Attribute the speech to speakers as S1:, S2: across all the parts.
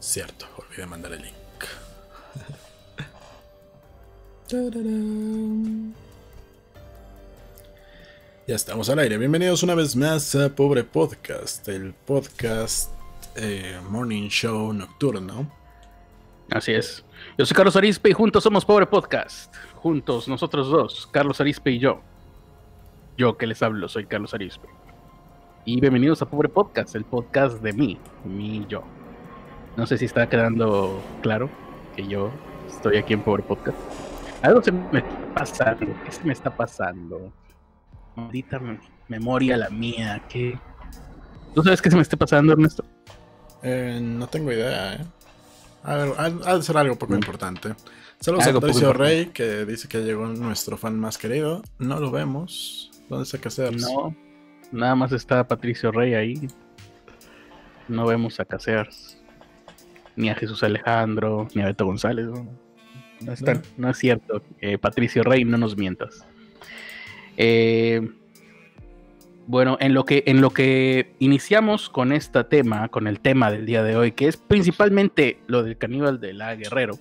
S1: Cierto, olvidé mandar el link. ya estamos al aire. Bienvenidos una vez más a Pobre Podcast, el podcast eh, morning show nocturno.
S2: Así es. Yo soy Carlos Arispe y juntos somos Pobre Podcast. Juntos, nosotros dos, Carlos Arispe y yo. Yo que les hablo, soy Carlos Arispe. Y bienvenidos a Pobre Podcast, el podcast de mí, mi y yo. No sé si está quedando claro que yo estoy aquí en Pobre Podcast. Algo se me está pasando. ¿Qué se me está pasando? Maldita memoria la mía. ¿Qué? ¿Tú sabes qué se me está pasando, Ernesto?
S1: Eh, no tengo idea, ¿eh? A ver, ha de ser algo poco importante. Saludos a Patricio Rey, que dice que llegó nuestro fan más querido. No lo vemos. ¿Dónde está Casears?
S2: No, nada más está Patricio Rey ahí. No vemos a Casears. Ni a Jesús Alejandro, ni a Beto González. No, no. es cierto. Eh, Patricio Rey, no nos mientas. Eh, bueno, en lo que en lo que iniciamos con este tema, con el tema del día de hoy, que es principalmente lo del caníbal de la Guerrero,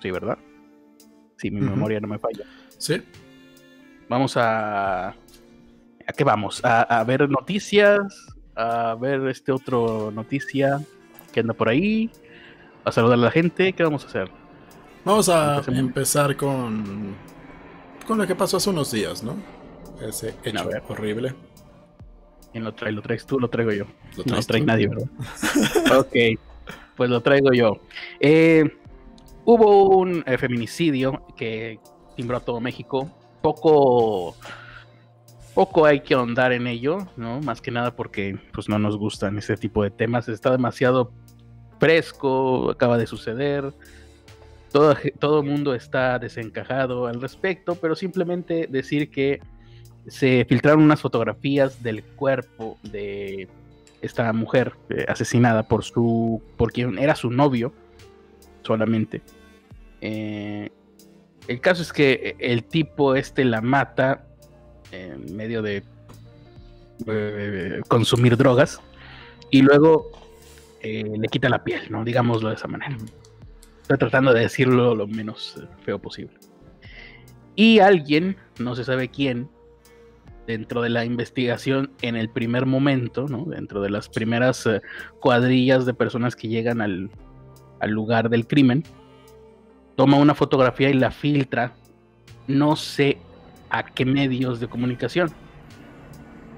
S2: sí, ¿verdad? Si mi memoria no me falla.
S1: Sí.
S2: Vamos a ¿A qué vamos? ¿A, ver noticias? ¿A ver este otro noticia que anda por ahí? ¿A saludar a la gente? ¿Qué vamos a hacer?
S1: Vamos a empezar con con lo que pasó hace unos días, ¿no? Ese hecho horrible.
S2: ¿Quién lo trae? ¿Lo traes tú? Lo traigo yo. no lo trae nadie, ¿verdad? ok, pues lo traigo yo. Eh, hubo un eh, feminicidio que timbró a todo México. Poco, poco hay que ahondar en ello, ¿no? Más que nada porque pues, no nos gustan ese tipo de temas. Está demasiado fresco, acaba de suceder. Todo, todo mundo está desencajado al respecto, pero simplemente decir que se filtraron unas fotografías del cuerpo de esta mujer eh, asesinada por su por quien era su novio solamente eh, el caso es que el tipo este la mata en medio de eh, consumir drogas y luego le quita la piel no digámoslo de esa manera estoy tratando de decirlo lo menos feo posible y alguien no se sabe quién dentro de la investigación en el primer momento, ¿no? dentro de las primeras eh, cuadrillas de personas que llegan al, lugar del crimen, toma una fotografía y la filtra, no sé a qué medios de comunicación,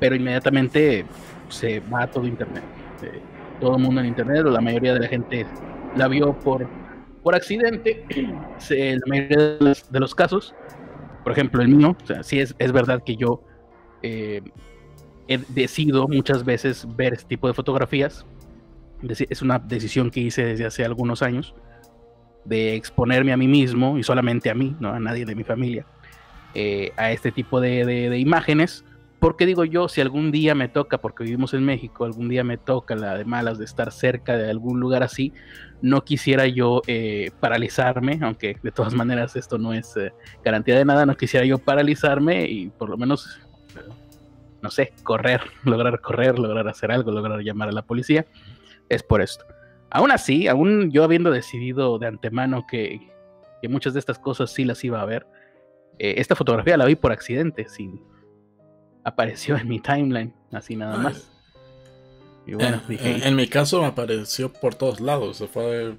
S2: pero inmediatamente se va a todo Internet. Eh, todo el mundo en Internet, o la mayoría de la gente la vio por, por accidente, la mayoría de los, casos, por ejemplo el mío, o sea, sí es, es verdad que yo eh, he decidido muchas veces ver este tipo de fotografías. Es una decisión que hice desde hace algunos años de exponerme a mí mismo y solamente a mí, no a nadie de mi familia, eh, a este tipo de, imágenes. Porque digo yo, si algún día me toca, porque vivimos en México, algún día me toca la de malas de estar cerca de algún lugar así, no quisiera yo eh, paralizarme, aunque de todas maneras esto no es garantía de nada, no quisiera yo paralizarme y por lo menos no sé, correr, lograr correr, lograr hacer algo, lograr llamar a la policía, es por esto. Aún así, aún yo habiendo decidido de antemano que, muchas de estas cosas sí las iba a ver, eh, esta fotografía la vi por accidente, sin apareció en mi timeline, así nada más.
S1: Y bueno, en, en, mi caso me apareció por todos lados, fue,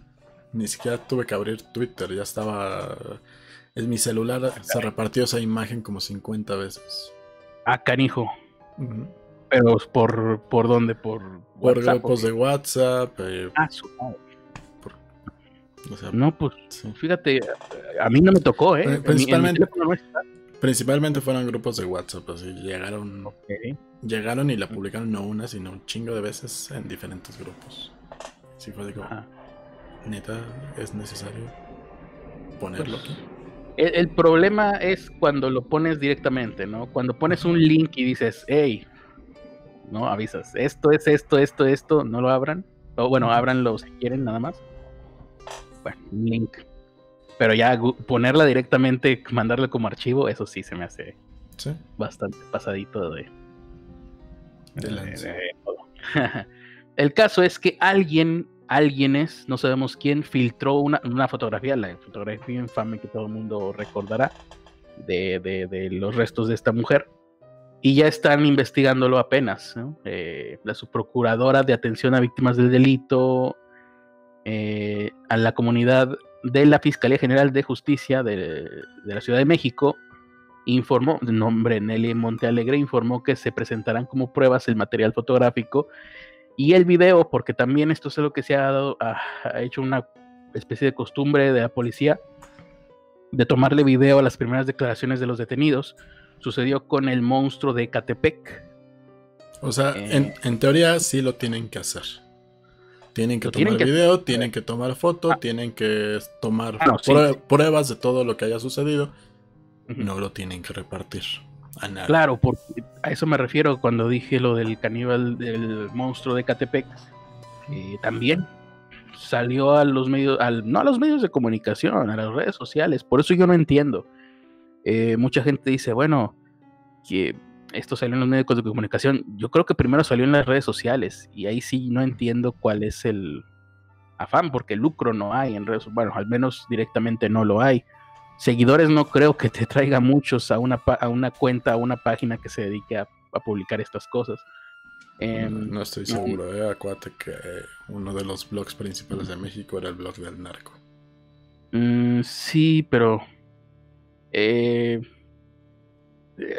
S1: ni siquiera tuve que abrir Twitter, ya estaba en mi celular se repartió esa imagen como 50 veces.
S2: Ah, canijo. Pero por, por dónde? Por,
S1: por grupos de WhatsApp. Eh,
S2: ah, su no, pues fíjate, a mí no me tocó, ¿eh?
S1: principalmente, principalmente fueron grupos de WhatsApp, así llegaron, llegaron y la publicaron no una, sino un chingo de veces en diferentes grupos. Sí fue digo, neta, es necesario ponerlo pues, aquí.
S2: El, problema es cuando lo pones directamente, ¿no? Cuando pones un link y dices, hey, ¿no? Avisas, esto es esto, esto, esto, no lo abran. O bueno, abranlo si quieren nada más. Bueno, un link. Pero ya ponerla directamente, mandarle como archivo, eso sí se me hace bastante pasadito de... El caso es que alguien alguienes, no sabemos quién, filtró una, fotografía, la fotografía infame que todo el mundo recordará, de, los restos de esta mujer. Y ya están investigándolo apenas. Eh, la subprocuradora de atención a víctimas del delito, eh, a la comunidad de la Fiscalía General de Justicia de, la Ciudad de México, informó, de nombre Nelly Montealegre, informó que se presentarán como pruebas el material fotográfico y el video, porque también esto es lo que se ha dado, ha, hecho una especie de costumbre de la policía de tomarle video a las primeras declaraciones de los detenidos. Sucedió con el monstruo de Catepec.
S1: O sea, en, eh, teoría sí lo tienen que hacer. Tienen que tomar video, tienen que tomar foto, ah. tienen que tomar ah, pruebas de todo lo que haya sucedido. No lo tienen que repartir.
S2: Claro, porque a eso me refiero cuando dije lo del caníbal del monstruo de Catepec. Eh, también salió a los medios, al, no a los medios de comunicación, a las redes sociales. Por eso yo no entiendo. Eh, mucha gente dice, bueno, que esto salió en los medios de comunicación. Yo creo que primero salió en las redes sociales y ahí sí no entiendo cuál es el afán, porque lucro no hay en redes, bueno, al menos directamente no lo hay seguidores no creo que te traiga muchos a una, a una cuenta, a una página que se dedique a, publicar estas cosas.
S1: Em, no, estoy seguro, eh. Acuérdate que uno de los blogs principales de México era el blog del narco.
S2: Mm, sí, pero eh,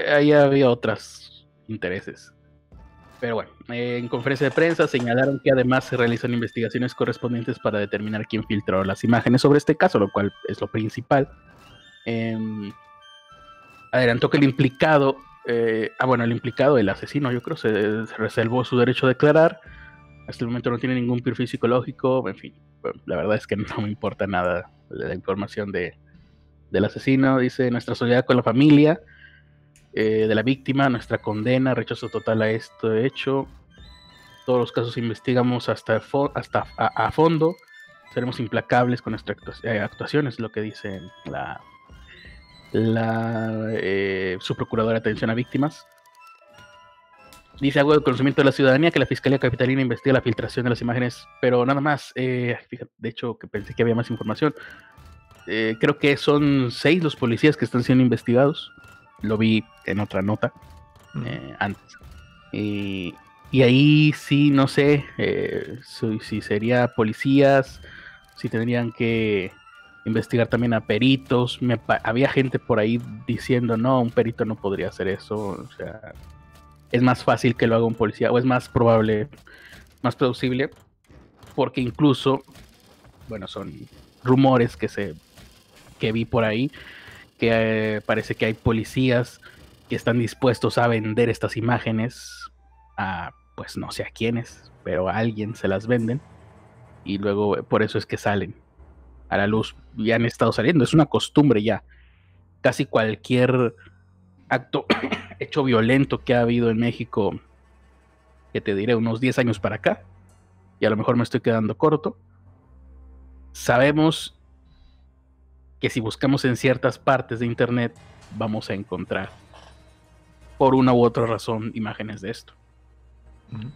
S2: ahí había otros intereses. Pero bueno, en conferencia de prensa señalaron que además se realizan investigaciones correspondientes para determinar quién filtró las imágenes sobre este caso, lo cual es lo principal. Em, adelantó que el implicado, eh, ah bueno, el implicado, el asesino, yo creo, se, reservó su derecho a declarar. Hasta el momento no tiene ningún perfil psicológico, en fin, la verdad es que no me importa nada la información de, del asesino. Dice nuestra solidaridad con la familia eh, de la víctima, nuestra condena, rechazo total a este hecho. Todos los casos investigamos hasta, hasta a, fondo. Seremos implacables con nuestra eh, actuación, es lo que dice la, la eh, subprocuradora de atención a víctimas. Dice algo del conocimiento de la ciudadanía que la Fiscalía Capitalina investiga la filtración de las imágenes, pero nada más. Eh, de hecho, que pensé que había más información. Creo que son seis los policías que están siendo investigados. Lo vi en otra nota mm. antes. y ahí sí, no sé si sería policías, si tendrían que investigar también a peritos. Me, había gente por ahí diciendo, no, un perito no podría hacer eso. O sea, es más fácil que lo haga un policía, o es más probable, más plausible, porque incluso, bueno, son rumores que se que vi por ahí, que eh, parece que hay policías que están dispuestos a vender estas imágenes a, pues no sé a quiénes, pero a alguien se las venden y luego por eso es que salen a la luz ya han estado saliendo. Es una costumbre ya. Casi cualquier acto hecho violento que ha habido en México, que te diré unos 10 años para acá, y a lo mejor me estoy quedando corto, sabemos que si buscamos en ciertas partes de Internet vamos a encontrar, por una u otra razón, imágenes de esto.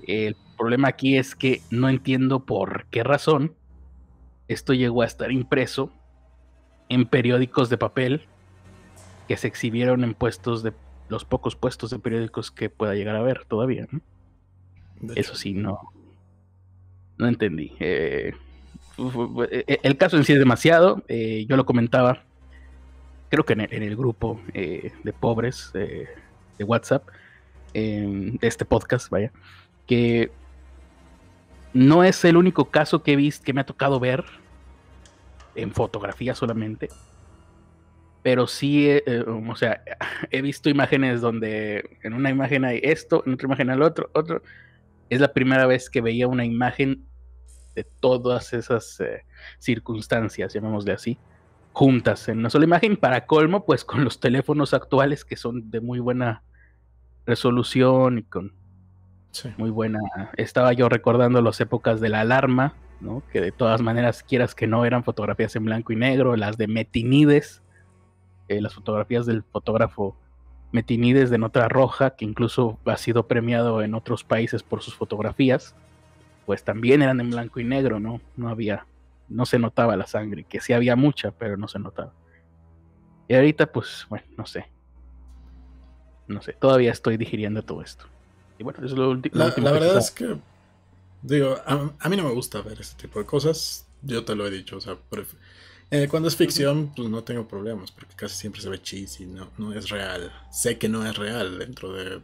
S2: El problema aquí es que no entiendo por qué razón esto llegó a estar impreso en periódicos de papel que se exhibieron en puestos de los pocos puestos de periódicos que pueda llegar a ver todavía. Eso sí, no, no entendí. Eh, eh, el caso en sí es demasiado. Eh, yo lo comentaba, creo que en el, grupo de pobres de WhatsApp, de este podcast, vaya, que no es el único caso que he visto, que me ha tocado ver en fotografía solamente. Pero sí, eh, eh, o sea, he visto imágenes donde en una imagen hay esto, en otra imagen hay otro, otro. Es la primera vez que veía una imagen de todas esas eh, circunstancias, llamémosle así, juntas en una sola imagen. Para colmo, pues con los teléfonos actuales que son de muy buena resolución y con muy buena. Estaba yo recordando las épocas de la alarma, ¿no? Que de todas maneras, quieras que no, eran fotografías en blanco y negro, las de Metinides, eh, las fotografías del fotógrafo Metinides de Nota Roja, que incluso ha sido premiado en otros países por sus fotografías. Pues también eran en blanco y negro, ¿no? No había, no se notaba la sangre, que sí había mucha, pero no se notaba. Y ahorita, pues, bueno, no sé. No sé, todavía estoy digiriendo todo esto. Y bueno, eso es lo, último.
S1: La, verdad es que, digo, a, mí no me gusta ver ese tipo de cosas. Yo te lo he dicho, o sea, eh, cuando es ficción, pues no tengo problemas, porque casi siempre se ve cheesy, no, no es real. Sé que no es real dentro de, de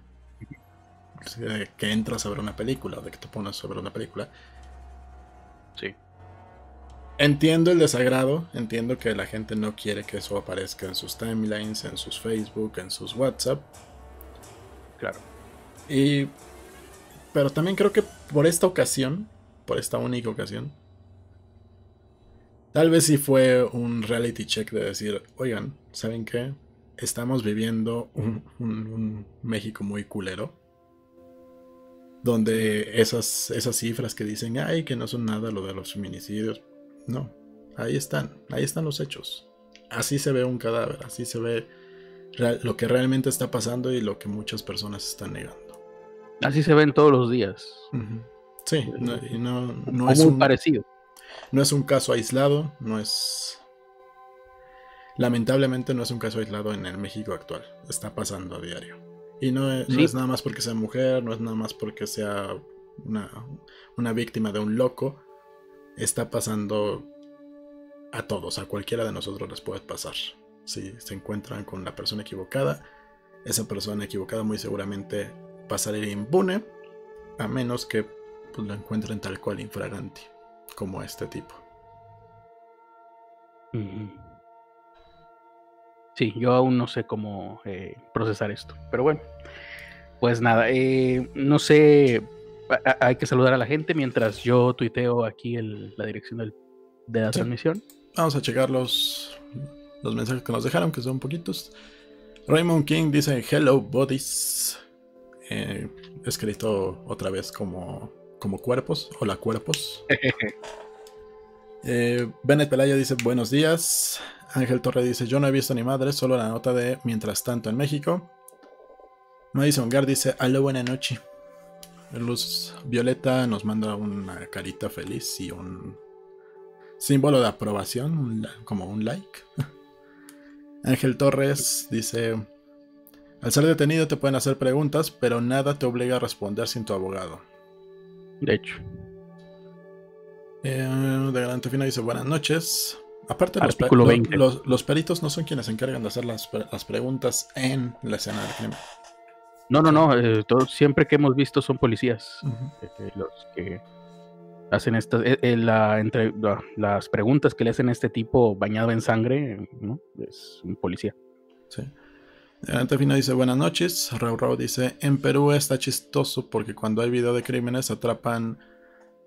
S1: que entras a ver una película, o de que te pones a ver una película.
S2: Sí.
S1: Entiendo el desagrado, entiendo que la gente no quiere que eso aparezca en sus timelines, en sus Facebook, en sus WhatsApp.
S2: Claro.
S1: Y. Pero también creo que por esta ocasión, por esta única ocasión, tal vez sí fue un reality check de decir, oigan, ¿saben qué? Estamos viviendo un, México muy culero. Donde esas, esas cifras que dicen, ay, que no son nada lo de los feminicidios. No, ahí están, ahí están los hechos. Así se ve un cadáver, así se ve lo que realmente está pasando y lo que muchas personas están negando.
S2: Así se ven todos los días.
S1: Sí, no, es
S2: un, parecido.
S1: No es un caso aislado, no es. Lamentablemente no es un caso aislado en el México actual. Está pasando a diario. Y no es, nada más porque sea mujer, no es nada más porque sea una, una víctima de un loco. Está pasando a todos, a cualquiera de nosotros les puede pasar. Si se encuentran con la persona equivocada, esa persona equivocada muy seguramente pasaré impune, a menos que pues, lo encuentren tal cual infragante, como este tipo.
S2: Sí, yo aún no sé cómo eh, procesar esto, pero bueno, pues nada, eh, no sé, hay que saludar a la gente mientras yo tuiteo aquí la dirección de la transmisión.
S1: Vamos a checar los, los mensajes que nos dejaron, que son poquitos. Raymond King dice Hello Bodies. Eh, escrito otra vez como, como cuerpos, hola cuerpos. eh, Bennett Pelaya dice buenos días. Ángel Torre dice yo no he visto ni madre, solo la nota de mientras tanto en México. Madison Gar dice aló buena noche. Luz Violeta nos manda una carita feliz y un símbolo de aprobación, como un like. Ángel Torres dice al ser detenido te pueden hacer preguntas, pero nada te obliga a responder sin tu abogado.
S2: De hecho.
S1: Eh, de Garante Fina dice buenas noches. Aparte, los, los, peritos no son quienes se encargan de hacer las, preguntas en la escena del crimen.
S2: No, no, no. Eh, siempre que hemos visto son policías eh, los que hacen estas. La, entre, las preguntas que le hacen a este tipo bañado en sangre, ¿no? Es un policía.
S1: Sí. Antefina dice buenas noches. Rau Rau dice, en Perú está chistoso porque cuando hay video de crímenes atrapan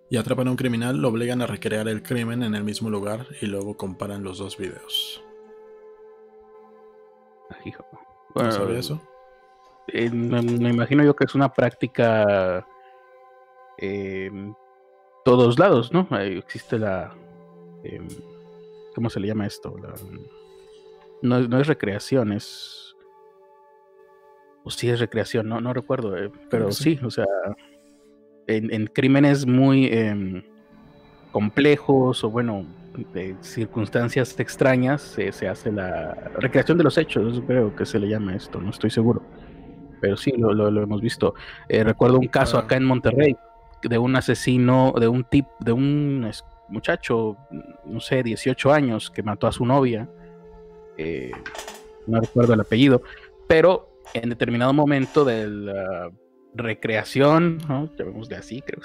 S1: y atrapan a un criminal, lo obligan a recrear el crimen en el mismo lugar y luego comparan los dos videos.
S2: Hijo.
S1: sabía eso?
S2: Eh, me, imagino yo que es una práctica en todos lados, ¿no? existe la... Em, ¿Cómo se le llama esto? no, no es recreación, es o si es recreación, no, no recuerdo, eh, pero sí. o sea, en, crímenes muy em, complejos o bueno, de circunstancias extrañas, se hace la recreación de los hechos, creo que se le llama esto, no estoy seguro, pero sí, lo, lo, hemos visto. Eh, recuerdo un caso acá en Monterrey de un asesino, de un tip, de un muchacho, no sé, 18 años, que mató a su novia, eh, no recuerdo el apellido, pero en determinado momento de la recreación, ¿no? llamémosle así, creo,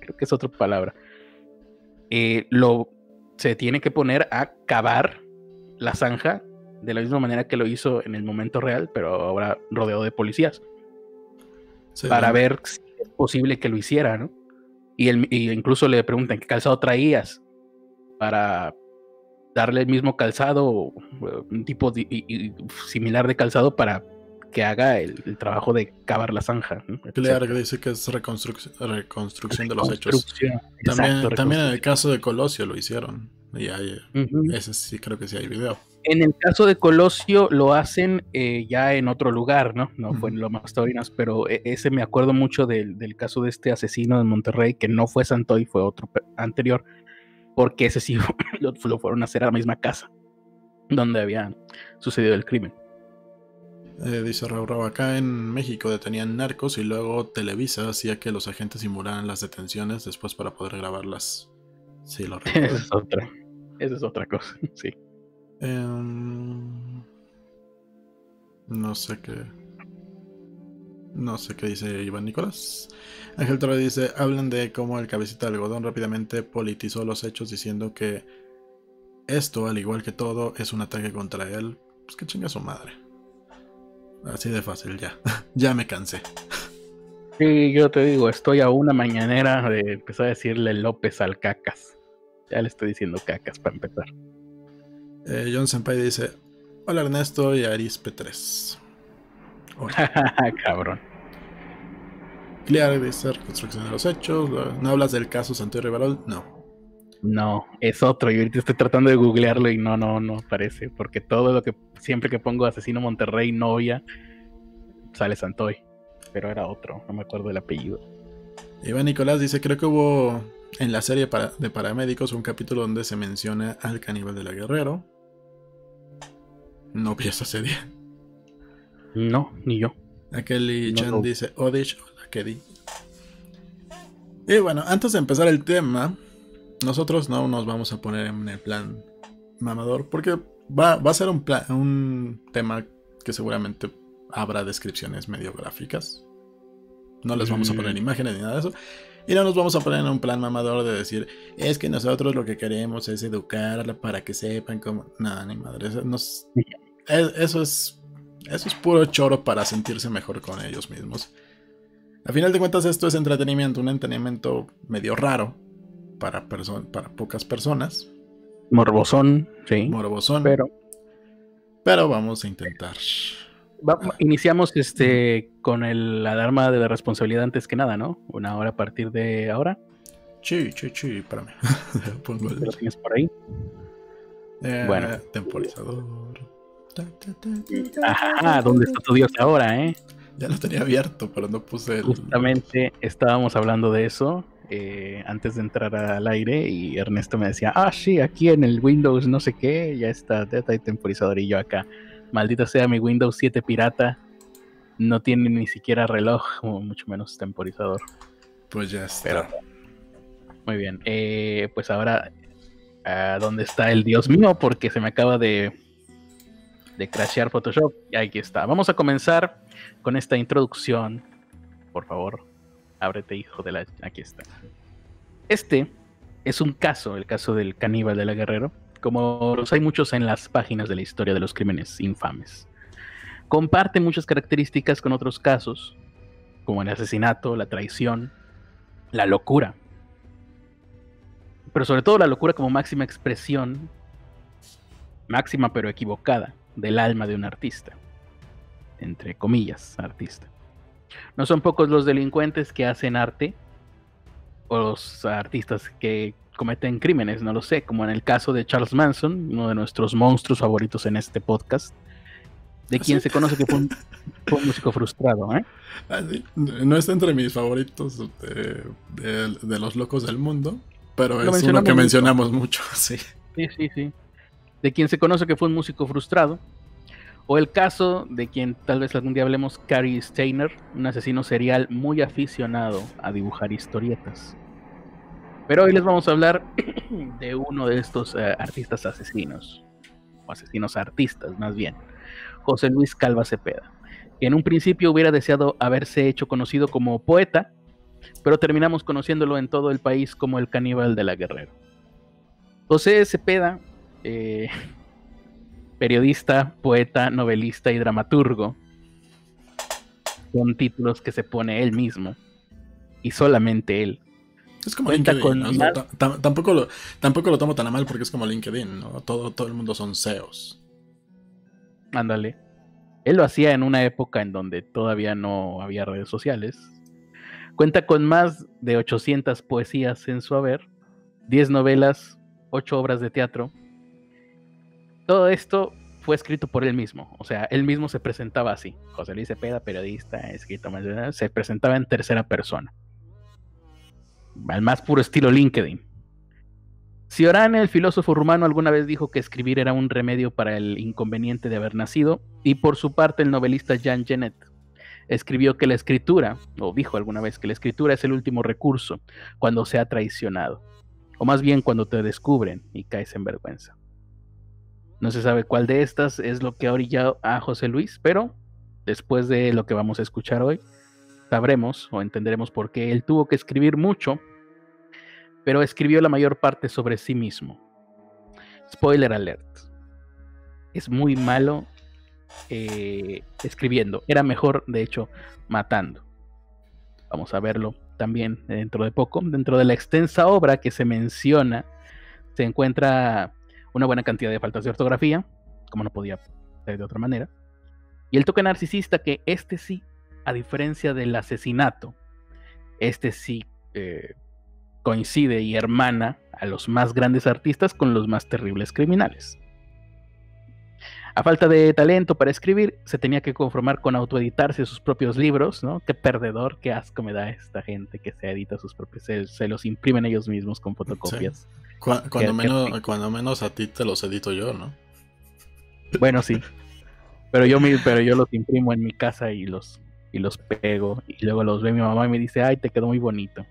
S2: creo que es otra palabra, eh, lo, se tiene que poner a cavar la zanja de la misma manera que lo hizo en el momento real, pero ahora rodeado de policías. para ver si es posible que lo hiciera, ¿no? Y, incluso le preguntan qué calzado traías para darle el mismo calzado, un tipo similar de calzado para que haga el, trabajo de cavar la zanja.
S1: Claro, que dice que es reconstrucción de los hechos. También, también en el caso de Colosio lo hicieron. Y hay, ese sí creo que sí hay video.
S2: En el caso de Colosio lo hacen eh, ya en otro lugar, ¿no? No fue en Lomas Taurinas, pero e, ese me acuerdo mucho del, caso de este asesino de Monterrey, que no fue Santoy, fue otro anterior, porque ese sí lo, fueron a hacer a la misma casa donde había sucedido el crimen.
S1: Eh, dice Raúl acá en México detenían narcos y luego Televisa hacía que los agentes simularan las detenciones después para poder grabarlas. Sí, lo recuerdo.
S2: Esa es otra. Esa es otra cosa, sí.
S1: Em, no sé qué. No sé qué dice Iván Nicolás. Ángel Torre dice: Hablan de cómo el cabecita de algodón rápidamente politizó los hechos diciendo que esto, al igual que todo, es un ataque contra él. Pues que chinga su madre. Así de fácil, ya. ya me cansé.
S2: Sí, yo te digo, estoy a una mañanera de empezar a decirle López al cacas. Ya le estoy diciendo cacas para empezar.
S1: Eh, John Senpai dice: Hola Ernesto y Arispe 3.
S2: Cabrón.
S1: Clear dice: Reconstrucción de los hechos. ¿No hablas del caso Santiago Rivalol? No.
S2: No, es otro. Y ahorita estoy tratando de googlearlo y no, no, no aparece. Porque todo lo que siempre que pongo Asesino Monterrey, novia, sale Santoy. Pero era otro, no me acuerdo el apellido.
S1: Iván Nicolás dice: Creo que hubo en la serie de paramédicos un capítulo donde se menciona al caníbal de la Guerrero. No vi esa serie.
S2: No, ni yo.
S1: Aquel Chan dice, Odish. Y bueno, antes de empezar el tema, nosotros no nos vamos a poner en el plan mamador, porque va, a ser un, un tema que seguramente habrá descripciones medio gráficas. No les vamos a poner mm. imágenes ni nada de eso. Y no nos vamos a poner en un plan mamador de decir, es que nosotros lo que queremos es educarla para que sepan cómo. Nada, ni madre. Eso nos, eso es, eso es puro choro para sentirse mejor con ellos mismos. A final de cuentas esto es entretenimiento, un entretenimiento medio raro para, para pocas personas.
S2: Morbosón, sí.
S1: Morbosón.
S2: Pero,
S1: pero vamos a intentar.
S2: iniciamos este con el alarma de la responsabilidad antes que nada, ¿no? Una hora a partir de ahora.
S1: Sí, sí, sí, espérame.
S2: Pongo el... ¿Lo tienes por ahí?
S1: Eh, bueno. Temporizador.
S2: Ajá, ¿dónde está tu Dios ahora, eh?
S1: Ya lo tenía abierto, pero no puse el...
S2: Justamente estábamos hablando de eso eh, antes de entrar al aire y Ernesto me decía, ah, sí, aquí en el Windows no sé qué, ya está, ya está el temporizador y yo acá. Maldita sea mi Windows 7 pirata, no tiene ni siquiera reloj, o mucho menos temporizador.
S1: Pues ya está.
S2: muy bien, eh, pues ahora, ¿dónde está el Dios mío? Porque se me acaba de de crashear Photoshop. Y aquí está. Vamos a comenzar con esta introducción. Por favor, ábrete, hijo de la. Aquí está. Este es un caso, el caso del caníbal de la Guerrero, como los hay muchos en las páginas de la historia de los crímenes infames. Comparte muchas características con otros casos, como el asesinato, la traición, la locura. Pero sobre todo la locura como máxima expresión, máxima pero equivocada, del alma de un artista. Entre comillas, artista. No son pocos los delincuentes que hacen arte o los artistas que cometen crímenes, no lo sé, como en el caso de Charles Manson, uno de nuestros monstruos favoritos en este podcast, de quien se conoce que fue un, músico frustrado. ¿eh?
S1: No está entre mis favoritos de, los locos del mundo, pero es uno que mencionamos mucho, sí.
S2: Sí, sí, sí. De quien se conoce que fue un músico frustrado, o el caso de quien tal vez algún día hablemos, Cary Steiner, un asesino serial muy aficionado a dibujar historietas. Pero hoy les vamos a hablar de uno de estos eh, artistas asesinos, o asesinos artistas más bien, José Luis Calva Cepeda, que en un principio hubiera deseado haberse hecho conocido como poeta, pero terminamos conociéndolo en todo el país como el caníbal de la Guerrero. José Cepeda eh, periodista, poeta, novelista y dramaturgo. Son títulos que se pone él mismo. Y solamente él.
S1: Es como LinkedIn. tampoco, lo, tampoco lo tomo tan a mal porque es como LinkedIn, ¿no? Todo, todo el mundo son SEOs.
S2: Ándale. Él lo hacía en una época en donde todavía no había redes sociales. Cuenta con más de 800 poesías en su haber, 10 novelas, 8 obras de teatro, Todo esto fue escrito por él mismo. O sea, él mismo se presentaba así. José Luis Cepeda, periodista, escrito, se presentaba en tercera persona. Al más puro estilo LinkedIn. Cioran, el filósofo rumano, alguna vez dijo que escribir era un remedio para el inconveniente de haber nacido, y por su parte el novelista Jan Genet escribió que la escritura, o dijo alguna vez que la escritura es el último recurso cuando se ha traicionado, o más bien cuando te descubren y caes en vergüenza. No se sabe cuál de estas es lo que ha orillado a José Luis, pero después de lo que vamos a escuchar hoy, sabremos o entenderemos por qué él tuvo que escribir mucho, pero escribió la mayor parte sobre sí mismo. Spoiler alert. Es muy malo eh, escribiendo. Era mejor, de hecho, matando. Vamos a verlo también dentro de poco. Dentro de la extensa obra que se menciona, se encuentra una buena cantidad de faltas de ortografía, como no podía ser de otra manera. Y el toque narcisista que este sí, a diferencia del asesinato, este sí eh, coincide y hermana a los más grandes artistas con los más terribles criminales. A falta de talento para escribir, se tenía que conformar con autoeditarse sus propios libros, ¿no? Qué perdedor, qué asco me da esta gente que se edita sus propios, se, los imprimen ellos mismos con fotocopias
S1: cuando, menos, cuando menos a ti te los edito yo, ¿no?
S2: Bueno, sí. Pero yo, pero yo los imprimo en mi casa y los, y los pego. Y luego los ve mi mamá y me dice, ay, te quedó muy bonito.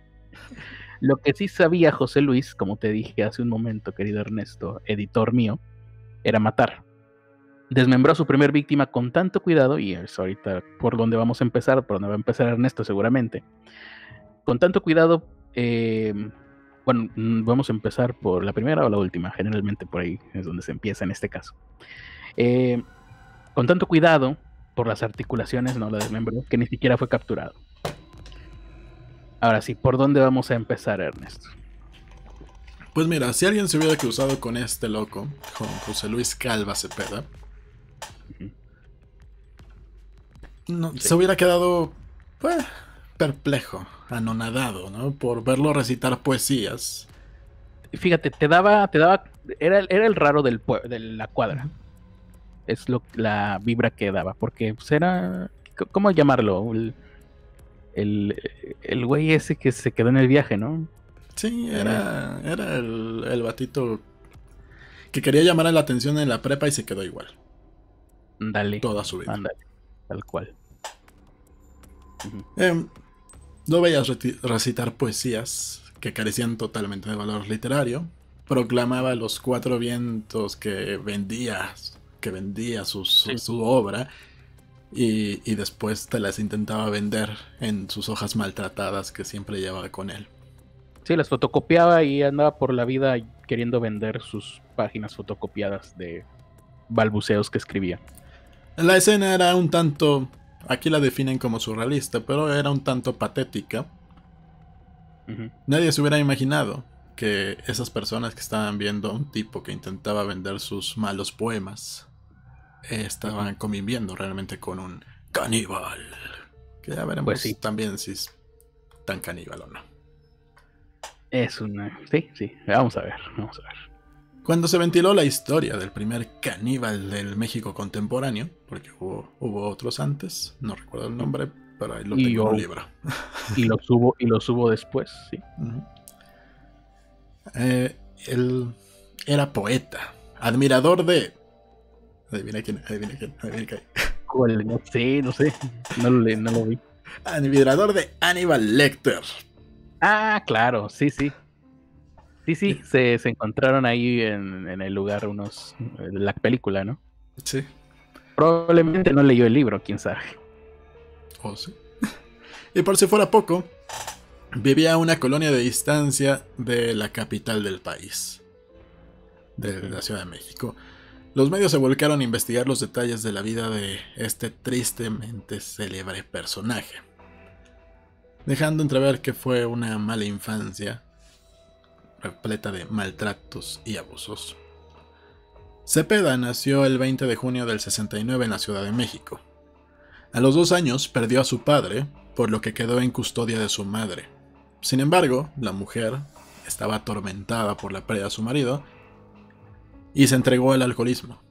S2: Lo que sí sabía José Luis, como te dije hace un momento, querido Ernesto, editor mío, era matar. Desmembró a su primer víctima con tanto cuidado, y es ahorita por donde vamos a empezar, por donde va a empezar Ernesto seguramente. Con tanto cuidado, eh, bueno, mm, vamos a empezar por la primera o la última. Generalmente por ahí es donde se empieza en este caso. Eh, con tanto cuidado por las articulaciones, no la desmembró, que ni siquiera fue capturado. Ahora sí, ¿por dónde vamos a empezar, Ernesto?
S1: Pues mira, si alguien se hubiera cruzado con este loco, con José Luis Calva Cepeda, no, se hubiera quedado pues, perplejo, anonadado, ¿no? Por verlo recitar poesías.
S2: Fíjate, te daba, te daba, era, era el raro del de la cuadra. Es lo, la vibra que daba, porque pues, era, ¿cómo llamarlo? El, el, güey ese que se quedó en el viaje, ¿no?
S1: Sí, era, era el, el batito que quería llamar la atención en la prepa y se quedó igual.
S2: Dale.
S1: Toda su vida.
S2: Ándale, tal cual.
S1: No veías recitar poesías que carecían totalmente de valor literario. Proclamaba los cuatro vientos que vendía, que vendía su, obra y, y, después te las intentaba vender en sus hojas maltratadas que siempre llevaba con él.
S2: Sí, las fotocopiaba y andaba por la vida queriendo vender sus páginas fotocopiadas de balbuceos que escribía.
S1: La escena era un tanto Aquí la definen como surrealista, pero era un tanto patética. Nadie se hubiera imaginado que esas personas que estaban viendo a un tipo que intentaba vender sus malos poemas estaban conviviendo realmente con un caníbal. Que ya veremos pues también si es tan caníbal o no.
S2: Es una. Sí, sí. Vamos a ver. Vamos a ver.
S1: Cuando se ventiló la historia del primer caníbal del México contemporáneo, porque hubo, otros antes, no recuerdo el nombre, pero ahí lo tengo en un libro.
S2: Y lo subo, y lo subo después, sí.
S1: Eh, él era poeta, admirador de. Adivina quién, adivina quién, adivina quién.
S2: ¿Cuál? No sé, no sé. No lo, no lo vi.
S1: Admirador de Aníbal Lecter.
S2: Ah, claro, sí, sí. Sí, sí, se, encontraron ahí en, el lugar unos. la película, ¿no?
S1: Sí.
S2: Probablemente no leyó el libro, quién sabe.
S1: Oh, sí. Y por si fuera poco, vivía a una colonia de distancia de la capital del país, de la Ciudad de México. Los medios se volcaron a investigar los detalles de la vida de este tristemente célebre personaje, dejando entrever que fue una mala infancia repleta de maltratos y abusos. Cepeda nació el 20 de junio del 69 en la Ciudad de México. A los dos años perdió a su padre, por lo que quedó en custodia de su madre. Sin embargo, la mujer estaba atormentada por la pérdida de su marido y se entregó al alcoholismo.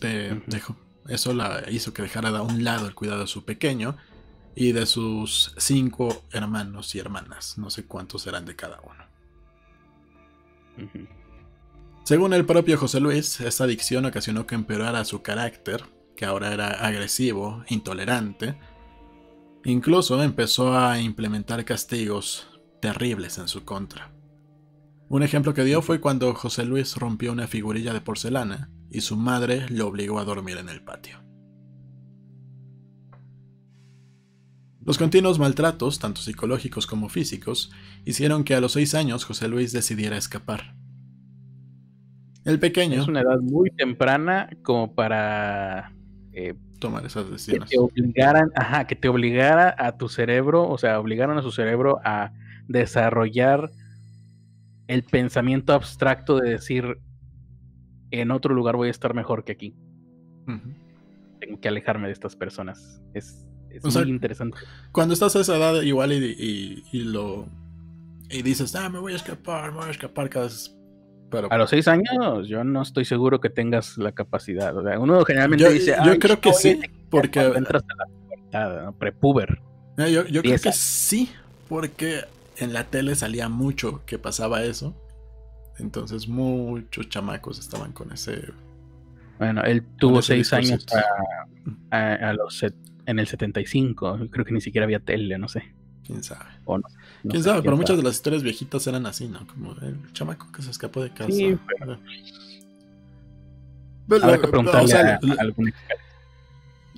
S1: dejó. Eso la hizo que dejara a un lado el cuidado de su pequeño y de sus cinco hermanos y hermanas. No sé cuántos eran de cada uno. Según el propio José Luis, esta adicción ocasionó que empeorara su carácter, que ahora era agresivo, intolerante. Incluso empezó a implementar castigos terribles en su contra. Un ejemplo que dio fue cuando José Luis rompió una figurilla de porcelana y su madre lo obligó a dormir en el patio. Los continuos maltratos, tanto psicológicos como físicos, hicieron que a los seis años José Luis decidiera escapar. El pequeño.
S2: Es una edad muy temprana como para
S1: eh, tomar esas decisiones.
S2: Que te obligaran, ajá, que te obligara a tu cerebro, o sea, obligaron a su cerebro a desarrollar el pensamiento abstracto de decir en otro lugar voy a estar mejor que aquí. Tengo que alejarme de estas personas. Es, muy interesante.
S1: Cuando estás a esa edad igual y, lo y dices, ah, me voy a escapar, me voy a escapar cada vez.
S2: Pero... A los seis años yo no estoy seguro que tengas la capacidad. uno generalmente dice,
S1: yo creo que sí, porque
S2: entras a la prepuber.
S1: Yo, yo creo que sí, porque en la tele salía mucho que pasaba eso. Entonces muchos chamacos estaban con ese...
S2: Bueno, él tuvo seis años a, los en el 75. Creo que ni siquiera había tele, no sé.
S1: ¿Quién sabe? O no, ¿Quién sabe? Pero muchas de las historias viejitas eran así, ¿no? Como el chamaco que se escapó de casa. Sí, pero...
S2: Habrá que preguntarle a, algún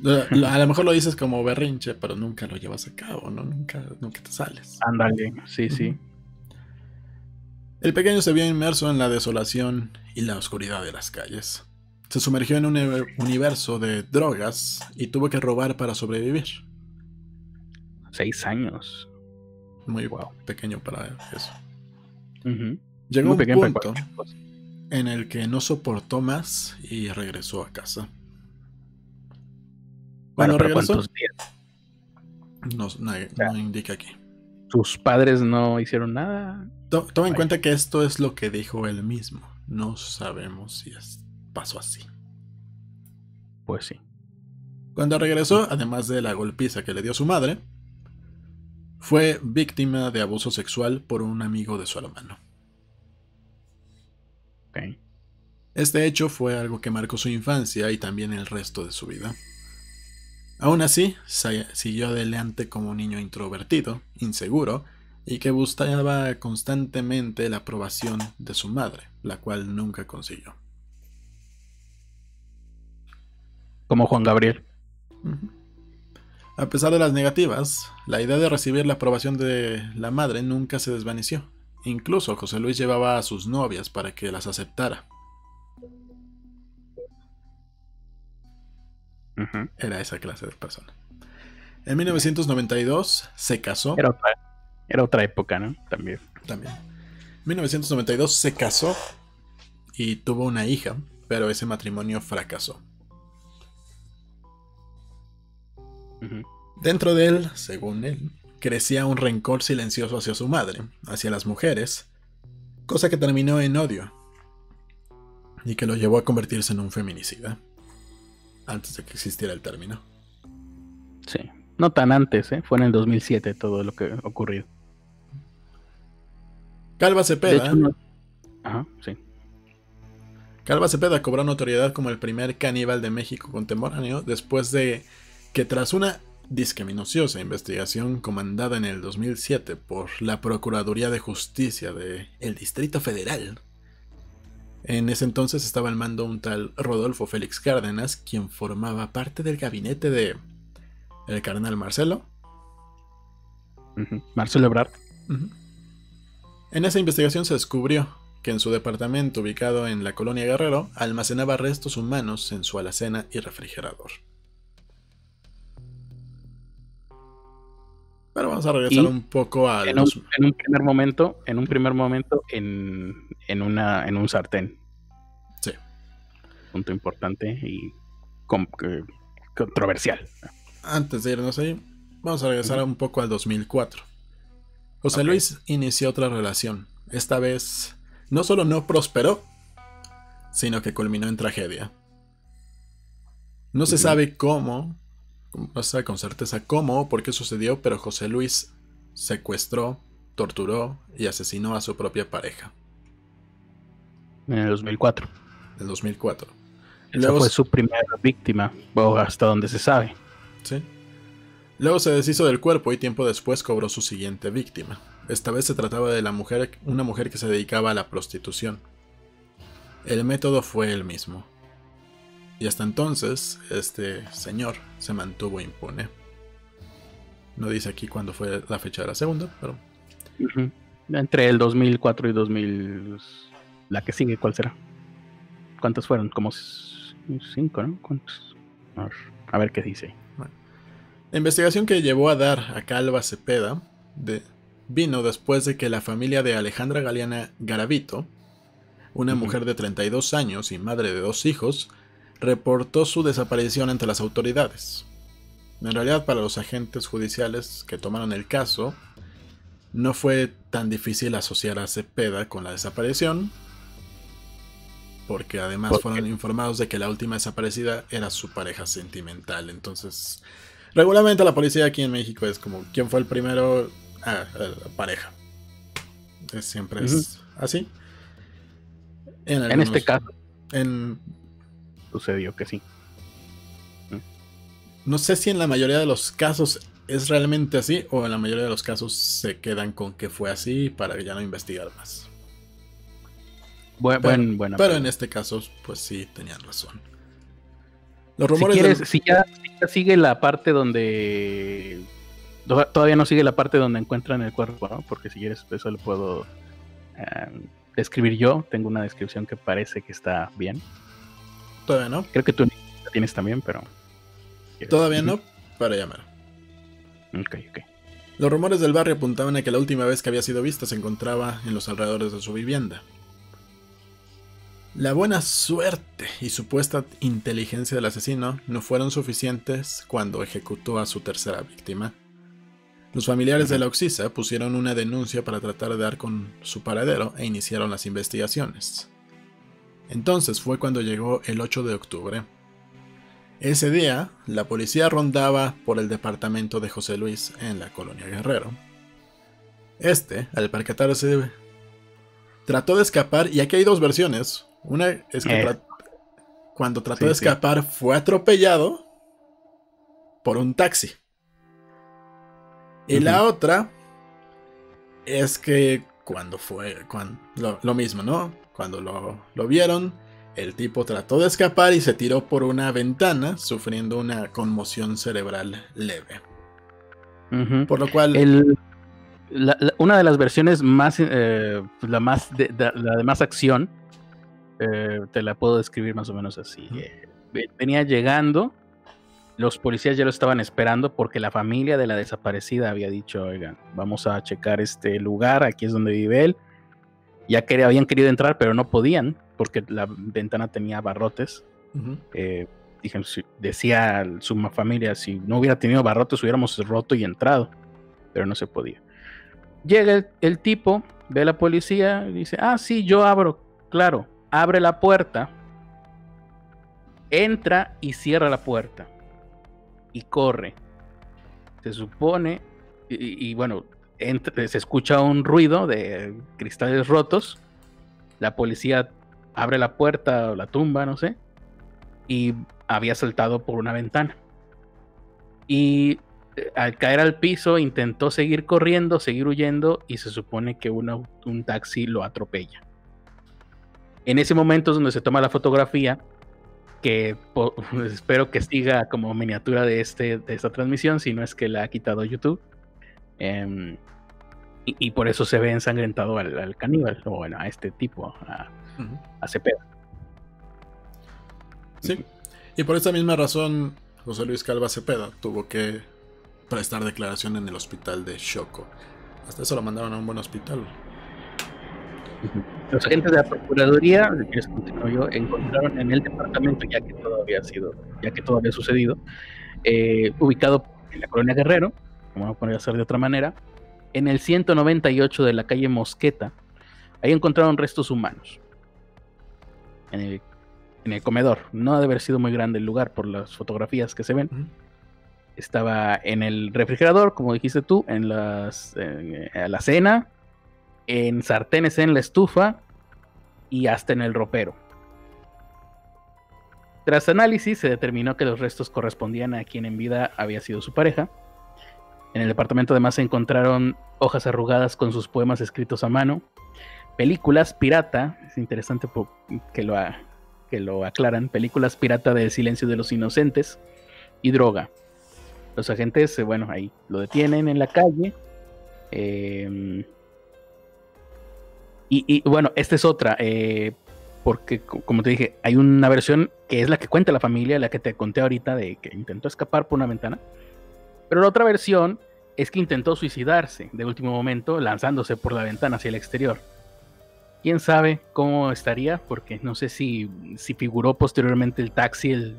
S1: a lo mejor lo dices como berrinche, pero nunca lo llevas a cabo, ¿no? Nunca, nunca te sales.
S2: Ándale, sí, sí.
S1: El pequeño se vio inmerso en la desolación y la oscuridad de las calles. Se sumergió en un universo de drogas y tuvo que robar para sobrevivir.
S2: Seis años.
S1: Muy wow. pequeño para eso. Llegó un punto en el que no soportó más y regresó a casa. Cuando regresó, no, no, indica aquí.
S2: ¿Sus padres no hicieron nada?
S1: toma en cuenta que esto es lo que dijo él mismo. No sabemos si pasó así.
S2: Pues sí.
S1: Cuando regresó, además de la golpiza que le dio su madre, fue víctima de abuso sexual por un amigo de su hermano. Este hecho fue algo que marcó su infancia y también el resto de su vida. Aún así, siguió adelante como un niño introvertido, inseguro, y que buscaba constantemente la aprobación de su madre, la cual nunca consiguió.
S2: Como Juan Gabriel.
S1: A pesar de las negativas, la idea de recibir la aprobación de la madre nunca se desvaneció. Incluso José Luis llevaba a sus novias para que las aceptara. Era esa clase de persona. En 1992 se casó.
S2: Era otra, época, ¿no? También.
S1: También. En 1992 se casó y tuvo una hija, pero ese matrimonio fracasó. Dentro de él, según él, crecía un rencor silencioso hacia su madre, hacia las mujeres, cosa que terminó en odio y que lo llevó a convertirse en un feminicida antes de que existiera el término.
S2: Sí, no tan antes, ¿eh? fue en el 2007 todo lo que ocurrió.
S1: Calva Cepeda.
S2: Ajá, sí.
S1: Calva Cepeda cobró notoriedad como el primer caníbal de México contemporáneo después de que tras una disque minuciosa investigación comandada en el 2007 por la Procuraduría de Justicia del el Distrito Federal en ese entonces estaba al mando un tal Rodolfo Félix Cárdenas, quien formaba parte del gabinete de el carnal Marcelo.
S2: Marcelo Ebrard.
S1: En esa investigación se descubrió que en su departamento ubicado en la colonia Guerrero almacenaba restos humanos en su alacena y refrigerador. Pero vamos a regresar un poco a
S2: en, un, primer momento, en un primer momento en, en, una, en un sartén.
S1: Sí.
S2: Punto importante y controversial.
S1: Antes de irnos ahí, vamos a regresar un poco al 2004. José Luis inició otra relación. Esta vez no solo no prosperó, sino que culminó en tragedia. No se sabe cómo, no sabe con certeza cómo o por qué sucedió, pero José Luis secuestró, torturó y asesinó a su propia pareja.
S2: En el 2004.
S1: En el 2004.
S2: Esa fue su primera víctima, o hasta donde se sabe.
S1: Sí. Luego se deshizo del cuerpo y tiempo después cobró su siguiente víctima. Esta vez se trataba de la mujer, una mujer que se dedicaba a la prostitución. El método fue el mismo. Y hasta entonces, este señor se mantuvo impune. No dice aquí cuándo fue la fecha de la segunda, pero...
S2: Entre el 2004 y 2000... La que sigue, ¿cuál será? ¿Cuántas fueron? Como cinco, ¿no? ¿Cuántos? A ver, qué dice.
S1: La investigación que llevó a dar a Calva Cepeda de, vino después de que la familia de Alejandra Galeana Garavito, una mujer de 32 años y madre de dos hijos, reportó su desaparición ante las autoridades. En realidad, para los agentes judiciales que tomaron el caso, no fue tan difícil asociar a Cepeda con la desaparición, porque además fueron informados de que la última desaparecida era su pareja sentimental. Entonces, regularmente la policía aquí en México es como, ¿quién fue el primero? Ah, la pareja. siempre es así.
S2: En, este caso.
S1: En,
S2: sucedió que sí.
S1: No sé si en la mayoría de los casos es realmente así o en la mayoría de los casos se quedan con que fue así para ya no investigar más.
S2: Bueno, pero, bueno,
S1: pero en este caso, pues sí, tenían razón.
S2: Los rumores. Si, ya, sigue la parte donde. Todavía no sigue la parte donde encuentran el cuerpo, ¿no? Porque si quieres, eso lo puedo eh, describir yo. Tengo una descripción que parece que está bien.
S1: Todavía no.
S2: Creo que tú la tienes también, pero.
S1: Todavía no, para llamar.
S2: Ok, ok.
S1: Los rumores del barrio apuntaban a que la última vez que había sido vista se encontraba en los alrededores de su vivienda. La buena suerte y supuesta inteligencia del asesino no fueron suficientes cuando ejecutó a su tercera víctima. Los familiares de la Oxisa pusieron una denuncia para tratar de dar con su paradero e iniciaron las investigaciones. Entonces fue cuando llegó el 8 de octubre. Ese día, la policía rondaba por el departamento de José Luis en la colonia Guerrero. Este, al percatarse, trató de escapar y aquí hay dos versiones. Una es que eh. cuando trató de escapar fue atropellado por un taxi. Y la otra es que cuando fue cuando, lo, mismo, ¿no? Cuando lo, lo, vieron, el tipo trató de escapar y se tiró por una ventana, sufriendo una conmoción cerebral leve. Por lo cual...
S2: una de las versiones más, eh, la, más la de más acción, eh, te la puedo describir más o menos así. Eh, venía llegando, los policías ya lo estaban esperando porque la familia de la desaparecida había dicho, oigan, vamos a checar este lugar, aquí es donde vive él. Ya que habían querido entrar, pero no podían porque la ventana tenía barrotes. Eh, decía su familia, si no hubiera tenido barrotes hubiéramos roto y entrado, pero no se podía. Llega el tipo, ve a la policía y dice, ah, sí, yo abro, claro, abre la puerta, entra y cierra la puerta y corre. Se supone, y, bueno, se escucha un ruido de cristales rotos. La policía abre la puerta o la tumba, no sé, y había saltado por una ventana. Y eh, al caer al piso intentó seguir corriendo, seguir huyendo y se supone que un taxi lo atropella. En ese momento es donde se toma la fotografía, que espero que siga como miniatura de, este, de esta transmisión, si no es que la ha quitado YouTube. Em, y, por eso se ve ensangrentado al, caníbal, o bueno, a este tipo, a, Cepeda.
S1: Sí, y por esta misma razón, José Luis Calva Cepeda tuvo que prestar declaración en el hospital de Choco. Hasta eso lo mandaron a un buen hospital.
S2: Los agentes de la Procuraduría, yo, encontraron en el departamento, ya que todo había sido, ya que todo había sucedido, eh, ubicado en la colonia Guerrero, como no podría ser de otra manera, en el 198 de la calle Mosqueta, ahí encontraron restos humanos. En en el comedor. No ha de haber sido muy grande el lugar por las fotografías que se ven. Estaba en el refrigerador, como dijiste tú, en las, a la cena, en sartenes en la estufa y hasta en el ropero. Tras análisis se determinó que los restos correspondían a quien en vida había sido su pareja. En el departamento además se encontraron hojas arrugadas con sus poemas escritos a mano, películas pirata, es interesante que lo, que lo aclaran, películas pirata de Silencio de los Inocentes y droga. Los agentes, eh, bueno, ahí lo detienen en la calle. Em, y, bueno, esta es otra, eh, porque como te dije, hay una versión que es la que cuenta la familia, la que te conté ahorita de que intentó escapar por una ventana. Pero la otra versión es que intentó suicidarse de último momento lanzándose por la ventana hacia el exterior. Quién sabe cómo estaría, porque no sé si, si figuró posteriormente el taxi, el,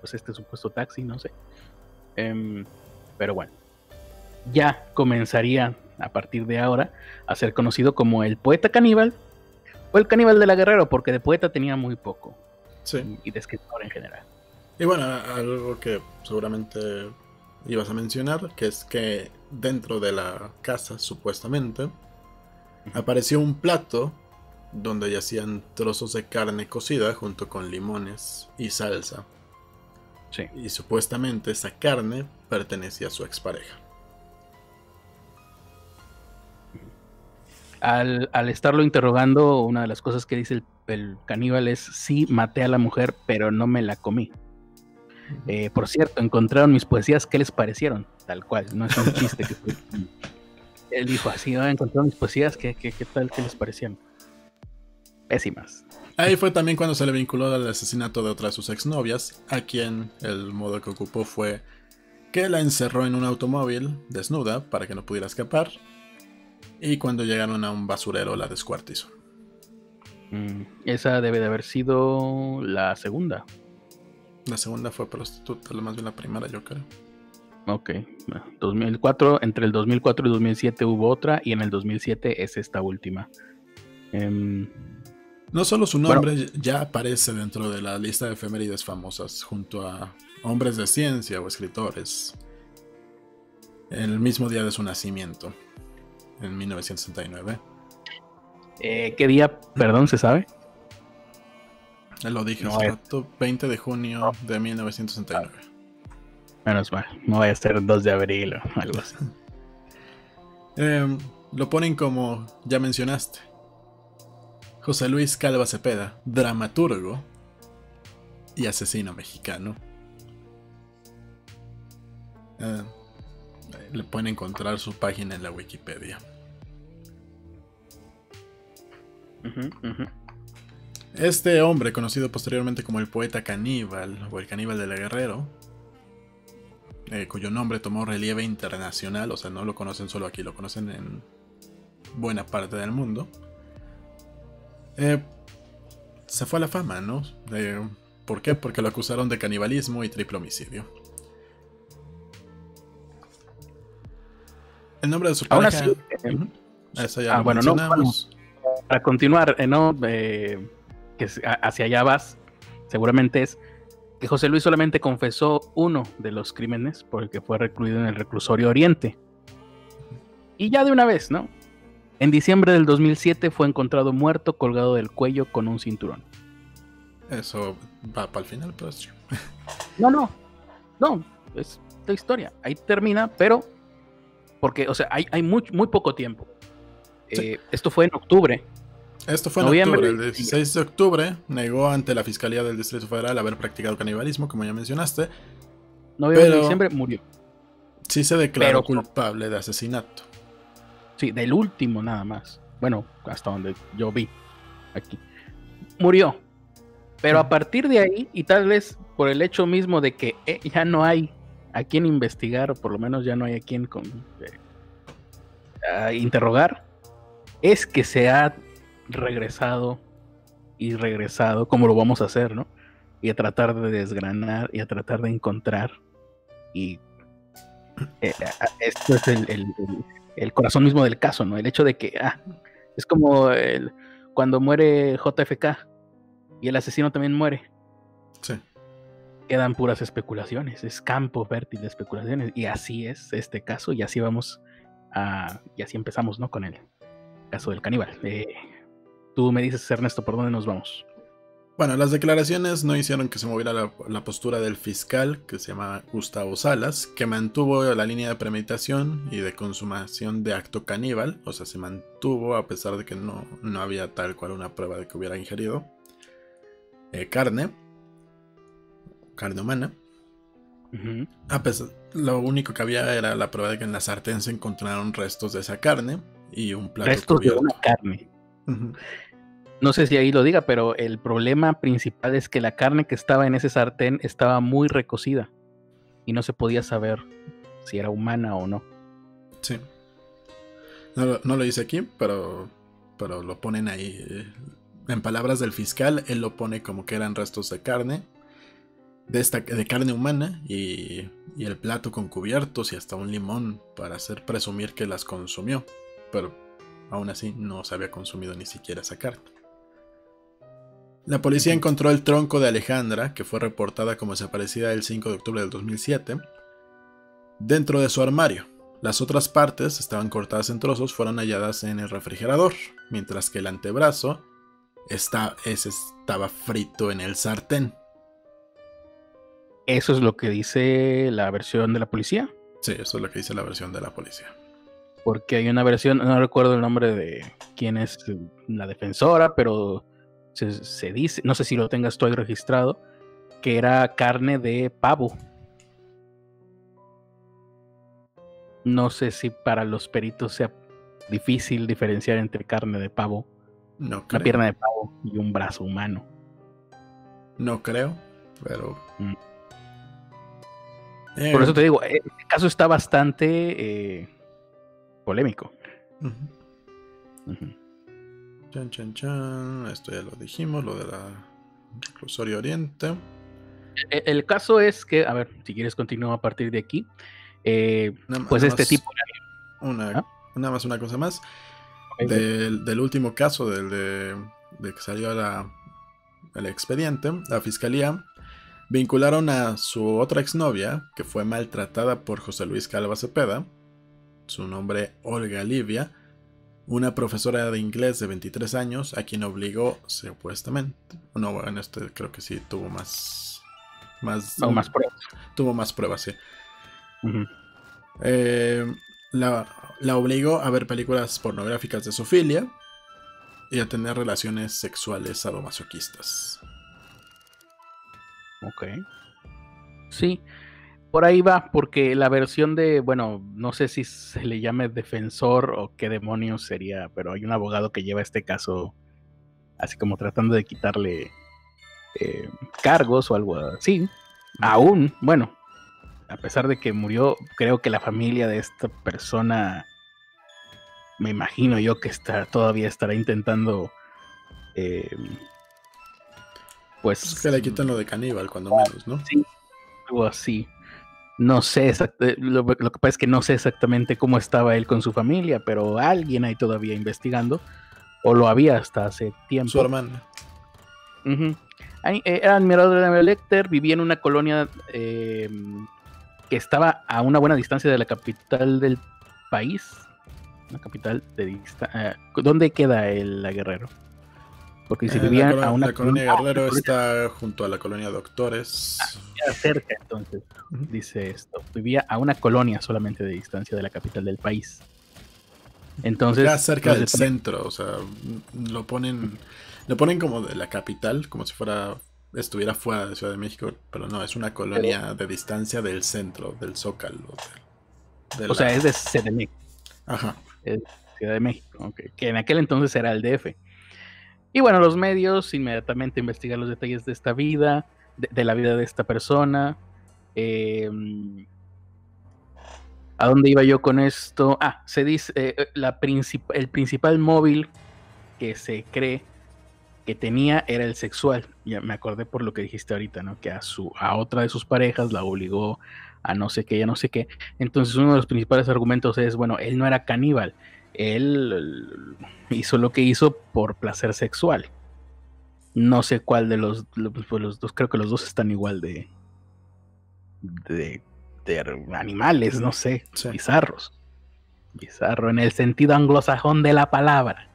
S2: pues este supuesto taxi, no sé. Em, pero bueno, ya comenzaría a partir de ahora a ser conocido como el poeta caníbal o el caníbal de la Guerrero, porque de poeta tenía muy poco. Sí. Y de escritor en general.
S1: Y bueno, algo que seguramente ibas a mencionar, que es que dentro de la casa, supuestamente, apareció un plato donde yacían trozos de carne cocida junto con limones y salsa. Sí. Y supuestamente esa carne pertenecía a su expareja.
S2: Al, al estarlo interrogando, una de las cosas que dice el, el caníbal es, sí, maté a la mujer, pero no me la comí. Eh, por cierto, encontraron mis poesías, ¿qué les parecieron? Tal cual, no es un chiste. que Él dijo así, ah, encontraron mis poesías, ¿qué, qué, tal, qué les parecieron? Pésimas.
S1: Ahí fue también cuando se le vinculó al asesinato de otra de sus exnovias, a quien el modo que ocupó fue que la encerró en un automóvil desnuda para que no pudiera escapar, y cuando llegaron a un basurero la descuartizó.
S2: Mm, esa debe de haber sido la segunda.
S1: La segunda fue prostituta, más bien la primera, yo creo.
S2: Ok, 2004, entre el 2004 y 2007 hubo otra y en el 2007 es esta última. Em,
S1: no solo su nombre ya aparece dentro de la lista de efemérides famosas junto a hombres de ciencia o escritores. El mismo día de su nacimiento, en 1969.
S2: Eh, ¿Qué día, perdón, se sabe?
S1: Lo dije hace rato, 20 de junio de 1969.
S2: Menos mal, no vaya a ser 2 de abril o algo así.
S1: Em, lo ponen como ya mencionaste. José Luis Calva Cepeda, dramaturgo y asesino mexicano. Eh, le pueden encontrar su página en la Wikipedia. Este hombre, conocido posteriormente como el poeta caníbal o el caníbal de la Guerrero, eh, cuyo nombre tomó relieve internacional, o sea, no lo conocen solo aquí, lo conocen en buena parte del mundo, eh, se fue a la fama, ¿no? ¿Por qué? Porque lo acusaron de canibalismo y triple homicidio. El nombre de su pareja...
S2: Eh, Eso ya ah, bueno, no, para continuar, ¿no? Que hacia allá vas, seguramente es que José Luis solamente confesó uno de los crímenes por el que fue recluido en el reclusorio Oriente. Y ya de una vez, ¿no? En diciembre del 2007 fue encontrado muerto colgado del cuello con un cinturón.
S1: Eso va para el final, pero
S2: No, no, no, es la historia. Ahí termina, pero porque, o sea, hay, hay muy, muy poco tiempo. Eh, esto fue en octubre
S1: esto fue en octubre. El 16 de octubre negó ante la Fiscalía del Distrito Federal haber practicado canibalismo, como ya mencionaste.
S2: Noviembre de diciembre murió.
S1: Sí se declaró culpable de asesinato.
S2: Sí, del último nada más. Bueno, hasta donde yo vi aquí. Murió. Pero a partir de ahí, y tal vez por el hecho mismo de que eh, ya no hay a quien investigar, o por lo menos ya no hay a quien con, eh, interrogar, es que se ha regresado y regresado, como lo vamos a hacer, ¿no? Y a tratar de desgranar y a tratar de encontrar. Y eh, esto es el, corazón mismo del caso, ¿no? El hecho de que, ah, es como el, cuando muere JFK, y el asesino también muere.
S1: Sí.
S2: Quedan puras especulaciones, es campo fértil de especulaciones. Y así es este caso, y así vamos a. Y así empezamos, ¿no? Con el caso del caníbal. Eh, tú me dices, Ernesto, ¿por dónde nos vamos?
S1: Bueno, las declaraciones no hicieron que se moviera la, postura del fiscal, que se llama Gustavo Salas, que mantuvo la línea de premeditación y de consumación de acto caníbal, o sea, se mantuvo a pesar de que no, no había tal cual una prueba de que hubiera ingerido eh, carne, carne humana. a pesar, lo único que había era la prueba de que en la sartén se encontraron restos de esa carne y un plato
S2: restos de una carne. No sé si ahí lo diga, pero el problema principal es que la carne que estaba en ese sartén estaba muy recocida y no se podía saber si era humana o no.
S1: Sí. No, lo dice aquí, pero, pero lo ponen ahí. Eh, en palabras del fiscal, él lo pone como que eran restos de carne, de, esta, de carne humana y, y el plato con cubiertos y hasta un limón para hacer presumir que las consumió. Pero aún así no se había consumido ni siquiera esa carne. La policía encontró el tronco de Alejandra, que fue reportada como desaparecida el 5 de octubre del 2007, dentro de su armario. Las otras partes estaban cortadas en trozos, fueron halladas en el refrigerador, mientras que el antebrazo estaba frito en el sartén.
S2: ¿Eso es lo que dice la versión de la policía?
S1: Sí, eso es lo que dice la versión de la policía.
S2: Porque hay una versión, no recuerdo el nombre de quién es la defensora, pero se, dice, no sé si lo tengas tú ahí registrado, que era carne de pavo. No sé si para los peritos sea difícil diferenciar entre carne de pavo,
S1: no
S2: una pierna de pavo y un brazo humano.
S1: No creo, pero. Mm.
S2: Por eso te digo, el caso está bastante eh, polémico.
S1: Chan, chan, chan. Esto ya lo dijimos, lo de la reclusorio Oriente.
S2: E, el, caso es que, a ver, si quieres continuar a partir de aquí, eh, pues este tipo.
S1: Una, ¿Ah? Nada más una cosa más. Del, último caso, del de, que salió la, el expediente, la fiscalía vincularon a su otra exnovia, que fue maltratada por José Luis Calva Cepeda, su nombre Olga Livia, una profesora de inglés de 23 años a quien obligó supuestamente, no, en este creo que sí tuvo más más,
S2: más pruebas.
S1: Tuvo más pruebas, sí. Eh, la, la, obligó a ver películas pornográficas de Sofilia y a tener relaciones sexuales sadomasoquistas.
S2: Ok. Sí, por ahí va, porque la versión de, bueno, no sé si se le llame defensor o qué demonios sería, pero hay un abogado que lleva este caso así como tratando de quitarle eh, cargos o algo así. Aún, bueno, a pesar de que murió, creo que la familia de esta persona, me imagino yo que está, todavía estará intentando, eh, pues...
S1: que le quitan lo de caníbal, cuando menos, ¿no?
S2: Sí, algo así. No sé, eh, lo, lo, que pasa es que no sé exactamente cómo estaba él con su familia, pero alguien ahí todavía investigando, o lo había hasta hace tiempo.
S1: Su hermana.
S2: Eh, era admirador de Lecter, vivía en una colonia eh, que estaba a una buena distancia de la capital del país. Una capital de distancia. ¿Dónde queda el la Guerrero?
S1: Porque si vivían a una. La colonia Guerrero está junto a la colonia Doctores.
S2: Ah, cerca, entonces, dice esto. Vivía a una colonia solamente de distancia de la capital del país. Entonces.
S1: Ya cerca del centro, o sea, lo ponen. Lo ponen como de la capital, como si fuera. estuviera fuera de Ciudad de México, pero no, es una colonia de distancia del centro, del Zócalo.
S2: o sea, es de CDMX.
S1: Ajá.
S2: Es Ciudad de México, que en aquel entonces era el DF. Y bueno, los medios inmediatamente investigan los detalles de esta vida, de, la vida de esta persona. Em, ¿A dónde iba yo con esto? Ah, se dice, eh, eh, el principal móvil que se cree que tenía era el sexual. Ya me acordé por lo que dijiste ahorita, ¿no? Que a, su, a otra de sus parejas la obligó a no sé qué, ya no sé qué. Entonces uno de los principales argumentos es, bueno, él no era caníbal, él hizo lo que hizo por placer sexual. No sé cuál de los, pues los dos, creo que los dos están igual de, de, animales, no sé, bizarros. Bizarro en el sentido anglosajón de la palabra.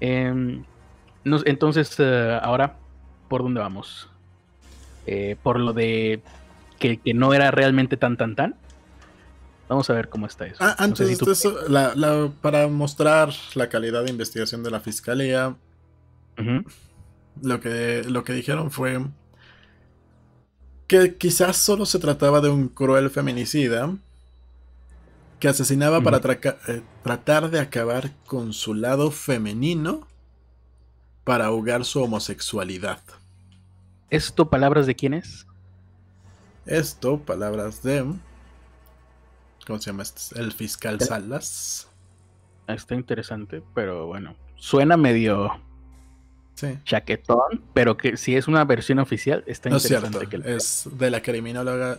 S2: Em, entonces, eh, ahora, ¿por dónde vamos? Eh, por lo de que, no era realmente tan, tan, tan. Vamos a ver cómo está eso.
S1: Ah, antes de eso, para mostrar la calidad de investigación de la fiscalía, lo, que, lo que dijeron fue que quizás solo se trataba de un cruel feminicida que asesinaba para eh, tratar de acabar con su lado femenino para ahogar su homosexualidad.
S2: ¿Esto palabras de quién es?
S1: Esto, palabras de. ¿Cómo se llama este? El fiscal Salas.
S2: Está interesante, pero bueno. Suena medio. Sí. Chaquetón, pero que si es una versión oficial, está interesante.
S1: Es, cierto. es de la criminóloga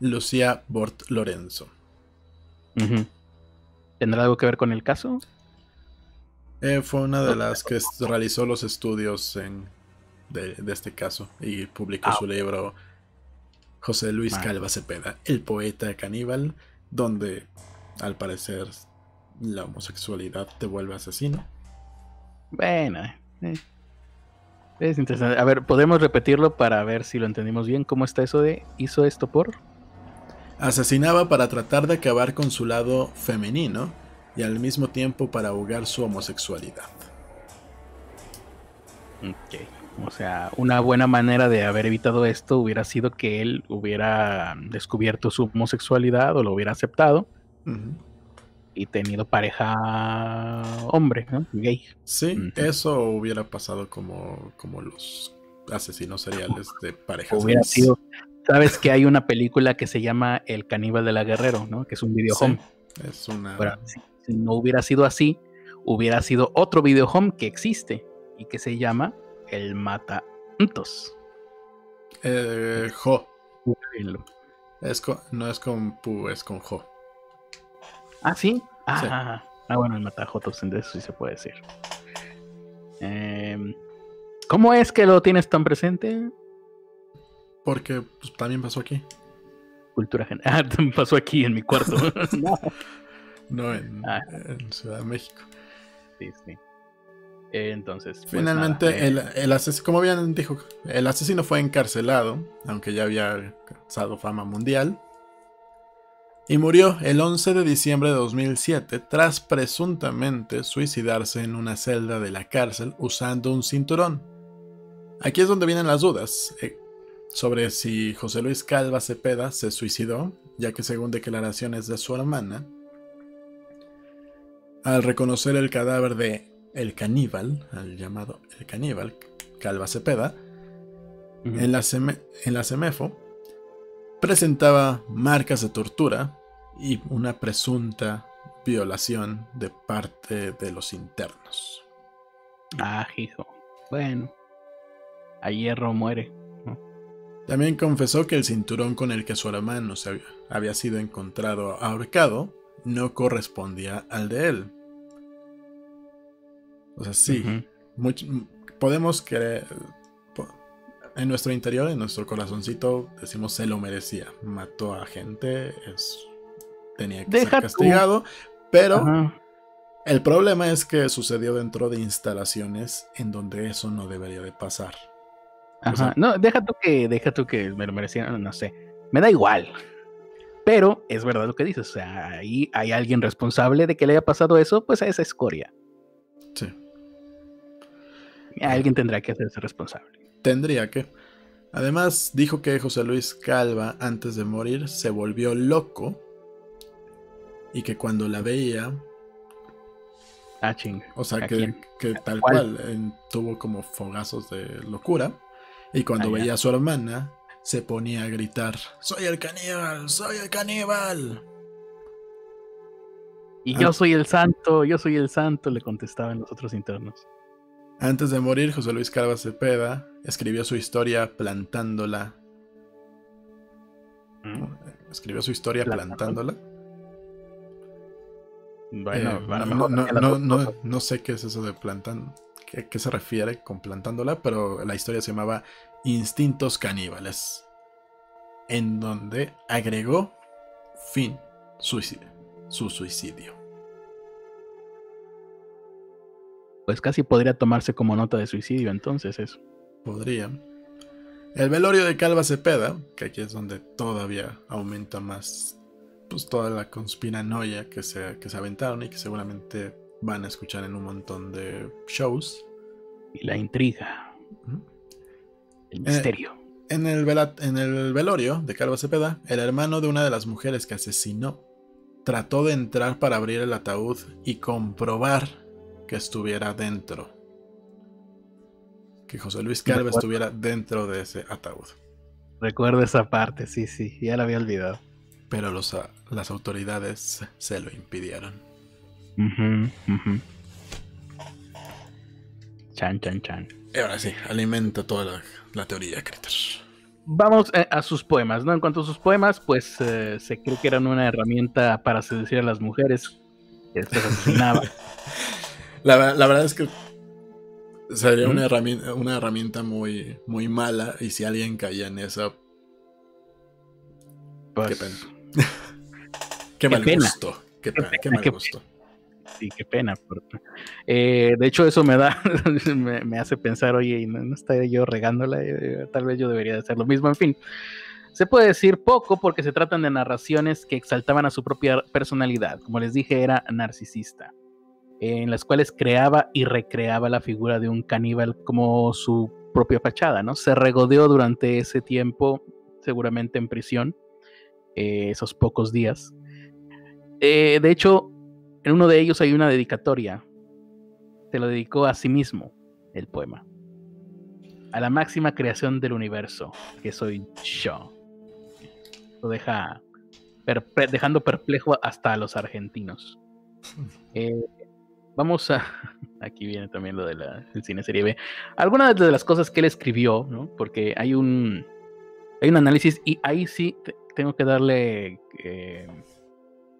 S1: Lucía Bort Lorenzo.
S2: ¿Tendrá algo que ver con el caso?
S1: Eh, fue una de las que realizó los estudios de, este caso y publicó ah, su libro José Luis Calva Cepeda, El poeta caníbal, donde al parecer la homosexualidad te vuelve asesino.
S2: Bueno, eh, es interesante. A ver, ¿podemos repetirlo para ver si lo entendimos bien? ¿Cómo está eso de hizo esto por?
S1: Asesinaba para tratar de acabar con su lado femenino y al mismo tiempo para ahogar su homosexualidad.
S2: O sea, una buena manera de haber evitado esto hubiera sido que él hubiera descubierto su homosexualidad o lo hubiera aceptado y tenido pareja hombre, ¿no? Gay.
S1: Sí, eso hubiera pasado como, como los asesinos seriales de parejas. Hubiera
S2: sido. Sabes que hay una película que se llama El caníbal de la Guerrero, ¿no? Que es un video home.
S1: Es una
S2: si no hubiera sido así, hubiera sido otro video home que existe y que se llama El Mata
S1: Eh, jo. Es no es con Pu, es con Jo.
S2: Ah, sí. Ah, ah bueno, el Mata de eso sí se puede decir. Em, ¿Cómo es que lo tienes tan presente?
S1: Porque pues, también pasó aquí.
S2: Cultura general. Ah, pasó aquí en mi cuarto. no.
S1: no ah. en, Ciudad de México.
S2: Sí, sí. Entonces.
S1: Pues Finalmente, eh, el, el asesino, como bien dijo, el asesino fue encarcelado, aunque ya había alcanzado fama mundial. Y murió el 11 de diciembre de 2007 tras presuntamente suicidarse en una celda de la cárcel usando un cinturón. Aquí es donde vienen las dudas eh, sobre si José Luis Calva Cepeda se suicidó, ya que según declaraciones de su hermana, al reconocer el cadáver de el caníbal, al llamado el caníbal, Calva Cepeda, en, la en la CEMEFO, presentaba marcas de tortura y una presunta violación de parte de los internos.
S2: Ah, hijo. Bueno, a hierro muere.
S1: También confesó que el cinturón con el que su hermano se había sido encontrado ahorcado no correspondía al de él. O sea, sí, podemos querer, en nuestro interior, en nuestro corazoncito, decimos se lo merecía. Mató a gente, es, tenía que ser castigado, pero el problema es que sucedió dentro de instalaciones en donde eso no debería de pasar.
S2: Ajá. no, deja tú que, deja tú que me lo merecía, no sé. Me da igual. Pero es verdad lo que dices, o sea, ahí hay alguien responsable de que le haya pasado eso, pues a esa escoria.
S1: Sí.
S2: Alguien tendrá que hacerse responsable.
S1: Tendría que. Además, dijo que José Luis Calva, antes de morir, se volvió loco y que cuando la veía.
S2: Ah, ching.
S1: O sea, que, tal cual, tuvo como fogazos de locura. Y cuando ah, veía a su hermana, se ponía a gritar: ¡Soy el caníbal! ¡Soy el caníbal!
S2: Y yo soy el santo, yo soy el santo, le contestaban los otros internos.
S1: Antes de morir, José Luis Calva Cepeda escribió su historia plantándola. ¿Mm? Escribió su historia plantándola. Bueno, eh, no, no, sé qué es eso de plantando. qué se refiere con plantándola, pero la historia se llamaba Instintos Caníbales, en donde agregó fin suicidio, su suicidio.
S2: Pues casi podría tomarse como nota de suicidio entonces eso.
S1: Podría. El velorio de Calva Cepeda, que aquí es donde todavía aumenta más pues toda la conspiranoia que se, que se aventaron y que seguramente van a escuchar en un montón de shows.
S2: Y la intriga. El misterio.
S1: en, el en el velorio de Calva Cepeda, el hermano de una de las mujeres que asesinó trató de entrar para abrir el ataúd y comprobar que estuviera dentro. Que José Luis Calva estuviera dentro de ese ataúd.
S2: Recuerdo esa parte, sí, sí, ya la había olvidado.
S1: Pero los, las autoridades se lo impidieron.
S2: Chan, chan, chan.
S1: Y ahora sí, alimenta toda la, teoría, Critters.
S2: Vamos eh, a, sus poemas, ¿no? En cuanto a sus poemas, pues eh, se cree que eran una herramienta para seducir a las mujeres que se asesinaba.
S1: la, verdad es que sería una, herramienta, una herramienta muy, muy mala y si alguien caía en esa...
S2: Pues,
S1: qué pena. qué, mal gusto. Qué, qué mal gusto
S2: sí, qué pena. Eh, de hecho, eso me da, me, hace pensar, oye, no, no estaría yo regándola, eh, tal vez yo debería hacer lo mismo, en fin. Se puede decir poco porque se tratan de narraciones que exaltaban a su propia personalidad. Como les dije, era narcisista, en las cuales creaba y recreaba la figura de un caníbal como su propia fachada, ¿no? Se regodeó durante ese tiempo, seguramente en prisión, eh, esos pocos días. de hecho, en uno de ellos hay una dedicatoria. Se lo dedicó a sí mismo el poema. A la máxima creación del universo, que soy yo. Lo deja dejando perplejo hasta a los argentinos. Eh, vamos a. Aquí viene también lo del cine serie B. Algunas de las cosas que él escribió, ¿no? Porque hay un. Hay un análisis y ahí sí tengo que darle. Eh,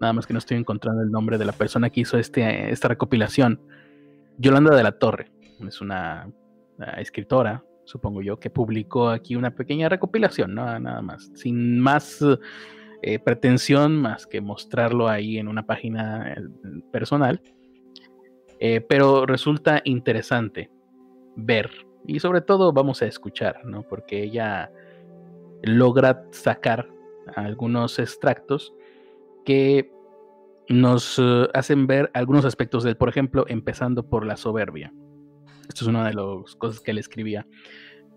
S2: Nada más que no estoy encontrando el nombre de la persona que hizo este, esta recopilación. Yolanda de la Torre. Es una, escritora, supongo yo, que publicó aquí una pequeña recopilación, ¿no? nada más. Sin más eh, pretensión más que mostrarlo ahí en una página eh, personal. Eh, pero resulta interesante ver y sobre todo vamos a escuchar, ¿no? Porque ella logra sacar algunos extractos que nos eh, hacen ver algunos aspectos de él, por ejemplo, empezando por la soberbia. Esto es una de las cosas que él escribía.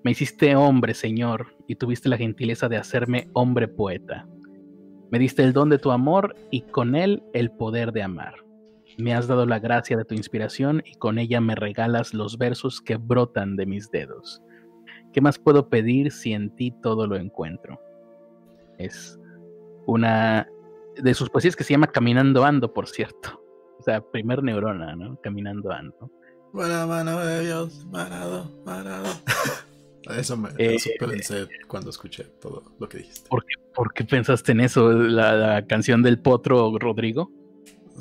S2: Me hiciste hombre, Señor, y tuviste la gentileza de hacerme hombre poeta. Me diste el don de tu amor y con él el poder de amar. Me has dado la gracia de tu inspiración y con ella me regalas los versos que brotan de mis dedos. ¿Qué más puedo pedir si en ti todo lo encuentro? Es una de sus poesías que se llama Caminando Ando, por cierto. O sea, primer neurona, ¿no? Caminando Ando.
S1: Buena mano de Dios, parado, parado. Eso me eh, pensé cuando escuché todo lo que dijiste.
S2: ¿Por qué, por qué pensaste en eso? ¿La, canción del potro Rodrigo?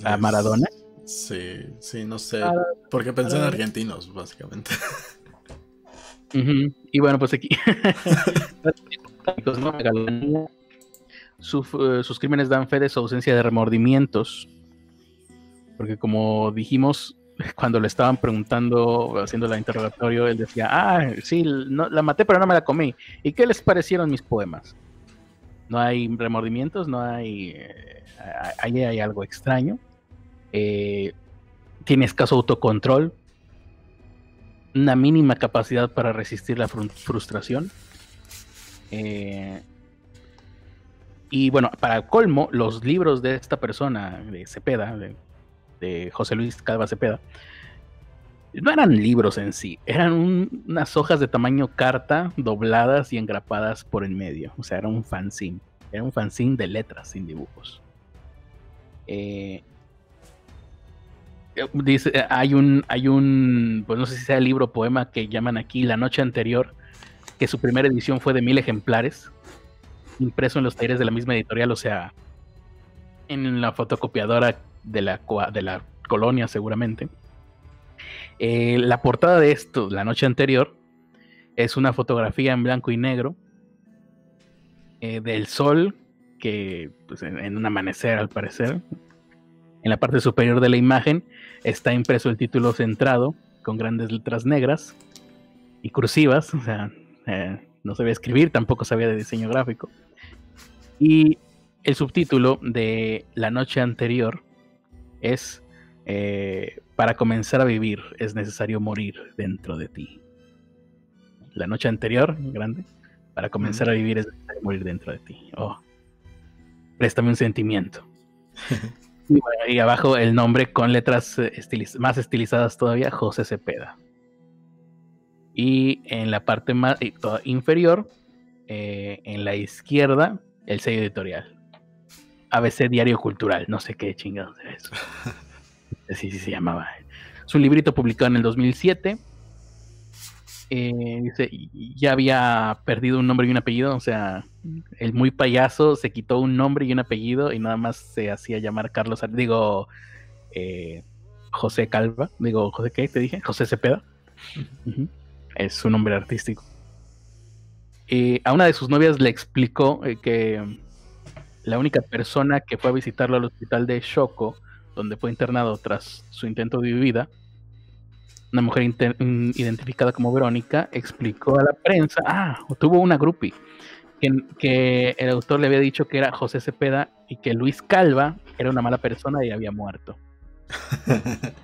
S2: ¿A Maradona?
S1: Sí, sí, no sé. Porque pensé en argentinos, básicamente.
S2: Y bueno, pues aquí. Eh, sus crímenes dan fe de su ausencia de remordimientos. Porque como dijimos, cuando le estaban preguntando, haciendo el interrogatorio, él decía, ah, sí, la maté pero no me la comí. ¿Y qué les parecieron mis poemas? No hay remordimientos, no hay... Eh, ahí hay algo extraño. Eh, tiene escaso autocontrol. Una mínima capacidad para resistir la frustración. Eh, y bueno, para colmo, los libros de esta persona, de Cepeda, de, José Luis Calva Cepeda, no eran libros en sí, eran unas hojas de tamaño carta dobladas y engrapadas por el medio. O sea, era un fanzine. Era un fanzine de letras sin dibujos. Eh, dice, hay un, hay un, pues no sé si sea el libro poema que llaman aquí La Noche Anterior, que su primera edición fue de mil ejemplares impreso en los talleres de la misma editorial, o sea, en la fotocopiadora de la, de la colonia seguramente. Eh, la portada de esto, la noche anterior, es una fotografía en blanco y negro eh, del sol, que pues, en, un amanecer al parecer, en la parte superior de la imagen está impreso el título centrado con grandes letras negras y cursivas, o sea, eh, no sabía escribir, tampoco sabía de diseño gráfico. Y el subtítulo de la noche anterior es eh, Para comenzar a vivir es necesario morir dentro de ti. La noche anterior, grande, para comenzar a vivir es necesario morir dentro de ti. Oh, préstame un sentimiento. y, abajo el nombre con letras eh, más estilizadas todavía, José Cepeda. Y en la parte más inferior, eh, en la izquierda, el sello editorial. ABC Diario Cultural, no sé qué chingados era eso. Así se llamaba. Es un librito publicado en el 2007. Eh, dice, ya había perdido un nombre y un apellido, o sea, el muy payaso se quitó un nombre y un apellido y nada más se hacía llamar Carlos, digo, eh, José Calva, digo, José, ¿qué te dije? José Cepeda. Es su nombre artístico. Y a una de sus novias le explicó eh, que la única persona que fue a visitarlo al hospital de Shoko, donde fue internado tras su intento de vida, una mujer identificada como Verónica, explicó a la prensa, ah, tuvo una groupie, que, que, el autor le había dicho que era José Cepeda y que Luis Calva era una mala persona y había muerto.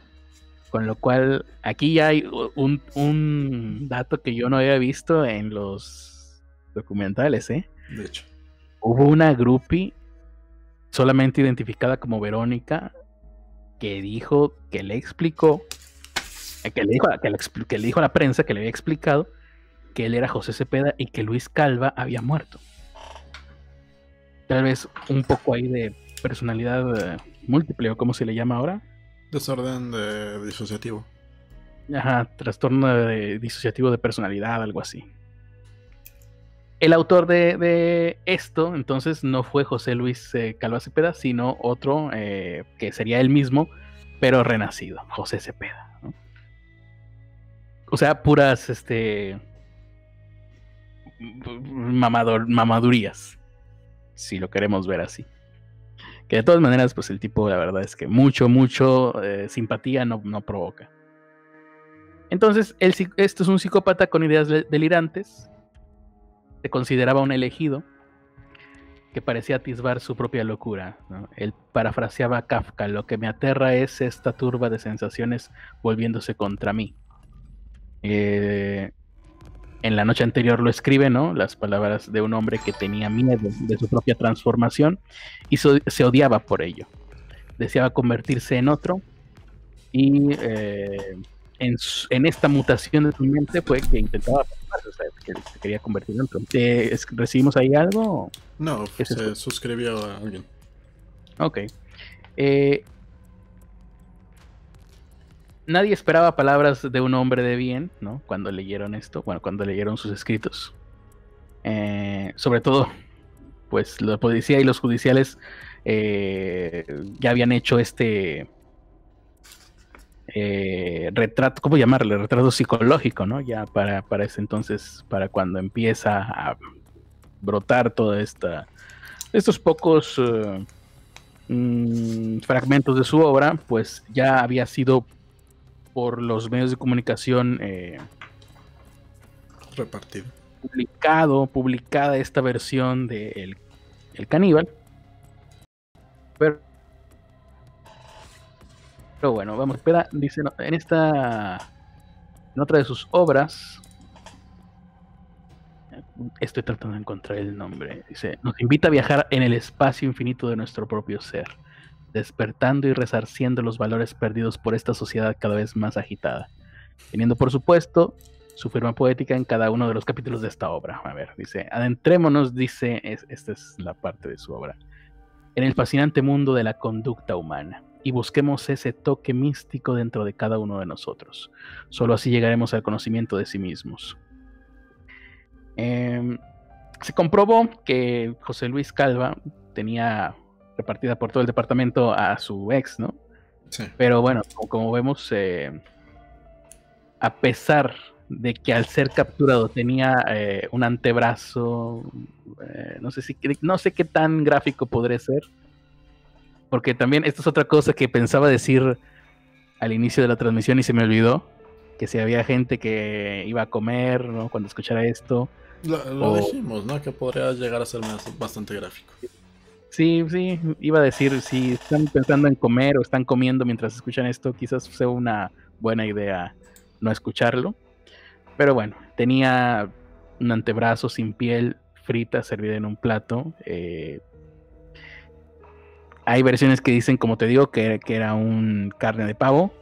S2: Con lo cual, aquí ya hay un, un, dato que yo no había visto en los documentales, ¿eh?
S1: De hecho.
S2: Hubo una groupie solamente identificada como Verónica que dijo, que le explicó, que le dijo, que le, dijo a la prensa que le había explicado que él era José Cepeda y que Luis Calva había muerto. Tal vez un poco ahí de personalidad eh, múltiple o como se le llama ahora.
S1: Desorden disociativo.
S2: Ajá, trastorno de, disociativo de personalidad, algo así. El autor de, esto, entonces, no fue José Luis eh, Calva Cepeda, sino otro eh, que sería él mismo, pero renacido, José Cepeda. O sea, puras este, mamador, mamadurías, si lo queremos ver así. Que de todas maneras, pues el tipo, la verdad es que mucho, mucho eh, simpatía no, provoca. Entonces, esto es un psicópata con ideas delirantes. Se consideraba un elegido que parecía atisbar su propia locura. Él parafraseaba a Kafka, lo que me aterra es esta turba de sensaciones volviéndose contra mí. Eh, en la noche anterior lo escribe, ¿no? Las palabras de un hombre que tenía miedo de su propia transformación y se odiaba por ello. Deseaba convertirse en otro y eh, en, esta mutación de su mente fue que intentaba, o sea, que se quería convertir en otro. ¿Recibimos ahí algo?
S1: No, se suscribió a alguien.
S2: Ok. Eh, nadie esperaba palabras de un hombre de bien, ¿no? Cuando leyeron esto, bueno, cuando leyeron sus escritos. Eh, sobre todo, pues la policía y los judiciales eh, ya habían hecho este eh, retrato, ¿cómo llamarle? Retrato psicológico, ¿no? Ya para, para ese entonces, para cuando empieza a brotar toda esta, estos pocos mm, fragmentos de su obra, pues ya había sido por los medios de comunicación eh,
S1: repartido.
S2: Publicado, publicada esta versión de el, caníbal. Pero, pero bueno, vamos, espera, dice en esta en otra de sus obras estoy tratando de encontrar el nombre. Dice, nos invita a viajar en el espacio infinito de nuestro propio ser despertando y resarciendo los valores perdidos por esta sociedad cada vez más agitada, teniendo por supuesto su firma poética en cada uno de los capítulos de esta obra. A ver, dice, adentrémonos, dice, esta es la parte de su obra, en el fascinante mundo de la conducta humana y busquemos ese toque místico dentro de cada uno de nosotros. Solo así llegaremos al conocimiento de sí mismos. Em, se comprobó que José Luis Calva tenía repartida por todo el departamento a su ex, ¿no? Sí. Pero bueno, como, vemos, eh, a pesar de que al ser capturado tenía eh, un antebrazo, eh, no sé si no sé qué tan gráfico podría ser, porque también esto es otra cosa que pensaba decir al inicio de la transmisión y se me olvidó, que si había gente que iba a comer, ¿no? Cuando escuchara esto.
S1: Lo, dijimos, ¿no? Que podría llegar a ser bastante gráfico.
S2: Sí, sí, iba a decir, si están pensando en comer o están comiendo mientras escuchan esto, quizás sea una buena idea no escucharlo. Pero bueno, tenía un antebrazo sin piel frita servida en un plato. Eh, hay versiones que dicen, como te digo, que, que, era un carne de pavo.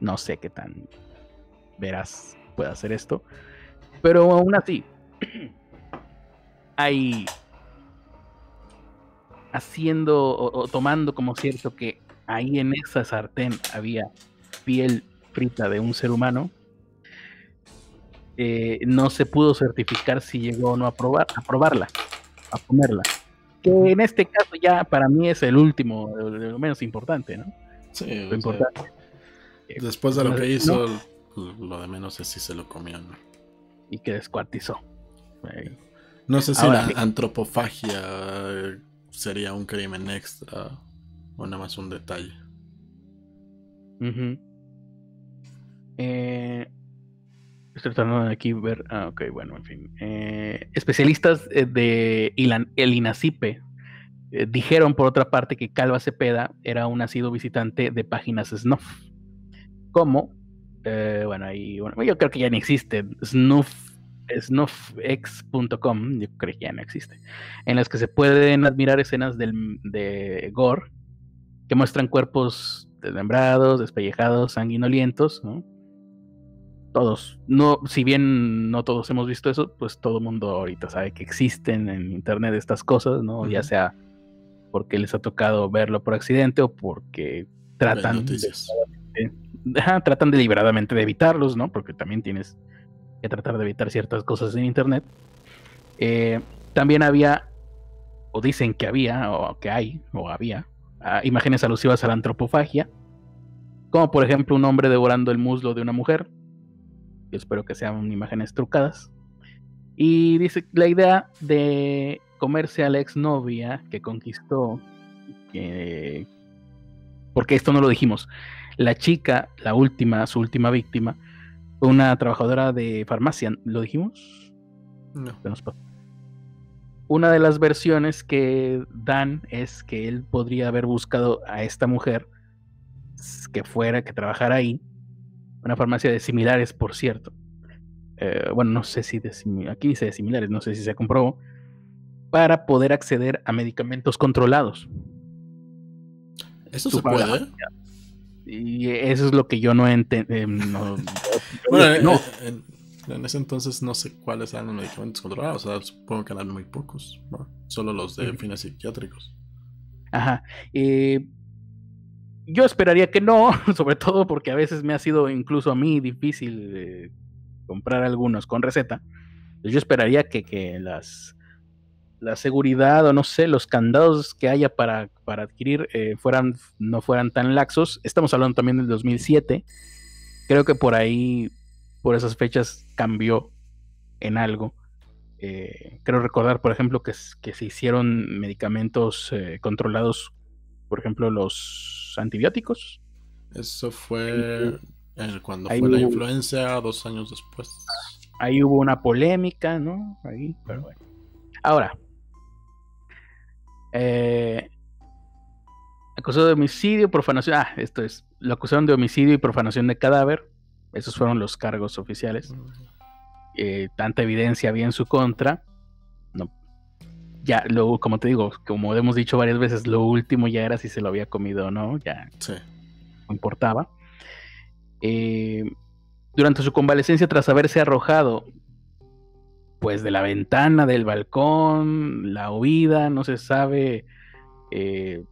S2: No sé qué tan veraz puede hacer esto. Pero aún así, hay haciendo o, tomando como cierto que ahí en esa sartén había piel frita de un ser humano, eh, no se pudo certificar si llegó o no a, probar, a probarla, a comerla. Que en este caso ya para mí es el último, lo menos importante, ¿no?
S1: Sí, lo importante. después de lo que hizo, lo de menos es si se lo comió, ¿no?
S2: Y que descuartizó.
S1: No sé si la antropofagia sería un crimen extra o nada más un detalle.
S2: eh, estoy tratando de aquí ver. Ah, ok, bueno, en fin. Eh, especialistas eh, de el INACIPE dijeron, por otra parte, que Calva Cepeda era un nacido visitante de páginas snuff. Como, bueno, ahí, bueno, yo creo que ya ni existe. Snuff snuffx.com, yo creo que ya no existe, en las que se pueden admirar escenas de gore que muestran cuerpos desmembrados, despellejados, sanguinolientos, Todos, no, si bien no todos hemos visto eso, pues todo el mundo ahorita sabe que existen en internet estas cosas, ¿no? Ya sea porque les ha tocado verlo por accidente o porque tratan tratan deliberadamente de evitarlos, ¿no? Porque también tienes que tratar de evitar ciertas cosas en Internet. Eh, también había, o dicen que había, o que hay, o había, ah, imágenes alusivas a la antropofagia, como por ejemplo un hombre devorando el muslo de una mujer. Yo espero que sean imágenes trucadas. Y dice la idea de comerse a la exnovia que conquistó, porque esto no lo dijimos, la chica, la última, su última víctima, una trabajadora de farmacia, ¿lo dijimos?
S1: No.
S2: Una de las versiones que dan es que él podría haber buscado a esta mujer que fuera, que trabajara ahí, una farmacia de similares, por cierto. Eh, bueno, no sé si de aquí dice de similares, no sé si se comprobó, para poder acceder a medicamentos controlados.
S1: ¿Eso se puede?
S2: Y eso es lo que yo no entiendo. Eh,
S1: bueno, En, ese entonces no sé cuáles eran los medicamentos controlados. O sea, supongo que eran muy pocos. Solo los de fines psiquiátricos.
S2: Ajá. Eh, yo esperaría que no, sobre todo porque a veces me ha sido incluso a mí difícil eh, comprar algunos con receta. Yo esperaría que, que las la seguridad o no sé, los candados que haya para, para adquirir eh, fueran, no fueran tan laxos. Estamos hablando también del 2007. Creo que por ahí, por esas fechas, cambió en algo. Eh, creo recordar, por ejemplo, que, que se hicieron medicamentos eh, controlados, por ejemplo, los antibióticos.
S1: Eso fue cuando fue la influencia, dos años después.
S2: Ahí hubo una polémica, ¿no? Ahí, pero bueno. Ahora, eh, acusado de homicidio, profanación. Ah, esto es. Lo acusaron de homicidio y profanación de cadáver. Esos fueron los cargos oficiales. Eh, tanta evidencia había en su contra. No. Ya, lo, como te digo, como hemos dicho varias veces, lo último ya era si se lo había comido o no. Ya no importaba. Eh, durante su convalecencia, tras haberse arrojado pues de la ventana del balcón, la huida, no se sabe eh,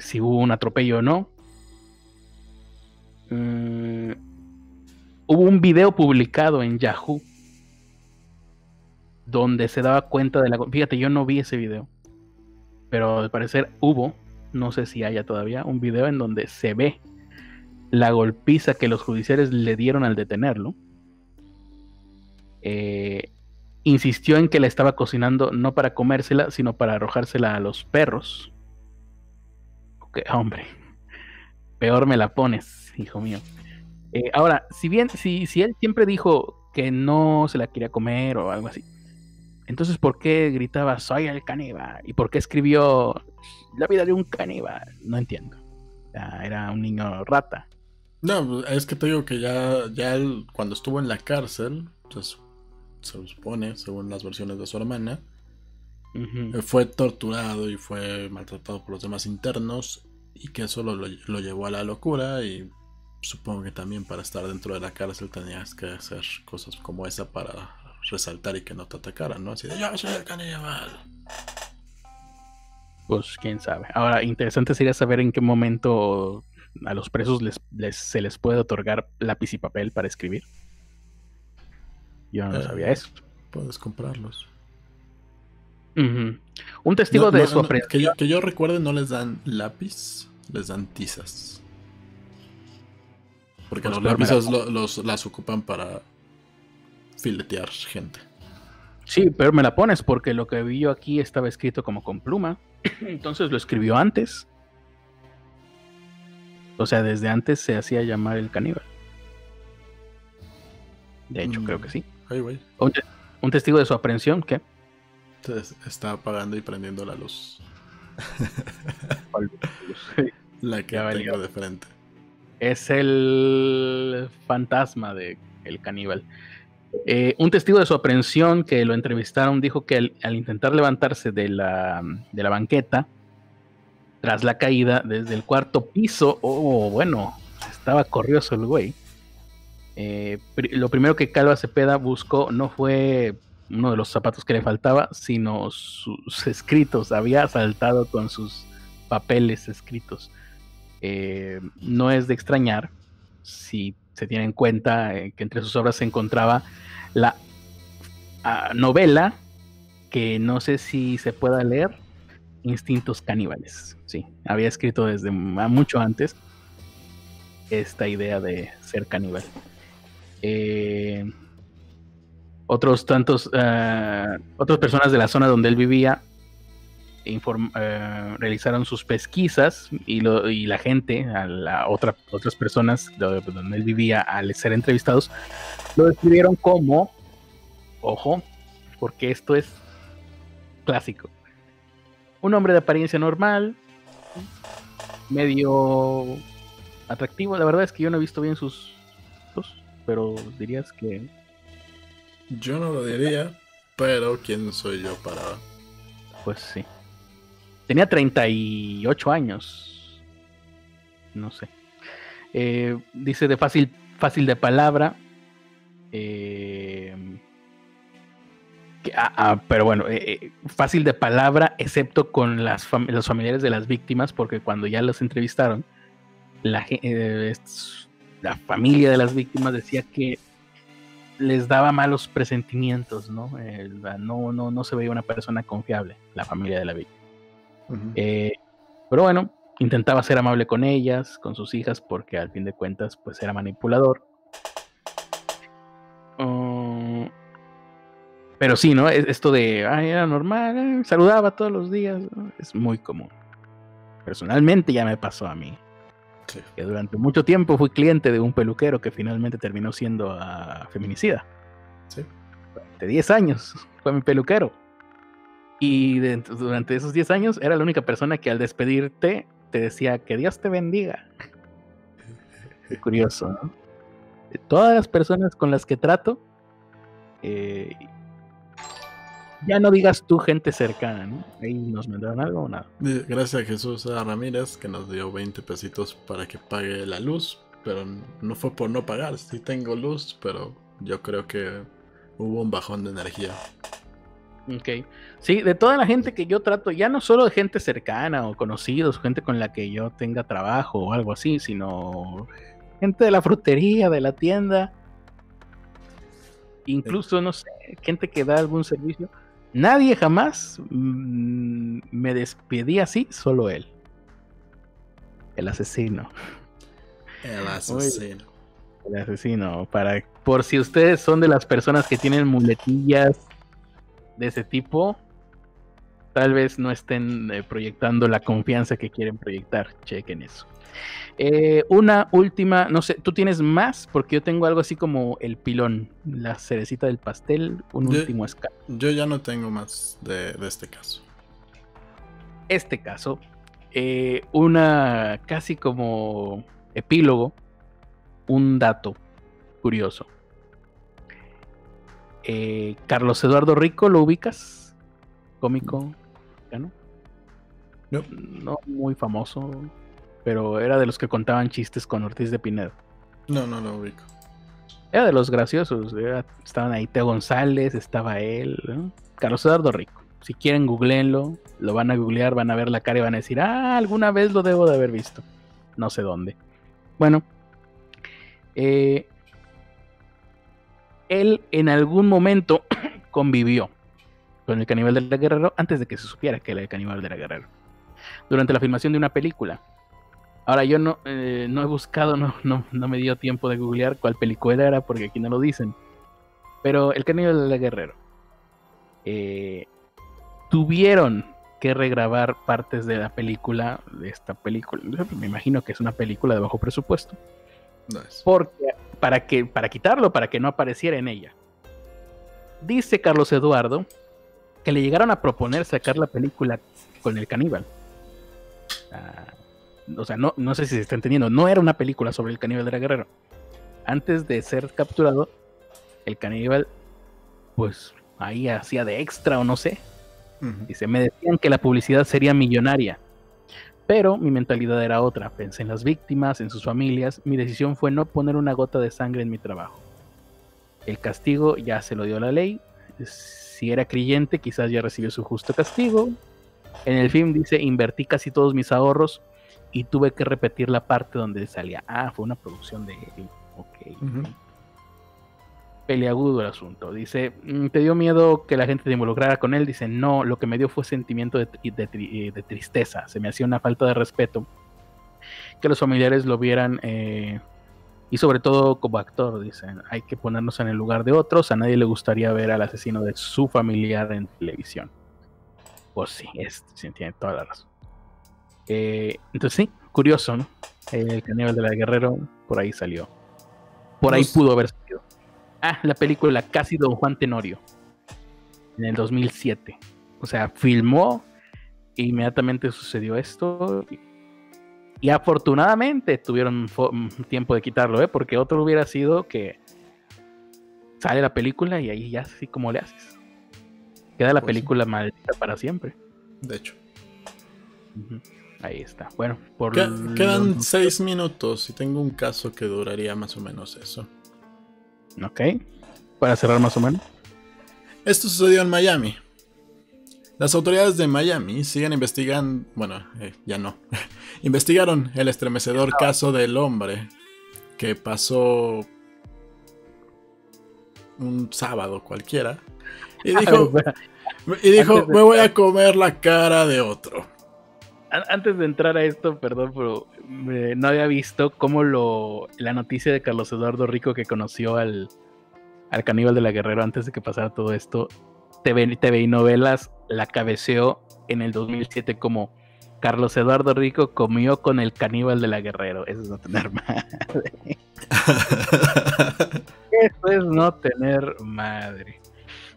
S2: si hubo un atropello o no. Mm, hubo un video publicado en Yahoo donde se daba cuenta de la... Fíjate, yo no vi ese video, pero al parecer hubo, no sé si haya todavía, un video en donde se ve la golpiza que los judiciales le dieron al detenerlo, eh, insistió en que la estaba cocinando no para comérsela, sino para arrojársela a los perros. hombre, peor me la pones, hijo mío. Eh, ahora, si bien, si, si él siempre dijo que no se la quería comer o algo así, entonces ¿por qué gritaba soy el caníbal? ¿Y por qué escribió la vida de un caníbal? No entiendo. era un niño rata.
S1: No, es que te digo que ya, ya él, cuando estuvo en la cárcel, pues se supone, según las versiones de su hermana, eh, fue torturado y fue maltratado por los demás internos y que eso lo, llevó a la locura y supongo que también para estar dentro de la cárcel tenías que hacer cosas como esa para resaltar y que no te atacaran, ¿no? Así de yo soy el caníbal.
S2: Pues quién sabe. Ahora, interesante sería saber en qué momento a los presos les, se les puede otorgar lápiz y papel para escribir. Yo no eh, sabía eso.
S1: Puedes comprarlos.
S2: Un testigo de su
S1: que, yo, recuerde, no les dan lápiz, les dan tizas. Porque los lápices los, las ocupan para filetear gente.
S2: Sí, pero me la pones porque lo que vi yo aquí estaba escrito como con pluma. Entonces lo escribió antes. O sea, desde antes se hacía llamar el caníbal. De hecho, creo que sí. Un, testigo de su aprehensión, ¿qué?
S1: está apagando y prendiendo la luz. la que tengo de frente.
S2: Es el fantasma de el caníbal. Eh, un testigo de su aprehensión que lo entrevistaron dijo que al, intentar levantarse de la, banqueta, tras la caída desde el cuarto piso, oh, bueno, estaba corrioso el güey, eh, lo primero que Calva Cepeda buscó no fue uno de los zapatos que le faltaba, sino sus escritos. Había saltado con sus papeles escritos. Eh, no es de extrañar si se tiene en cuenta eh, que entre sus obras se encontraba la ah, novela que no sé si se pueda leer, Instintos Caníbales. Sí, había escrito desde mucho antes esta idea de ser caníbal. Eh, otros tantos, eh, otras personas de la zona donde él vivía eh, realizaron sus pesquisas y, la gente, a la otra, otras personas donde, él vivía al ser entrevistados, lo describieron como, ojo, porque esto es clásico, un hombre de apariencia normal, medio atractivo, la verdad es que yo no he visto bien sus pero dirías que...
S1: Yo no lo diría, pero ¿quién soy yo para...?
S2: Pues sí. Tenía 38 años. No sé. Eh, dice de fácil, fácil de palabra. Eh, ah, ah, pero bueno, eh, fácil de palabra, excepto con las los familiares de las víctimas, porque cuando ya los entrevistaron, la, la familia de las víctimas decía que les daba malos presentimientos, ¿no? no, no, no se veía una persona confiable, la familia de la víctima. Eh, pero bueno, intentaba ser amable con ellas, con sus hijas, porque al fin de cuentas, pues era manipulador. Mm, pero sí, ¿no? Esto de, ay, era normal, eh, saludaba todos los días, es muy común. Personalmente ya me pasó a mí. Que durante mucho tiempo fui cliente de un peluquero que finalmente terminó siendo a feminicida. Sí. Durante 10 años fue mi peluquero. Y durante esos 10 años era la única persona que al despedirte te decía que Dios te bendiga. Qué curioso, ¿no? Todas las personas con las que trato, eh, ya no digas tú gente cercana, ¿no? Ahí nos mandaron algo o nada.
S1: Gracias a Jesús Ramírez que nos dio 20 pesitos para que pague la luz, pero no fue por no pagar, sí tengo luz, pero yo creo que hubo un bajón de energía.
S2: Ok. Sí, de toda la gente que yo trato, ya no solo de gente cercana o conocidos, gente con la que yo tenga trabajo o algo así, sino gente de la frutería, de la tienda, incluso, no sé, gente que da algún servicio Nadie jamás mm, me despedía así, solo él. El asesino.
S1: El asesino.
S2: el asesino. Para, por si ustedes son de las personas que tienen muletillas de ese tipo, tal vez no estén eh, proyectando la confianza que quieren proyectar. Chequen eso. Eh, una última, no sé, ¿tú tienes más? Porque yo tengo algo así como el pilón, la cerecita del pastel, un último escala.
S1: Yo ya no tengo más de, este caso.
S2: Este caso, eh, una casi como epílogo, un dato curioso. Eh, Carlos Eduardo Rico, ¿lo ubicas? Cómico, ¿no? No. no muy famoso, pero era de los que contaban chistes con Ortiz de Pinedo.
S1: No, no lo ubico.
S2: Era de los graciosos. estaban ahí Teo González, estaba él, Carlos Eduardo Rico. Si quieren, googleenlo, lo van a googlear, van a ver la cara y van a decir, ah, alguna vez lo debo de haber visto. No sé dónde. Bueno, eh, él en algún momento convivió con el caníbal de la Guerrero antes de que se supiera que era el caníbal de la Guerrero. Durante la filmación de una película, Ahora yo no, eh, no he buscado, no, no, no, me dio tiempo de googlear cuál película era porque aquí no lo dicen. Pero El Caníbal de Guerrero. Eh, tuvieron que regrabar partes de la película, de esta película. Me imagino que es una película de bajo presupuesto. Porque, para, que, para quitarlo, para que no apareciera en ella. Dice Carlos Eduardo que le llegaron a proponer sacar la película con el caníbal. Ah, o sea, no, no sé si se está entendiendo, no era una película sobre el caníbal de la Guerrero. Antes de ser capturado, el caníbal, pues ahí hacía de extra o no sé. Dice, me decían que la publicidad sería millonaria, pero mi mentalidad era otra. Pensé en las víctimas, en sus familias. Mi decisión fue no poner una gota de sangre en mi trabajo. El castigo ya se lo dio la ley. Si era creyente, quizás ya recibió su justo castigo. En el film dice, invertí casi todos mis ahorros y tuve que repetir la parte donde salía. Ah, fue una producción de. Ok. Peleagudo el asunto. Dice, mm, ¿te dio miedo que la gente te involucrara con él? Dice, no, lo que me dio fue sentimiento de, de, tristeza. Se me hacía una falta de respeto. Que los familiares lo vieran. Eh, y sobre todo como actor, dicen, hay que ponernos en el lugar de otros. A nadie le gustaría ver al asesino de su familiar en televisión. Pues sí, es, tiene toda la razón. Eh, entonces sí, curioso, ¿no? El caníbal de la Guerrero por ahí salió. Por ahí pudo haber salido. Ah, la película Casi Don Juan Tenorio. En el 2007. O sea, filmó e inmediatamente sucedió esto. Y, afortunadamente tuvieron tiempo de quitarlo, ¿eh? Porque otro hubiera sido que sale la película y ahí ya así como le haces. Queda la pues película maldita para siempre.
S1: De hecho.
S2: Ahí está. Bueno, por
S1: quedan seis minutos y tengo un caso que duraría más o menos eso.
S2: Ok. Para cerrar más o menos.
S1: Esto sucedió en Miami. Las autoridades de Miami siguen investigando, bueno, eh, ya no, investigaron el estremecedor caso del hombre que pasó un sábado cualquiera y dijo, y dijo me voy a comer la cara de otro
S2: antes de entrar a esto, perdón, pero no había visto cómo lo la noticia de Carlos Eduardo Rico que conoció al, al caníbal de la Guerrero antes de que pasara todo esto. TV, TV y novelas la cabeceó en el 2007 como Carlos Eduardo Rico comió con el caníbal de la Guerrero. Eso es no tener madre. Eso es no tener madre.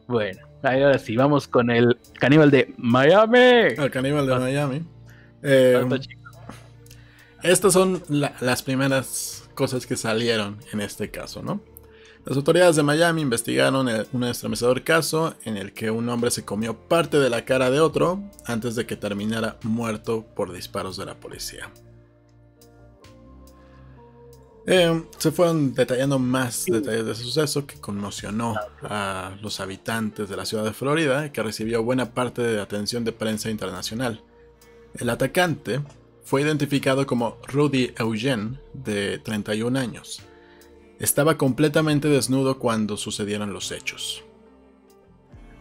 S2: Bueno, ahora sí, vamos con el caníbal de Miami.
S1: El caníbal de Miami. Eh, estas son las primeras cosas que salieron en este caso, ¿no? Las autoridades de Miami investigaron un estremecedor caso en el que un hombre se comió parte de la cara de otro antes de que terminara muerto por disparos de la policía. Eh, se fueron detallando más detalles de ese suceso que conmocionó a los habitantes de la ciudad de Florida que recibió buena parte de atención de prensa internacional. El atacante fue identificado como Rudy Eugene, de 31 años. Estaba completamente desnudo cuando sucedieron los hechos.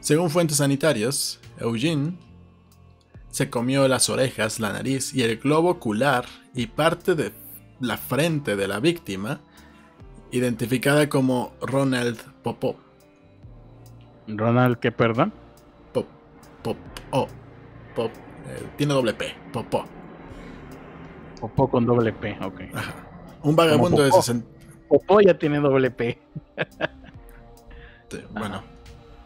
S1: Según fuentes sanitarias, Eugene se comió las orejas, la nariz y el globo ocular y parte de la frente de la víctima, identificada como Ronald Popó.
S2: ¿Ronald qué, perdón?
S1: Pop, pop, oh, pop, eh, tiene doble P, Popó.
S2: Popó con doble P, ok.
S1: Un vagabundo de 60.
S2: Popó ya tiene doble P.
S1: bueno,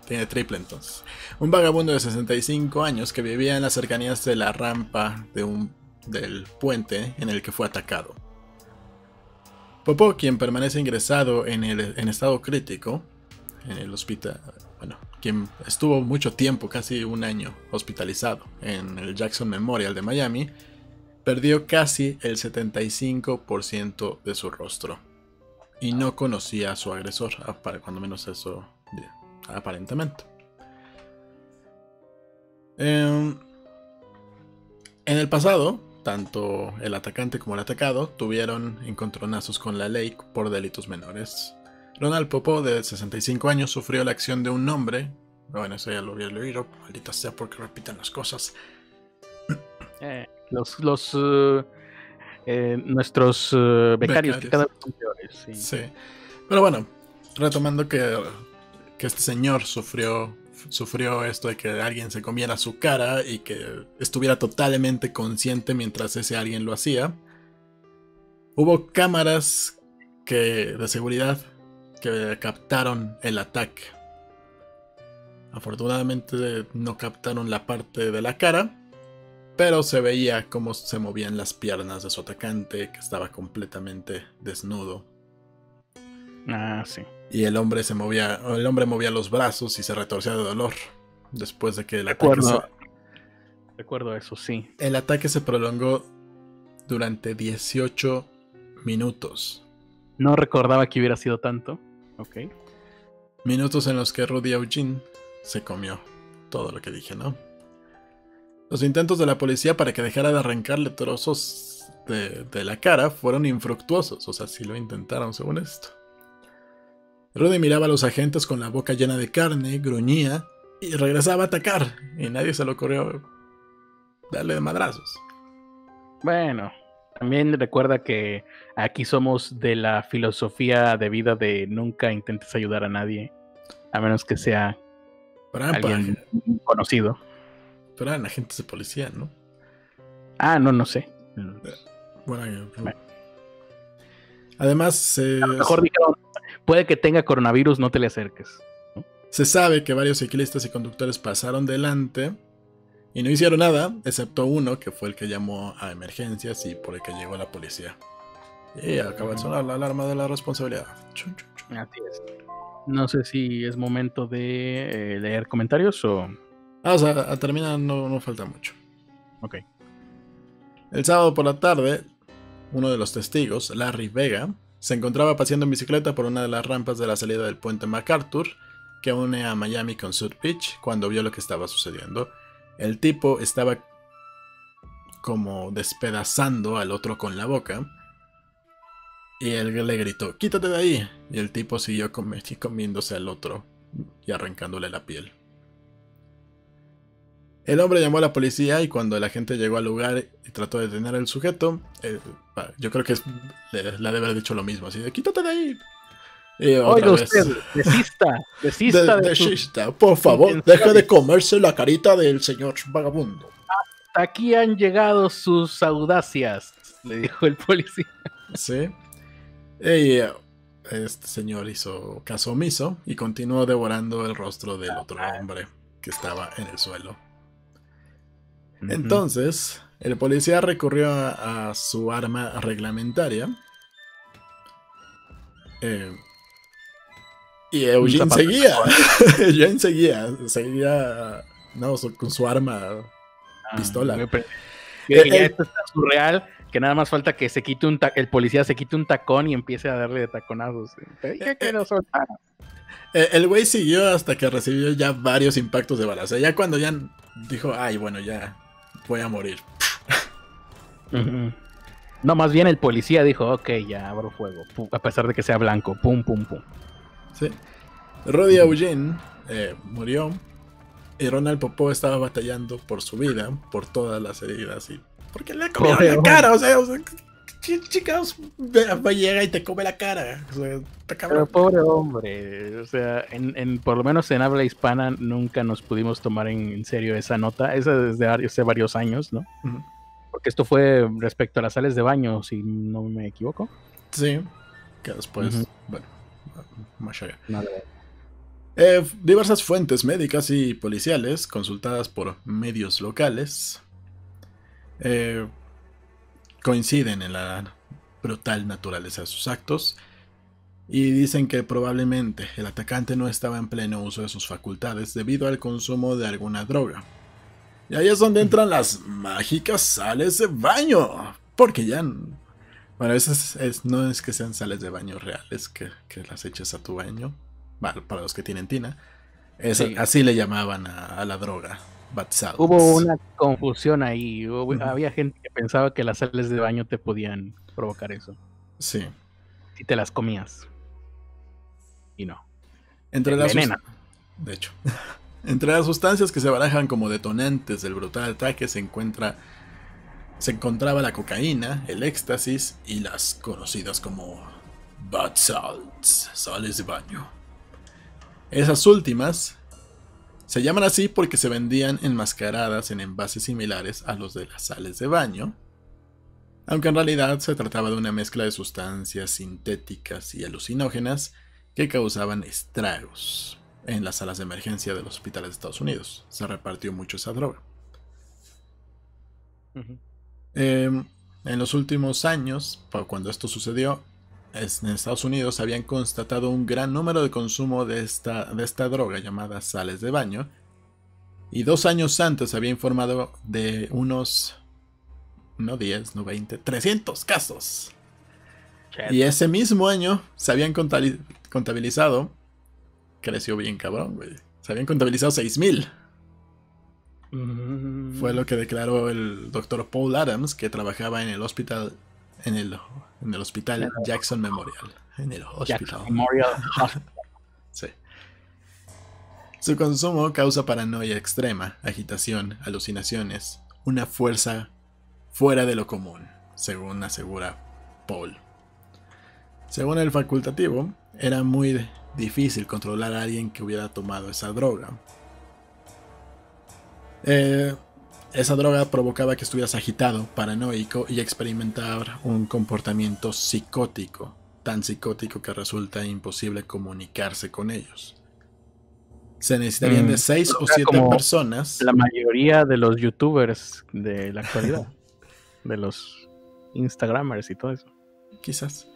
S1: tiene triple entonces. Un vagabundo de 65 años que vivía en las cercanías de la rampa de un, del puente en el que fue atacado. Popó, quien permanece ingresado en, el, en estado crítico en el hospital, bueno, quien estuvo mucho tiempo, casi un año, hospitalizado en el Jackson Memorial de Miami, perdió casi el 75% de su rostro. Y no conocía a su agresor, cuando menos eso, aparentemente. Em, en el pasado, tanto el atacante como el atacado tuvieron encontronazos con la ley por delitos menores. Ronald Popo, de 65 años, sufrió la acción de un hombre. Bueno, eso ya lo había leído, maldita sea porque repiten las cosas.
S2: Eh, los, los uh, eh, nuestros uh, becarios, que cada vez son peores.
S1: Sí. Pero bueno, retomando que, que este señor sufrió sufrió esto de que alguien se comiera su cara y que estuviera totalmente consciente mientras ese alguien lo hacía. Hubo cámaras que, de seguridad que captaron el ataque. Afortunadamente no captaron la parte de la cara, pero se veía cómo se movían las piernas de su atacante, que estaba completamente desnudo.
S2: Ah, sí.
S1: Y el hombre se movía, el hombre movía los brazos y se retorcía de dolor después de que el
S2: ataque se... Recuerdo eso, sí.
S1: El ataque se prolongó durante 18 minutos.
S2: No recordaba que hubiera sido tanto. Ok.
S1: Minutos en los que Rudy Eugene se comió todo lo que dije, ¿no? Los intentos de la policía para que dejara de arrancarle trozos de, de la cara fueron infructuosos, o sea, sí lo intentaron según esto. Rudy miraba a los agentes con la boca llena de carne, gruñía y regresaba a atacar, y nadie se le ocurrió darle de madrazos.
S2: Bueno, también recuerda que aquí somos de la filosofía de vida de nunca intentes ayudar a nadie, a menos que sea alguien conocido.
S1: Pero eran agentes de policía, ¿no?
S2: Ah, no, no sé.
S1: Bueno, Además,
S2: a lo mejor dijeron, puede que tenga coronavirus, no te le acerques.
S1: Se sabe que varios ciclistas y conductores pasaron delante y no hicieron nada, excepto uno que fue el que llamó a emergencias y por el que llegó la policía. Y acaba de sonar la alarma de la responsabilidad.
S2: Así es. No sé si es momento de eh, leer comentarios o.
S1: Ah, o sea, a terminar no, no falta mucho.
S2: Ok.
S1: El sábado por la tarde, uno de los testigos, Larry Vega, se encontraba paseando en bicicleta por una de las rampas de la salida del puente MacArthur, que une a Miami con South Beach, cuando vio lo que estaba sucediendo. El tipo estaba como despedazando al otro con la boca. Y él le gritó, quítate de ahí. Y el tipo siguió comiéndose al otro y arrancándole la piel. El hombre llamó a la policía y cuando la gente llegó al lugar y trató de detener al sujeto, eh, yo creo que es, le, debe haber dicho lo mismo, así de quítate de ahí.
S2: Oiga usted, desista, desista.
S1: desista, por favor, deja de comerse la carita del señor vagabundo.
S2: Hasta aquí han llegado sus audacias, le dijo el policía.
S1: Sí. Y este señor hizo caso omiso y continuó devorando el rostro del otro hombre que estaba en el suelo. Entonces, el policía recurrió a, su arma reglamentaria. Eh, y Eugene seguía. Eugene seguía. Seguía. No, con su arma. Ah, pistola.
S2: Que eh, ya eh, esto está surreal. Que nada más falta que se quite un el policía se quite un tacón y empiece a darle de taconazos. que lo
S1: El güey siguió hasta que recibió ya varios impactos de balas. ya cuando ya dijo, ay, bueno, ya voy a morir.
S2: No, más bien el policía dijo, ok, ya abro fuego, a pesar de que sea blanco, pum, pum, pum.
S1: Sí. Roddy Eugene eh, murió y Ronald Popó estaba batallando por su vida, por todas las heridas y porque le comieron la cara, o sea, chicos, llega y te come la cara.
S2: Pero pobre hombre, o sea, en, por lo menos en habla hispana nunca nos pudimos tomar en, serio esa nota, esa desde hace varios años, ¿no? Porque esto fue respecto a las sales de baño, si no me equivoco.
S1: Sí, que después, bueno, Eh, diversas fuentes médicas y policiales, consultadas por medios locales, eh, coinciden en la brutal naturaleza de sus actos y dicen que probablemente el atacante no estaba en pleno uso de sus facultades debido al consumo de alguna droga. Y ahí es donde entran las mágicas sales de baño. Porque ya... Bueno, eso es, no es que sean sales de baño reales que, las eches a tu baño. para los que tienen tina. Así le llamaban a la droga.
S2: Hubo una confusión ahí. Había gente que pensaba que las sales de baño te podían provocar eso.
S1: Sí.
S2: Si te las comías. Y no.
S1: Entre las De hecho. Entre las sustancias que se barajan como detonantes del brutal ataque se encuentra se encontraba la cocaína, el éxtasis y las conocidas como bad salts, sales de baño. Esas últimas se llaman así porque se vendían enmascaradas en envases similares a los de las sales de baño, aunque en realidad se trataba de una mezcla de sustancias sintéticas y alucinógenas que causaban estragos en las salas de emergencia de los hospitales de Estados Unidos. Se repartió mucho esa droga. Em, en los últimos años, cuando esto sucedió, en Estados Unidos habían constatado un gran número de consumo de esta, de esta droga llamada sales de baño. Y dos años antes había informado de unos, no 10, no 20, 300 casos. Y ese mismo año se habían contabilizado, creció bien cabrón, güey. Se habían contabilizado 6000. Mm. Fue lo que declaró el doctor Paul Adams, que trabajaba en el hospital en el, en el hospital Jackson Memorial. En el hospital. Memorial sí. Su consumo causa paranoia extrema, agitación, alucinaciones, una fuerza fuera de lo común, según asegura Paul. Según el facultativo, era muy difícil controlar a alguien que hubiera tomado esa droga. Eh, esa droga provocaba que estuvieras agitado, paranoico y experimentar un comportamiento psicótico, tan psicótico que resulta imposible comunicarse con ellos. Se necesitarían de 6 mm, o 7 personas.
S2: La mayoría de los youtubers de la actualidad, de los Instagramers y todo eso.
S1: Quizás.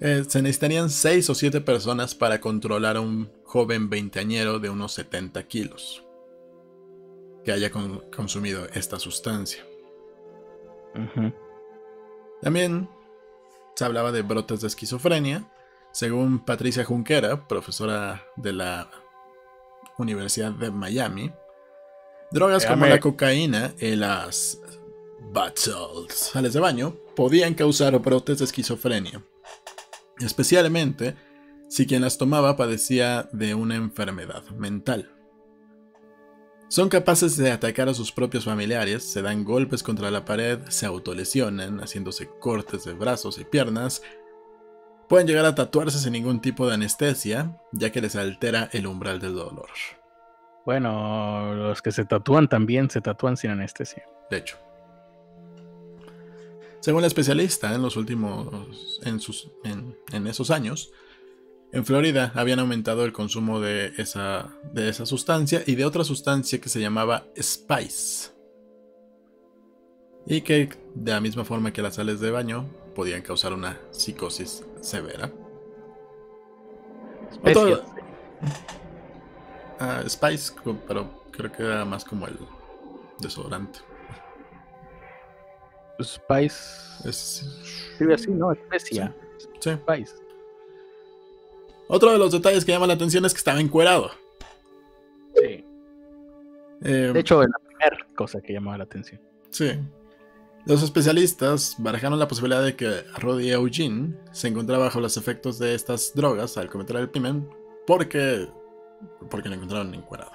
S1: Eh, se necesitarían 6 o 7 personas para controlar a un joven veinteañero de unos 70 kilos que haya consumido esta sustancia. También se hablaba de brotes de esquizofrenia. Según Patricia Junquera, profesora de la Universidad de Miami, drogas como la cocaína y las bad sales de baño podían causar brotes de esquizofrenia, especialmente si quien las tomaba padecía de una enfermedad mental. Son capaces de atacar a sus propios familiares, se dan golpes contra la pared, se autolesionan, haciéndose cortes de brazos y piernas. Pueden llegar a tatuarse sin ningún tipo de anestesia, ya que les altera el umbral del dolor.
S2: Bueno, los que se tatúan también se tatúan sin anestesia.
S1: De hecho. Según la especialista, en los últimos. en, sus, en esos años, en Florida habían aumentado el consumo de esa, de esa sustancia y de otra sustancia que se llamaba Spice. Y que de la misma forma que las sales de baño podían causar una psicosis severa. Ah, Spice, pero creo que era más como el desodorante.
S2: Spice.
S1: Es...
S2: así, ¿no? Especia.
S1: Sí. Spice. Otro de los detalles que llama la atención es que estaba encuerado.
S2: Sí. Eh, de hecho, es la primera cosa que llamaba la atención.
S1: Sí. Los especialistas barajaron la posibilidad de que Roddy Eugene se encontraba bajo los efectos de estas drogas al cometer el crimen porque, porque lo encontraron encuerado.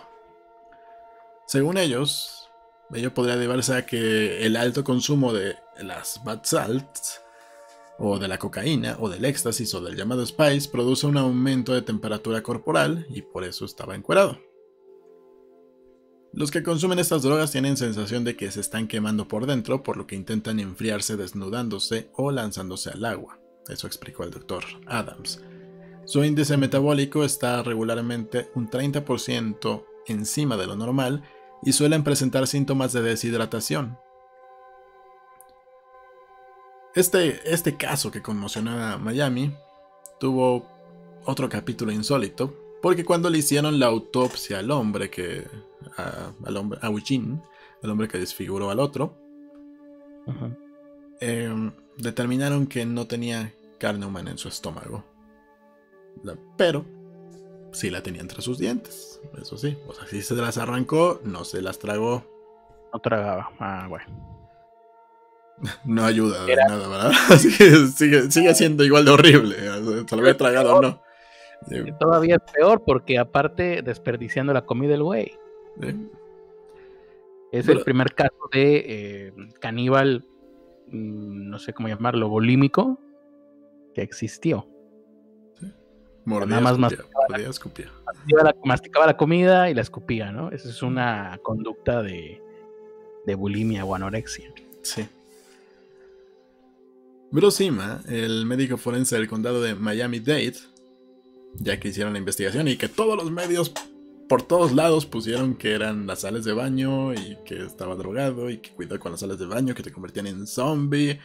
S1: Según ellos, Ello podría deberse a que el alto consumo de las bad salts, o de la cocaína, o del éxtasis, o del llamado spice, produce un aumento de temperatura corporal y por eso estaba encuerado. Los que consumen estas drogas tienen sensación de que se están quemando por dentro, por lo que intentan enfriarse desnudándose o lanzándose al agua. Eso explicó el doctor Adams. Su índice metabólico está regularmente un 30% encima de lo normal y suelen presentar síntomas de deshidratación. Este, este caso que conmocionó a Miami tuvo otro capítulo insólito, porque cuando le hicieron la autopsia al hombre que. a, al hombre, a Eugene, el hombre que desfiguró al otro, em, determinaron que no tenía carne humana en su estómago. pero sí la tenía entre sus dientes. Eso sí. O sea, si se las arrancó, no se las tragó.
S2: No tragaba. Ah, bueno.
S1: No ayuda de nada, ¿verdad? sigue, sigue, siendo igual de horrible. Se lo había tragado o no.
S2: Todavía es peor porque aparte desperdiciando la comida del güey. Es el primer caso de eh, caníbal, mm, no sé cómo llamarlo, volímico, que existió.
S1: Nada más
S2: escupía, La, masticaba la comida y la escupía, ¿no? Esa es una conducta de, de bulimia o anorexia.
S1: Sí. Bruce el médico forense del condado de Miami-Dade, ya que hicieron la investigación y que todos los medios por todos lados pusieron que eran las sales de baño y que estaba drogado y que cuidó con las sales de baño, que te convertían en zombie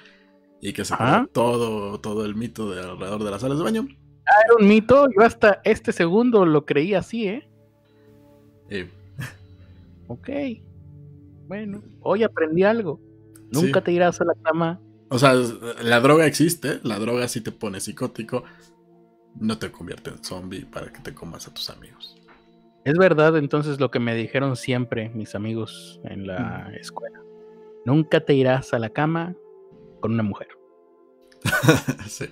S1: y que se todo, todo el mito de alrededor de las sales de baño.
S2: Ah, era un mito. Yo hasta este segundo lo creí así, ¿eh? Ok. Bueno, hoy aprendí algo. Nunca te irás a la cama.
S1: O sea, la droga existe, la droga sí te pone psicótico, no te convierte en zombie para que te comas a tus amigos.
S2: Es verdad, entonces lo que me dijeron siempre mis amigos en la escuela. Nunca te irás a la cama con una mujer.
S1: sí.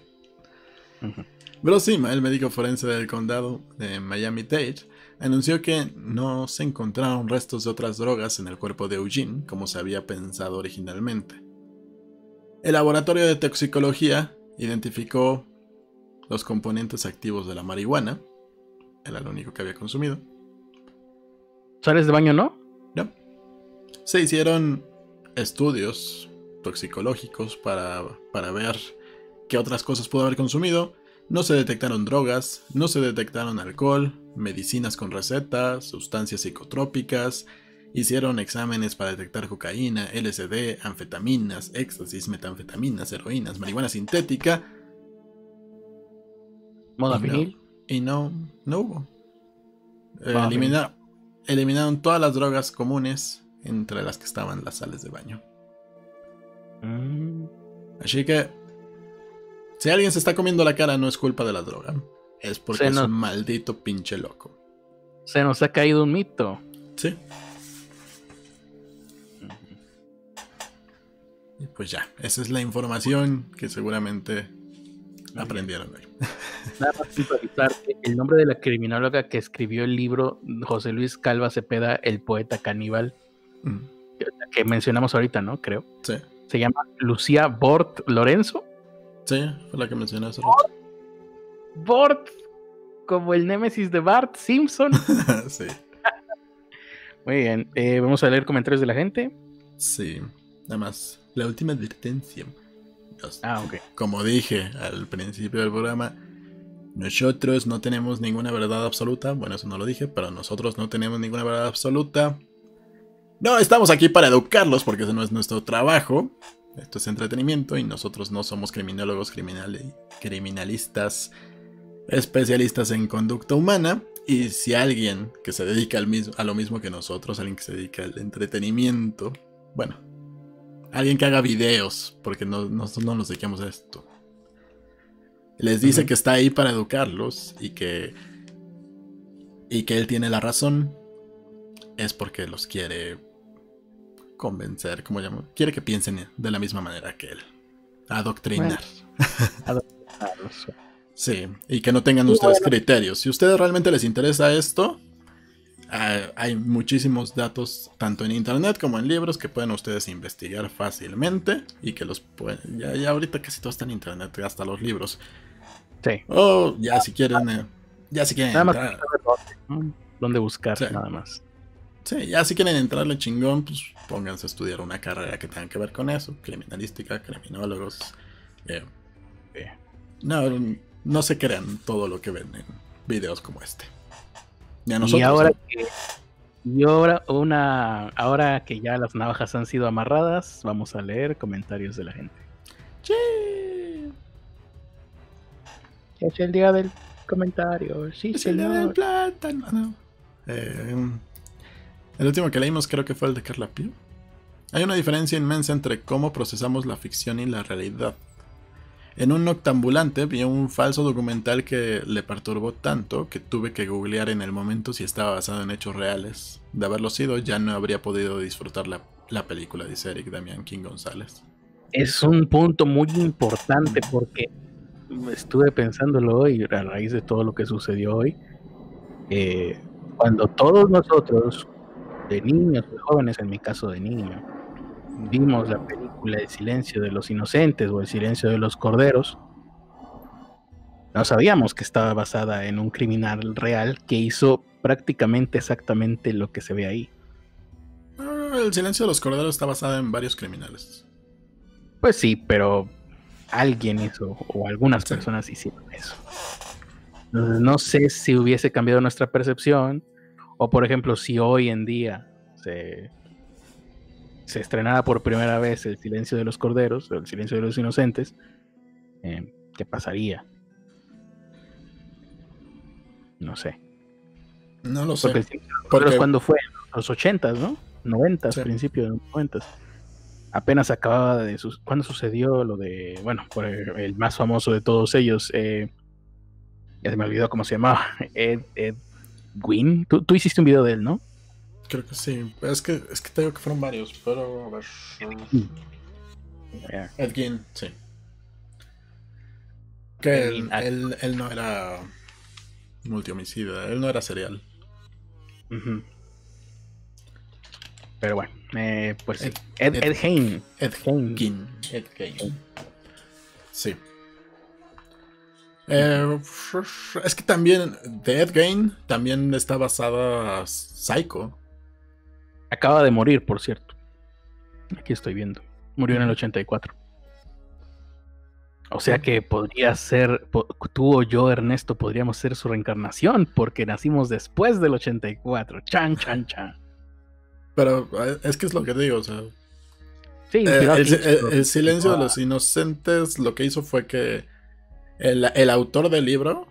S1: Brosima, el médico forense del condado de Miami-Dade, anunció que no se encontraron restos de otras drogas en el cuerpo de Eugene como se había pensado originalmente. El laboratorio de toxicología identificó los componentes activos de la marihuana, era lo único que había consumido.
S2: ¿Sales de baño no?
S1: No. Se hicieron estudios toxicológicos para, para ver qué otras cosas pudo haber consumido no se detectaron drogas, no se detectaron alcohol, medicinas con receta, sustancias psicotrópicas, hicieron exámenes para detectar cocaína, LSD, anfetaminas, éxtasis, metanfetaminas, heroínas, marihuana sintética.
S2: Modafinil.
S1: Y no, no hubo. eliminaron todas las drogas comunes entre las que estaban las sales de baño. Mm. Así que si alguien se está comiendo la cara, no es culpa de la droga. Es porque es un maldito pinche loco.
S2: Se nos ha caído un mito.
S1: Sí. Y pues ya, esa es la información que seguramente aprendieron hoy.
S2: Nada más el nombre de la criminóloga que escribió el libro José Luis Calva Cepeda, el poeta caníbal, mm. que mencionamos ahorita, ¿no? Creo.
S1: Sí.
S2: Se llama Lucía Bort Lorenzo.
S1: Sí, fue la que mencioné hace
S2: Bort, como el némesis de Bart Simpson.
S1: sí.
S2: Muy bien, eh, vamos a leer comentarios de la gente.
S1: Sí, nada más. La última advertencia.
S2: ah, ok.
S1: Como dije al principio del programa, nosotros no tenemos ninguna verdad absoluta. Bueno, eso no lo dije, pero nosotros no tenemos ninguna verdad absoluta. No, estamos aquí para educarlos porque ese no es nuestro trabajo. Esto es entretenimiento y nosotros no somos criminólogos criminalistas especialistas en conducta humana. Y si alguien que se dedica al mismo, a lo mismo que nosotros, alguien que se dedica al entretenimiento, bueno, alguien que haga videos, porque no, no nos dedicamos a esto, les dice que está ahí para educarlos y que, y que él tiene la razón, es porque los quiere convencer, como llamo, quiere que piensen de la misma manera que él. Adoctrinar. sí, y que no tengan ustedes criterios. Si a ustedes realmente les interesa esto, Ah, hay muchísimos datos, tanto en internet como en libros, que pueden ustedes investigar fácilmente y que los pueden. Ya, ahorita casi todo está en internet, hasta los libros. Sí. O ya si quieren. Eh, ya si quieren.
S2: Nada Dónde buscar, nada más.
S1: Sí, ya si quieren entrarle chingón, pues pónganse a estudiar una carrera que tenga que ver con eso: criminalística, criminólogos. Eh, no, no se crean todo lo que ven en videos como este.
S2: Y ahora que y ahora una ahora que ya las navajas han sido amarradas, vamos a leer comentarios de la gente. Sí. Es el día del comentario. Sí, es el día del plátano.
S1: Eh, el último que leímos creo que fue el de Carla Pio. Hay una diferencia inmensa entre cómo procesamos la ficción y la realidad. En un noctambulante vi un falso documental que le perturbó tanto que tuve que googlear en el momento si estaba basado en hechos reales. De haberlo sido, ya no habría podido disfrutar la, película, dice Eric Damián King González.
S2: Es un punto muy importante porque estuve pensándolo hoy a raíz de todo lo que sucedió hoy. Eh, cuando todos nosotros, de niños, de jóvenes, en mi caso de niño, vimos la película El silencio de los inocentes o El silencio de los corderos, no sabíamos que estaba basada en un criminal real que hizo prácticamente exactamente lo que se ve ahí.
S1: Ah, el silencio de los corderos está basado en varios criminales.
S2: Pues sí, pero alguien hizo, o algunas personas hicieron eso. no sé si hubiese cambiado nuestra percepción, o por ejemplo, si hoy en día se se estrenara por primera vez El silencio de los corderos, El silencio de los inocentes, eh, ¿qué pasaría? No sé.
S1: No lo sé.
S2: Porque, cuando fue, los ochentas, ¿no? Noventas, principio de los noventas. Apenas acababa de... Sus... ¿Cuándo sucedió lo de... Bueno, por el, más famoso de todos ellos, eh, ya se me olvidó cómo se llamaba, Ed, Ed Gwyn. Tú, tú hiciste un video de él, ¿no?
S1: Creo que sí. Es que, es que te digo que fueron varios, pero a ver. Ed Gein, sí. Que él, él, no era multihomicida, él no era serial.
S2: Pero bueno, eh, pues Ed, Ed, Ed, Ed Gein.
S1: Ed Gein. Ed Gein. Sí. Eh, es que también de Ed Gein también está basada Psycho.
S2: Acaba de morir, por cierto. Aquí estoy viendo. Murió en el 84. O sea que podría ser, tú o yo, Ernesto, podríamos ser su reencarnación, porque nacimos después del 84. Chan, chan, chan.
S1: Pero eh, es que es lo que digo, o sea. Sí, eh, el, silencio de los inocentes lo que hizo fue que el, autor del libro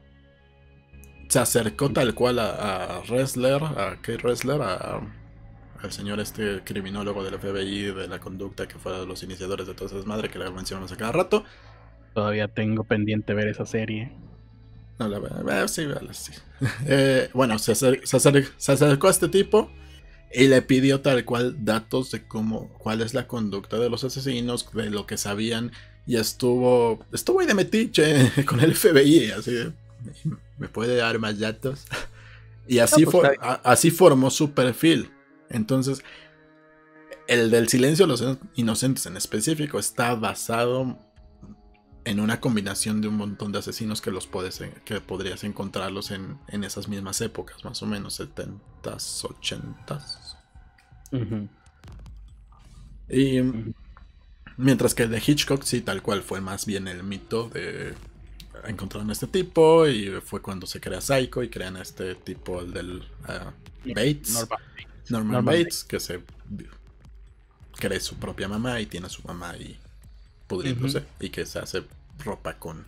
S1: se acercó tal cual a, a Ressler, a Kate Ressler, a, al señor este criminólogo del FBI de la conducta que fue de los iniciadores de todas esas madres que le mencionamos a cada rato.
S2: Todavía tengo pendiente ver esa serie.
S1: No la veo, sí, sí. Eh, bueno, se, acercó a este tipo y le pidió tal cual datos de cómo, cuál es la conducta de los asesinos, de lo que sabían y estuvo, estuvo ahí de metiche con el FBI, así, me puede dar más datos. Y así, pues, así formó su perfil. Entonces, el del silencio de los inocentes en específico está basado en una combinación de un montón de asesinos que los puedes, que podrías encontrarlos en, esas mismas épocas, más o menos 70s, 80s. Y mientras que el de Hitchcock sí tal cual fue más bien el mito de encontrar a este tipo y fue cuando se crea Psycho y crean a este tipo el del ah, Bates. Norman, Bates, que se cree su propia mamá y tiene a su mamá y pudriéndose y que se hace ropa con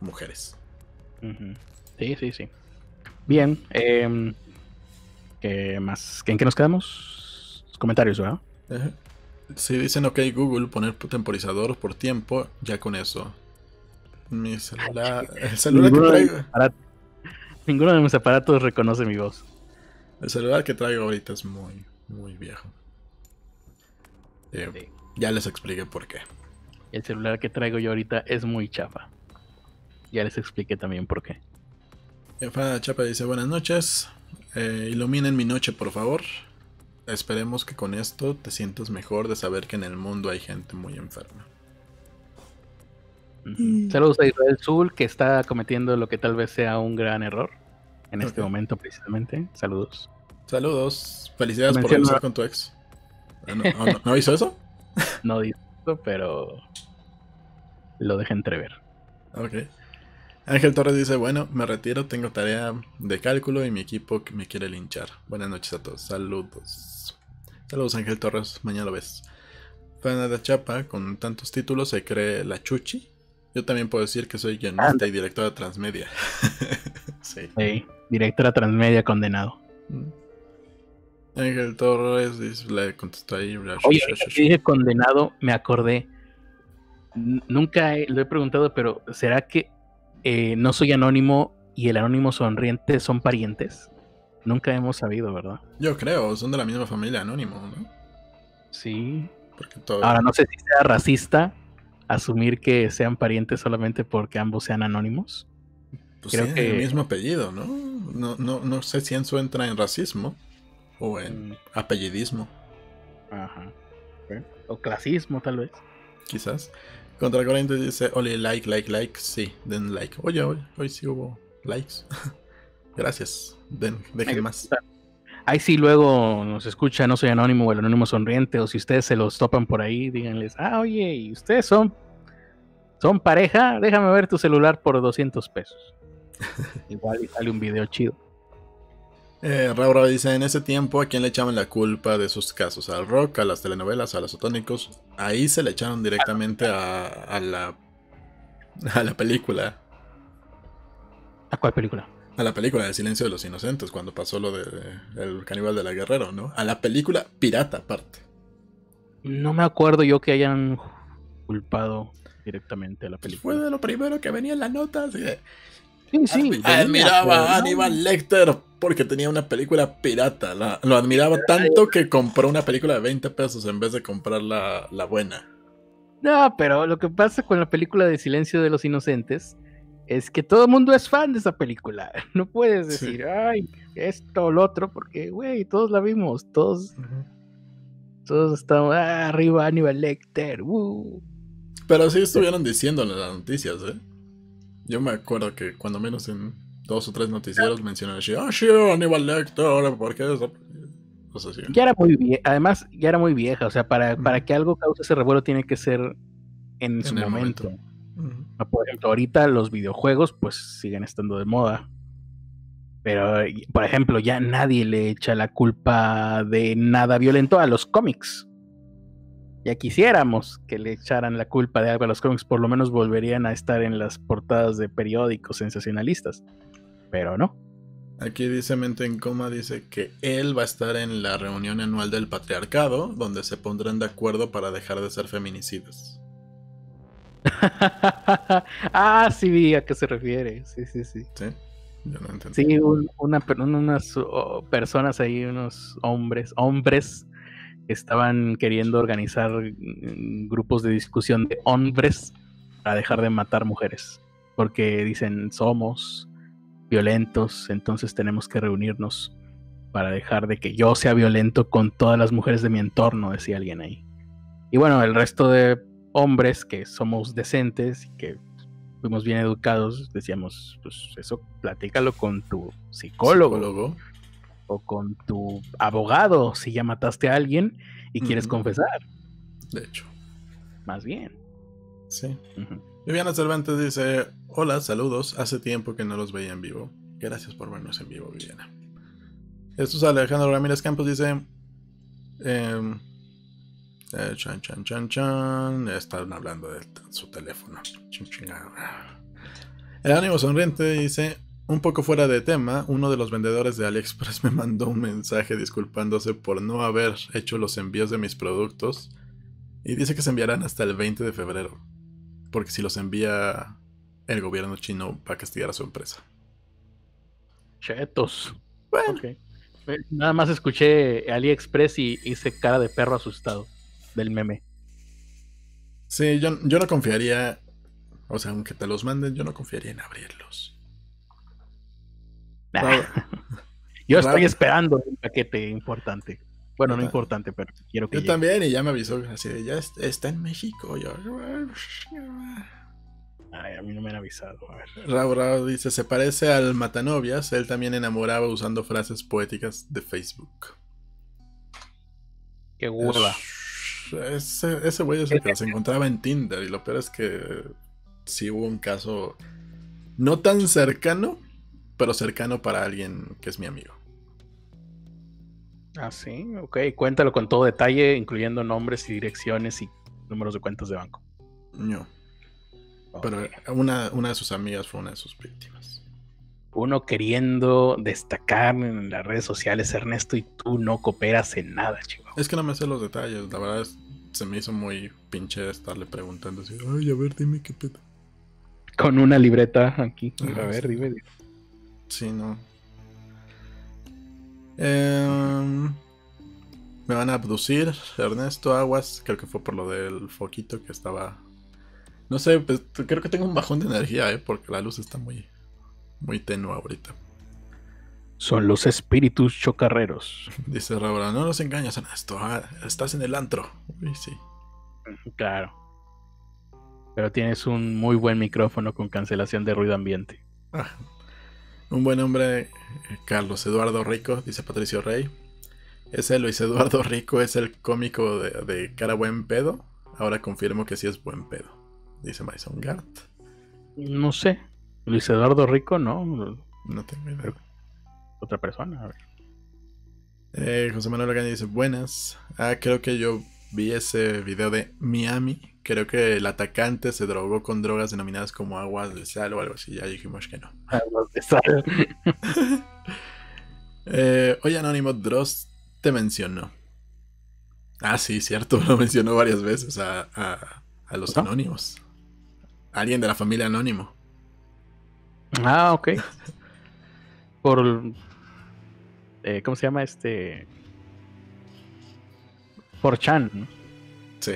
S1: mujeres.
S2: Sí, sí, sí. Bien. Eh, ¿qué más? ¿En qué nos quedamos? comentarios, ¿verdad?
S1: Si dicen ok Google, poner temporizador por tiempo, ya con eso. Mi celular, el celular que traigo.
S2: ninguno de mis aparatos reconoce mi voz.
S1: El celular que traigo ahorita es muy, muy viejo. Eh, ya les expliqué por qué.
S2: El celular que traigo yo ahorita es muy chafa. Ya les expliqué también por qué.
S1: Enfada Chapa dice buenas noches. Eh, iluminen mi noche, por favor. Esperemos que con esto te sientas mejor de saber que en el mundo hay gente muy enferma.
S2: Mm. Saludos a Israel Zul, que está cometiendo lo que tal vez sea un gran error en este momento, precisamente. Saludos.
S1: Saludos. Felicidades por regresar con tu ex. Ah, ¿No, hizo eso?
S2: no hizo eso, pero lo dejé entrever.
S1: Ok. Ángel Torres dice, bueno, me retiro, tengo tarea de cálculo y mi equipo me quiere linchar. Buenas noches a todos, saludos. Saludos Ángel Torres, mañana lo ves. Fernanda Chapa, con tantos títulos, se cree la chuchi. Yo también puedo decir que soy guionista y directora de Transmedia.
S2: sí. sí. Directora Transmedia condenado. Mm.
S1: Ángel Torres le contestó ahí.
S2: Oye, dije condenado, me acordé. Nunca lo he preguntado, pero ¿será que eh, no soy anónimo y el anónimo sonriente son parientes? Nunca hemos sabido, ¿verdad?
S1: Yo creo, son de la misma familia anónimo, ¿no?
S2: Sí. Ahora no sé si sea racista asumir que sean parientes solamente porque ambos sean anónimos.
S1: Pues Creo que el mismo apellido, ¿no? No, no, no sé si eso entra en racismo o en mm. apellidismo.
S2: Ajá. O clasismo, tal vez.
S1: Quizás. Contra corriente dice, ole, like, like, like. Sí, den like. Oye, hoy, hoy sí hubo likes. Gracias. Den, dejen más.
S2: Ahí sí luego nos escucha, no soy anónimo o el anónimo sonriente, o si ustedes se los topan por ahí, díganles, ah, oye, ¿y ustedes son, son pareja? Déjame ver tu celular por 200 pesos. Igual y sale un video chido.
S1: Eh, Raura dice, en ese tiempo, ¿a quién le echaban la culpa de sus casos? ¿Al rock, a las telenovelas, a los otónicos? Ahí se le echaron directamente a, a la, a la película.
S2: ¿A cuál película?
S1: a la película El silencio de los inocentes, cuando pasó lo de El caníbal de la Guerrero, ¿no? A la película pirata aparte.
S2: No me acuerdo yo que hayan culpado directamente a la película.
S1: Fue de lo primero que venía en la nota, así
S2: Sí, sí.
S1: Admiraba a Aníbal Lecter porque tenía una película pirata. lo admiraba tanto que compró una película de 20 pesos en vez de comprar la, la buena.
S2: No, pero lo que pasa con la película de Silencio de los Inocentes es que todo el mundo es fan de esa película. No puedes decir, ay, esto o lo otro, porque, güey, todos la vimos, todos, todos estamos ah, arriba, Aníbal Lecter. Uh".
S1: Pero sí estuvieron diciendo en las noticias, ¿eh? Yo me acuerdo que cuando menos en dos o tres noticieros mencionan así, ah, sí, Aníbal Lecter, ¿por qué eso?
S2: Ya era muy vieja, además ya era muy vieja, o sea, para, para que algo cause ese revuelo tiene que ser en, su momento. Por ejemplo, ahorita los videojuegos pues siguen estando de moda. Pero, por ejemplo, ya nadie le echa la culpa de nada violento a los cómics. Ya quisiéramos que le echaran la culpa de algo a los cómics, por lo menos volverían a estar en las portadas de periódicos sensacionalistas. Pero no.
S1: Aquí dice Mente en Coma, dice que él va a estar en la reunión anual del patriarcado, donde se pondrán de acuerdo para dejar de ser feminicidas.
S2: ah, sí, vi a qué se refiere. Sí, sí, sí.
S1: Sí, yo no
S2: entendí. Sí, una, unas personas ahí, unos hombres, hombres estaban queriendo organizar mm, grupos de discusión de hombres para dejar de matar mujeres. Porque dicen, somos violentos, entonces tenemos que reunirnos para dejar de que yo sea violento con todas las mujeres de mi entorno, decía alguien ahí. Y bueno, el resto de hombres que somos decentes y que fuimos bien educados, decíamos, pues eso platícalo con tu psicólogo, o con tu abogado si ya mataste a alguien y quieres confesar.
S1: De hecho.
S2: Más bien.
S1: Sí. Viviana Cervantes dice, hola, saludos, hace tiempo que no los veía en vivo. Gracias por vernos en vivo, Viviana. Esto es Alejandro Ramírez Campos, dice... Eh, eh, chan, chan, chan, chan. Están hablando de su teléfono. El ánimo sonriente dice: Un poco fuera de tema, uno de los vendedores de AliExpress me mandó un mensaje disculpándose por no haber hecho los envíos de mis productos. Y dice que se enviarán hasta el 20 de febrero. Porque si los envía el gobierno chino va a castigar a su empresa.
S2: Chetos. Bueno. Nada más escuché AliExpress y hice cara de perro asustado del meme.
S1: Sí, yo, yo no confiaría. O sea, aunque te los manden, yo no confiaría en abrirlos.
S2: Yo estoy esperando un paquete importante. Bueno, no importante, pero quiero que.
S1: Yo también, y ya me avisó así de ya está en México. Yo...
S2: Ay, a mí no me han avisado. A
S1: ver. Raúl dice: se parece al Matanovias. Él también enamoraba usando frases poéticas de Facebook.
S2: Qué hueva.
S1: Ese, ese güey es el que se encontraba en Tinder. Y lo peor es que sí hubo un caso no tan cercano, pero cercano para alguien que es mi amigo.
S2: Ah, sí, ok. Cuéntalo con todo detalle, incluyendo nombres y direcciones y números de cuentas de banco.
S1: No. Pero una, una de sus amigas fue una de sus víctimas.
S2: Uno queriendo destacar en las redes sociales, Ernesto, y tú no cooperas en nada, chico.
S1: Es que no me sé los detalles, la verdad se me hizo muy pinche estarle preguntando así, ay, a ver, dime qué pedo.
S2: Con una libreta aquí. a ver, dime.
S1: Sí, no. Em, me van a abducir, Ernesto Aguas. Creo que fue por lo del foquito que estaba. No sé, pues, creo que tengo un bajón de energía, ¿eh? porque la luz está muy, muy tenue ahorita.
S2: Son los espíritus chocarreros.
S1: Dice Raúl, no nos engañas, Ernesto. Ah, estás en el antro. Uy, sí.
S2: Claro. Pero tienes un muy buen micrófono con cancelación de ruido ambiente. Ah,
S1: un buen hombre, Carlos Eduardo Rico, dice Patricio Rey. Ese Luis Eduardo Rico es el cómico de, cara buen pedo. Ahora confirmo que sí es buen pedo, dice Mason Gart.
S2: No sé. Luis Eduardo Rico, no.
S1: No tengo idea.
S2: Otra persona, a ver.
S1: Eh, José Manuel Gaña dice: Buenas. Ah, creo que yo vi ese video de Miami creo que el atacante se drogó con drogas denominadas como aguas de sal o algo así. Ya dijimos que no.
S2: Aguas de sal.
S1: eh, oye, Anónimo, Dross te mencionó. Ah, sí, cierto, lo mencionó varias veces a, a, los anónimos. Alguien de la familia Anónimo.
S2: Ah, ok. Por. Eh, ¿Cómo se llama este? Por Chan.
S1: Sí.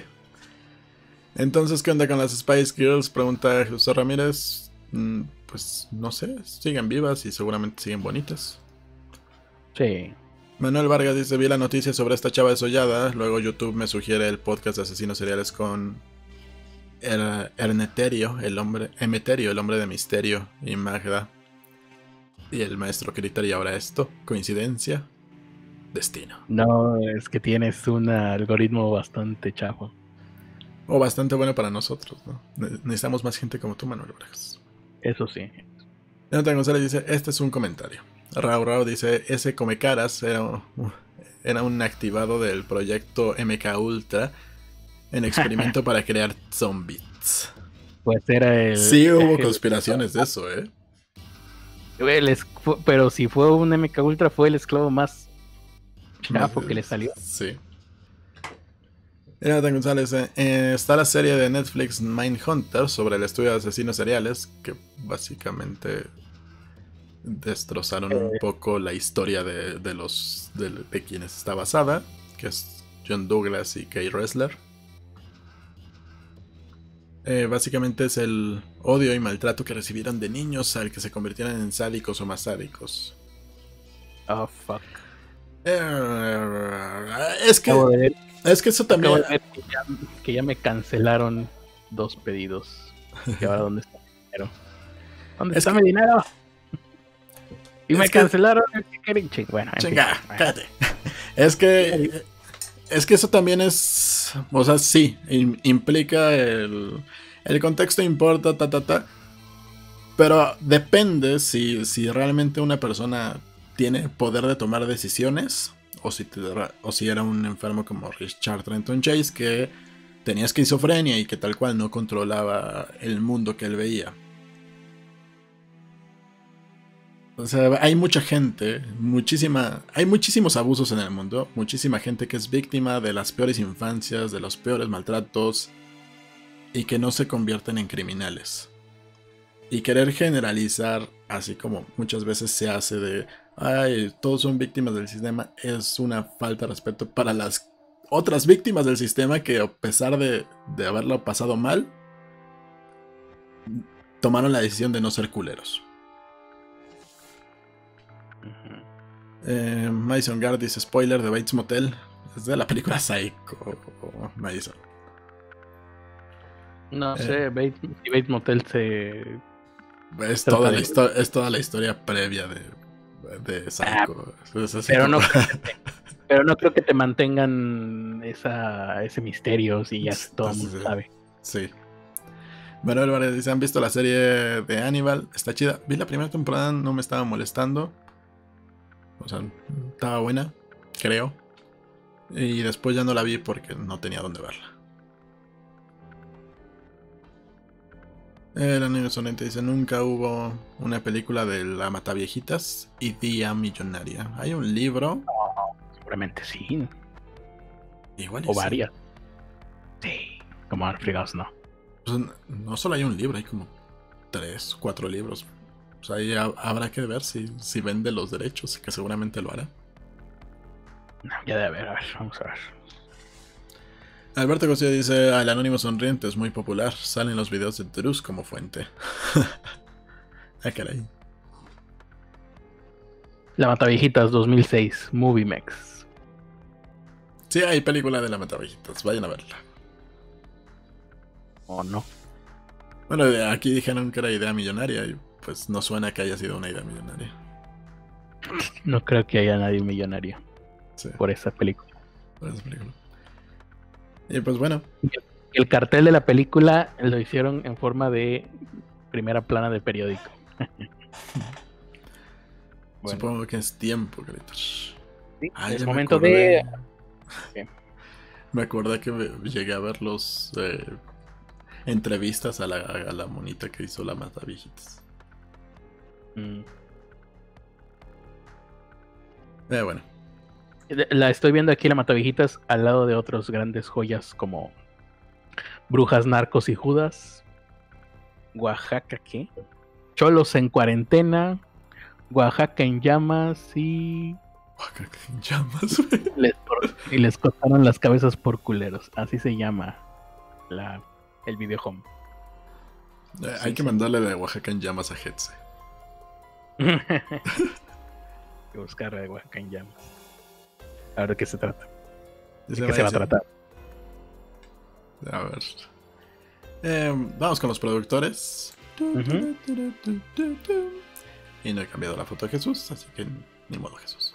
S1: Entonces, ¿qué onda con las Spice Girls? Pregunta José Ramírez. Mm, pues no sé, siguen vivas y seguramente siguen bonitas.
S2: Sí.
S1: Manuel Vargas dice, vi la noticia sobre esta chava desollada, luego YouTube me sugiere el podcast de asesinos seriales con el Erneterio, el hombre, Emeterio, el hombre de misterio, y Magda. Y el maestro Critter y ahora esto, coincidencia, destino.
S2: No, es que tienes un algoritmo bastante chafo.
S1: O bastante bueno para nosotros, ¿no? Necesitamos más gente como tú, Manuel Vargas.
S2: Eso sí.
S1: Jonathan González dice, este es un comentario. Raúl Raúl dice, ese come caras era, era un activado del proyecto MK Ultra en experimento para crear zombies.
S2: Pues era el...
S1: Sí hubo conspiraciones de eso, ¿eh?
S2: pero si fue un MK Ultra fue el esclavo más chafo que le salió.
S1: Sí. Jonathan González, eh, eh, está la serie de Netflix Mindhunter sobre el estudio de asesinos seriales, que básicamente destrozaron un eh. poco la historia de, los de, quienes está basada, que es John Douglas y Kay Ressler. básicamente es el odio y maltrato que recibieron de niños al que se convirtieran en sádicos o más sádicos.
S2: Oh, fuck.
S1: Es que... Es que eso también.
S2: Que ya, me cancelaron dos pedidos. ¿Y ahora dónde está mi dinero? ¿Dónde está mi dinero? Y me cancelaron. Bueno,
S1: Chinga, cállate. Es que. Es que eso también es. O sea, sí, implica el. El contexto importa, ta, ta, ta. Pero depende si, si realmente una persona tiene poder de tomar decisiones o si, o si era un enfermo como Richard Trenton Chase que tenía esquizofrenia y que tal cual no controlaba el mundo que él veía. O sea, hay mucha gente, muchísima, hay muchísimos abusos en el mundo, muchísima gente que es víctima de las peores infancias, de los peores maltratos y que no se convierten en criminales. Y querer generalizar, así como muchas veces se hace de, ay, todos son víctimas del sistema, es una falta de respeto para las otras víctimas del sistema que a pesar de, haberlo pasado mal, tomaron la decisión de no ser culeros. Eh, Madison Guard dice spoiler de Bates Motel. Es de la película Psycho, Madison.
S2: No eh. sé, Bates, Bates Motel se.
S1: Es toda, la es toda la historia previa de, de.
S2: Ah, pero, no, pero no creo que te mantengan esa, ese misterio si ya todo el mundo sabe.
S1: Sí. Manuel Álvarez dice: ¿Han visto la serie de Hannibal? Está chida. Vi la primera temporada, no me estaba molestando. O sea, estaba buena, creo. Y después ya no la vi porque no tenía dónde verla. El anime sonante dice: Nunca hubo una película de la Mataviejitas y Día Millonaria. Hay un libro.
S2: seguramente sí.
S1: Igual
S2: O varias. Sí, como fregados no.
S1: Pues, no solo hay un libro, hay como tres, cuatro libros. Sea, ahí habrá que ver si, si vende los derechos, que seguramente lo hará.
S2: ya debe haber, a ver, vamos a ver.
S1: Alberto Cosilla dice, el anónimo sonriente es muy popular, salen los videos de Drus como fuente. ah, caray.
S2: La Mataviejitas 2006, Movie Mex.
S1: Sí, hay película de La Mataviejitas, vayan a verla.
S2: ¿O no?
S1: Bueno, aquí dijeron que era idea millonaria y pues no suena que haya sido una idea millonaria.
S2: No creo que haya nadie millonario por esa película.
S1: Por esa película. Y pues bueno.
S2: El cartel de la película lo hicieron en forma de primera plana de periódico.
S1: Supongo que es tiempo,
S2: Gritos. Sí, es momento de.
S1: Me acordé que llegué a ver los eh, entrevistas a la, a la monita que hizo la mata viejitas. Mm. Eh, bueno.
S2: La estoy viendo aquí, la Matavijitas, al lado de otros grandes joyas como Brujas, Narcos y Judas. Oaxaca, ¿qué? Cholos en cuarentena. Oaxaca en llamas y.
S1: Oaxaca en llamas,
S2: y les cortaron las cabezas por culeros. Así se llama la, el video home.
S1: Eh, hay que mandarle de Oaxaca en llamas a Hetze.
S2: que buscar de Oaxaca en llamas. A ver de qué se trata. ¿De qué se va a tratar?
S1: A ver. Em, vamos con los productores. Y no he cambiado la foto de Jesús, así que ni modo Jesús.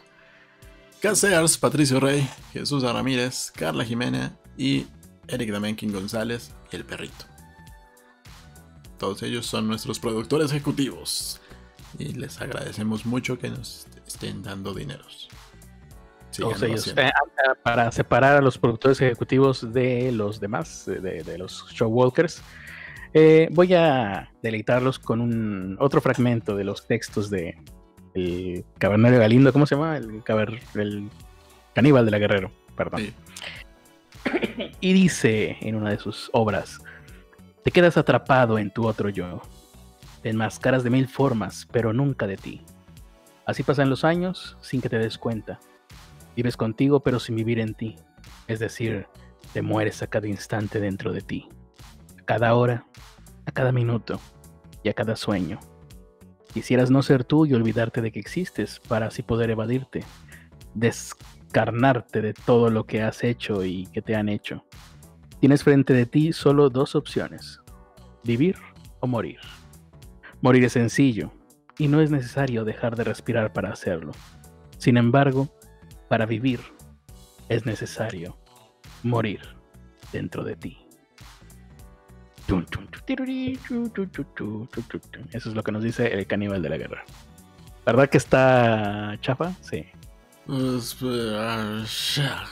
S1: Casears, Patricio Rey, Jesús Ramírez, Carla Jiménez y Eric Damenkin González y el perrito. Todos ellos son nuestros productores ejecutivos y les agradecemos mucho que nos estén dando dineros.
S2: Eh, para separar a los productores ejecutivos de los demás, de, los showwalkers, eh, voy a deleitarlos con un otro fragmento de los textos de el Cabernet Galindo, ¿cómo se llama? El, el caníbal de la Guerrero, perdón. Y dice en una de sus obras, te quedas atrapado en tu otro yo, te enmascaras de mil formas, pero nunca de ti. Así pasan los años sin que te des cuenta. Vives contigo, pero sin vivir en ti. Es decir, te mueres a cada instante dentro de ti. A cada hora, a cada minuto y a cada sueño. Quisieras no ser tú y olvidarte de que existes para así poder evadirte, descarnarte de todo lo que has hecho y que te han hecho. Tienes frente de ti solo dos opciones, vivir o morir. Morir es sencillo y no es necesario dejar de respirar para hacerlo. Sin embargo, para vivir es necesario morir dentro de ti. Eso es lo que nos dice el caníbal de la guerra. ¿Verdad que está chafa? Sí.
S1: Pues, o sea,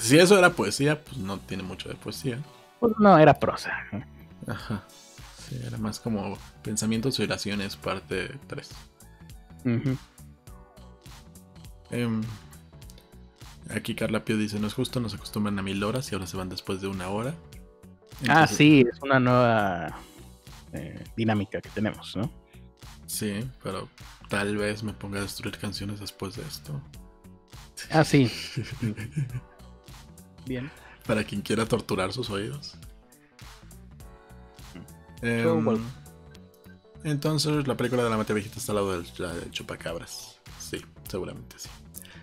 S1: si eso era poesía, pues no tiene mucho de poesía.
S2: Pues no, era prosa.
S1: Ajá era más como pensamientos y oraciones, parte 3. Em, aquí Carla Pio dice: No es justo, nos acostumbran a mil horas y ahora se van después de una hora.
S2: ah, sí, es una nueva eh, dinámica que tenemos, ¿no?
S1: Sí, pero tal vez me ponga a destruir canciones después de esto.
S2: Ah, sí. Bien.
S1: Para quien quiera torturar sus oídos. Em, Entonces la película de la mate viejita está al lado del, chupacabras. Sí, seguramente sí.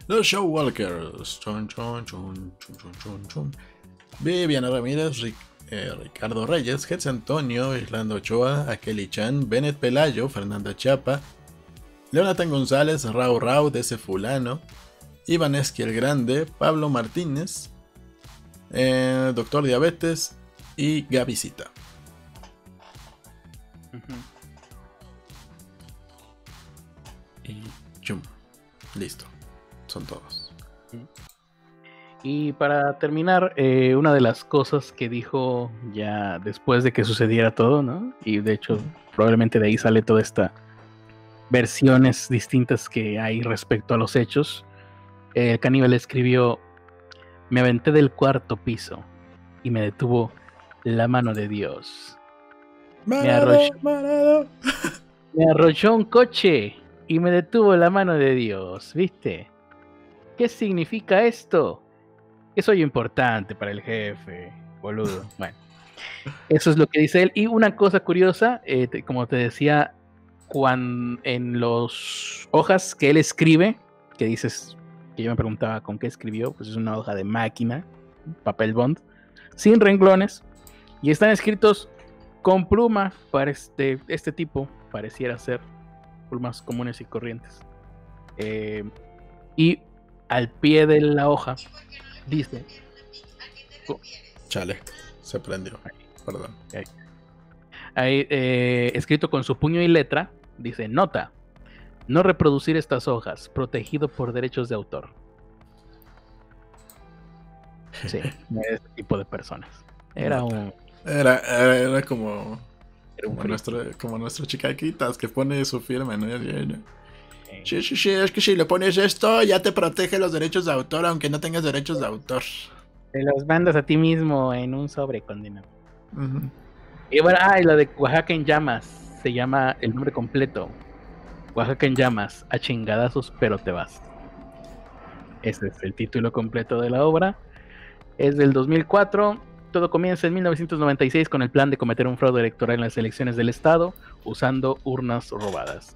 S1: Los Showwalkers. Chon, chon, chon, chon, chon, Viviana Ramírez, eh, Ricardo Reyes, Getz Antonio, Islando Ochoa, Akeli Chan, Bennett Pelayo, Fernanda Chapa, Leonatan González, Rau Rau, ese fulano, Iván Esquiel Grande, Pablo Martínez, eh, Doctor Diabetes y Gavisita. Y chum. Listo. Son todos.
S2: Y para terminar, eh, una de las cosas que dijo ya después de que sucediera todo, ¿no? Y de hecho, probablemente de ahí sale toda esta versiones distintas que hay respecto a los hechos. El caníbal escribió, me aventé del cuarto piso y me detuvo la mano de Dios. me, arrolló, un coche y me detuvo la mano de Dios, ¿viste? ¿Qué significa esto? Que soy importante para el jefe, boludo. Bueno, eso es lo que dice él. Y una cosa curiosa, eh, como te decía, cuando en las hojas que él escribe, que dices, que yo me preguntaba con qué escribió, pues es una hoja de máquina, papel bond, sin renglones, y están escritos con pluma para este, este tipo, pareciera ser plumas comunes y corrientes. Eh, y al pie de la hoja dice...
S1: Chale, se prendió. Perdón.
S2: Ahí, eh, escrito con su puño y letra, Dice, nota, no reproducir estas hojas, protegido por derechos de autor. Sí, ese tipo de personas. Era un...
S1: Era, era, como... como, nuestro, como nuestro chicaquitas que pone su firma, ¿no? Sí, sí, sí, es que si le pones esto ya te protege los derechos de autor aunque no tengas derechos de autor.
S2: Te los mandas a ti mismo en un sobre condenado. Y bueno, ah, y lo de Oaxaca en llamas se llama el nombre completo. Oaxaca en llamas, a chingadazos, pero te vas. Ese es el título completo de la obra. Es del 2004. Todo comienza en 1996 con el plan de cometer un fraude electoral en las elecciones del Estado usando urnas robadas.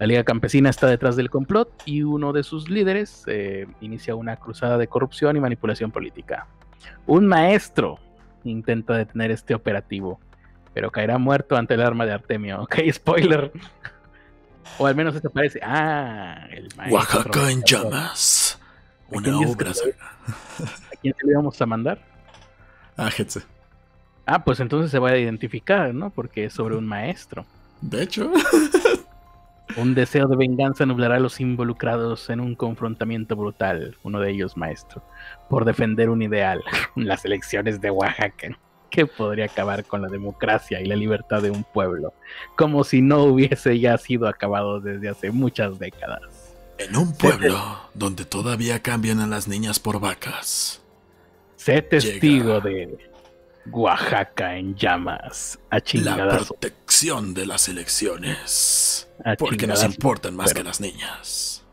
S2: La Liga Campesina está detrás del complot y uno de sus líderes eh, inicia una cruzada de corrupción y manipulación política. Un maestro intenta detener este operativo, pero caerá muerto ante el arma de Artemio. Ok, spoiler. O al menos esto parece. Ah,
S1: el maestro. Oaxaca en llamas. Una obra.
S2: ¿A quién se le íbamos a mandar?
S1: A Hetze.
S2: Ah, pues entonces se va a identificar, ¿no? Porque es sobre un maestro.
S1: De hecho.
S2: un deseo de venganza nublará a los involucrados en un confrontamiento brutal, uno de ellos maestro, por defender un ideal, las elecciones de Oaxaca que podría acabar con la democracia y la libertad de un pueblo, como si no hubiese ya sido acabado desde hace muchas décadas.
S1: En un pueblo donde todavía cambian a las niñas por vacas.
S2: Sé testigo de Oaxaca en llamas. A
S1: la de las elecciones. porque nos importan más que las niñas.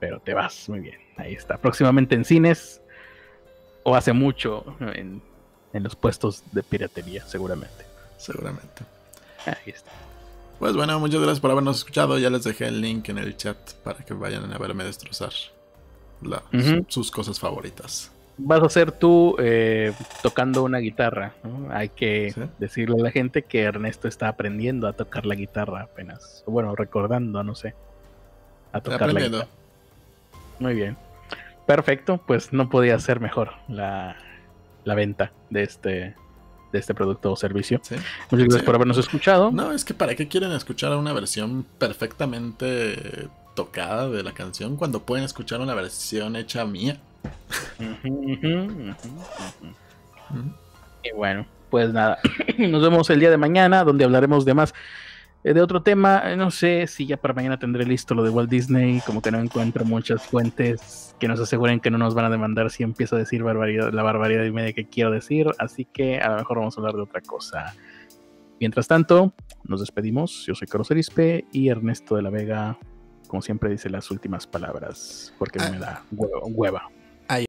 S2: Pero te vas muy bien. Ahí está. Próximamente en cines. O hace mucho en en los puestos de piratería, seguramente.
S1: Seguramente.
S2: Ahí está.
S1: Pues bueno, muchas gracias por habernos escuchado. Ya les dejé el link en el chat para que vayan a verme destrozar sus cosas favoritas.
S2: Vas a ser tú eh, tocando una guitarra. Hay que decirle a la gente que Ernesto está aprendiendo a tocar la guitarra apenas. Bueno, recordando, no sé. A tocar la guitarra. Muy bien. Perfecto, pues no podía ser mejor la, la venta de este de este producto o servicio. Muchas gracias por habernos escuchado.
S1: No, es que para qué quieren escuchar una versión perfectamente tocada de la canción cuando pueden escuchar una versión hecha mía.
S2: Y bueno, pues nada, nos vemos el día de mañana donde hablaremos de más eh, de otro tema, eh, no sé si ya para mañana tendré listo lo de Walt Disney, como que no encuentro muchas fuentes que nos aseguren que no nos van a demandar si empiezo a decir barbaridad, la barbaridad y media que quiero decir, así que a lo mejor vamos a hablar de otra cosa. Mientras tanto, nos despedimos. Yo soy Carlos Arispe y Ernesto de la Vega, como siempre, dice las últimas palabras, porque ah. me da hueva.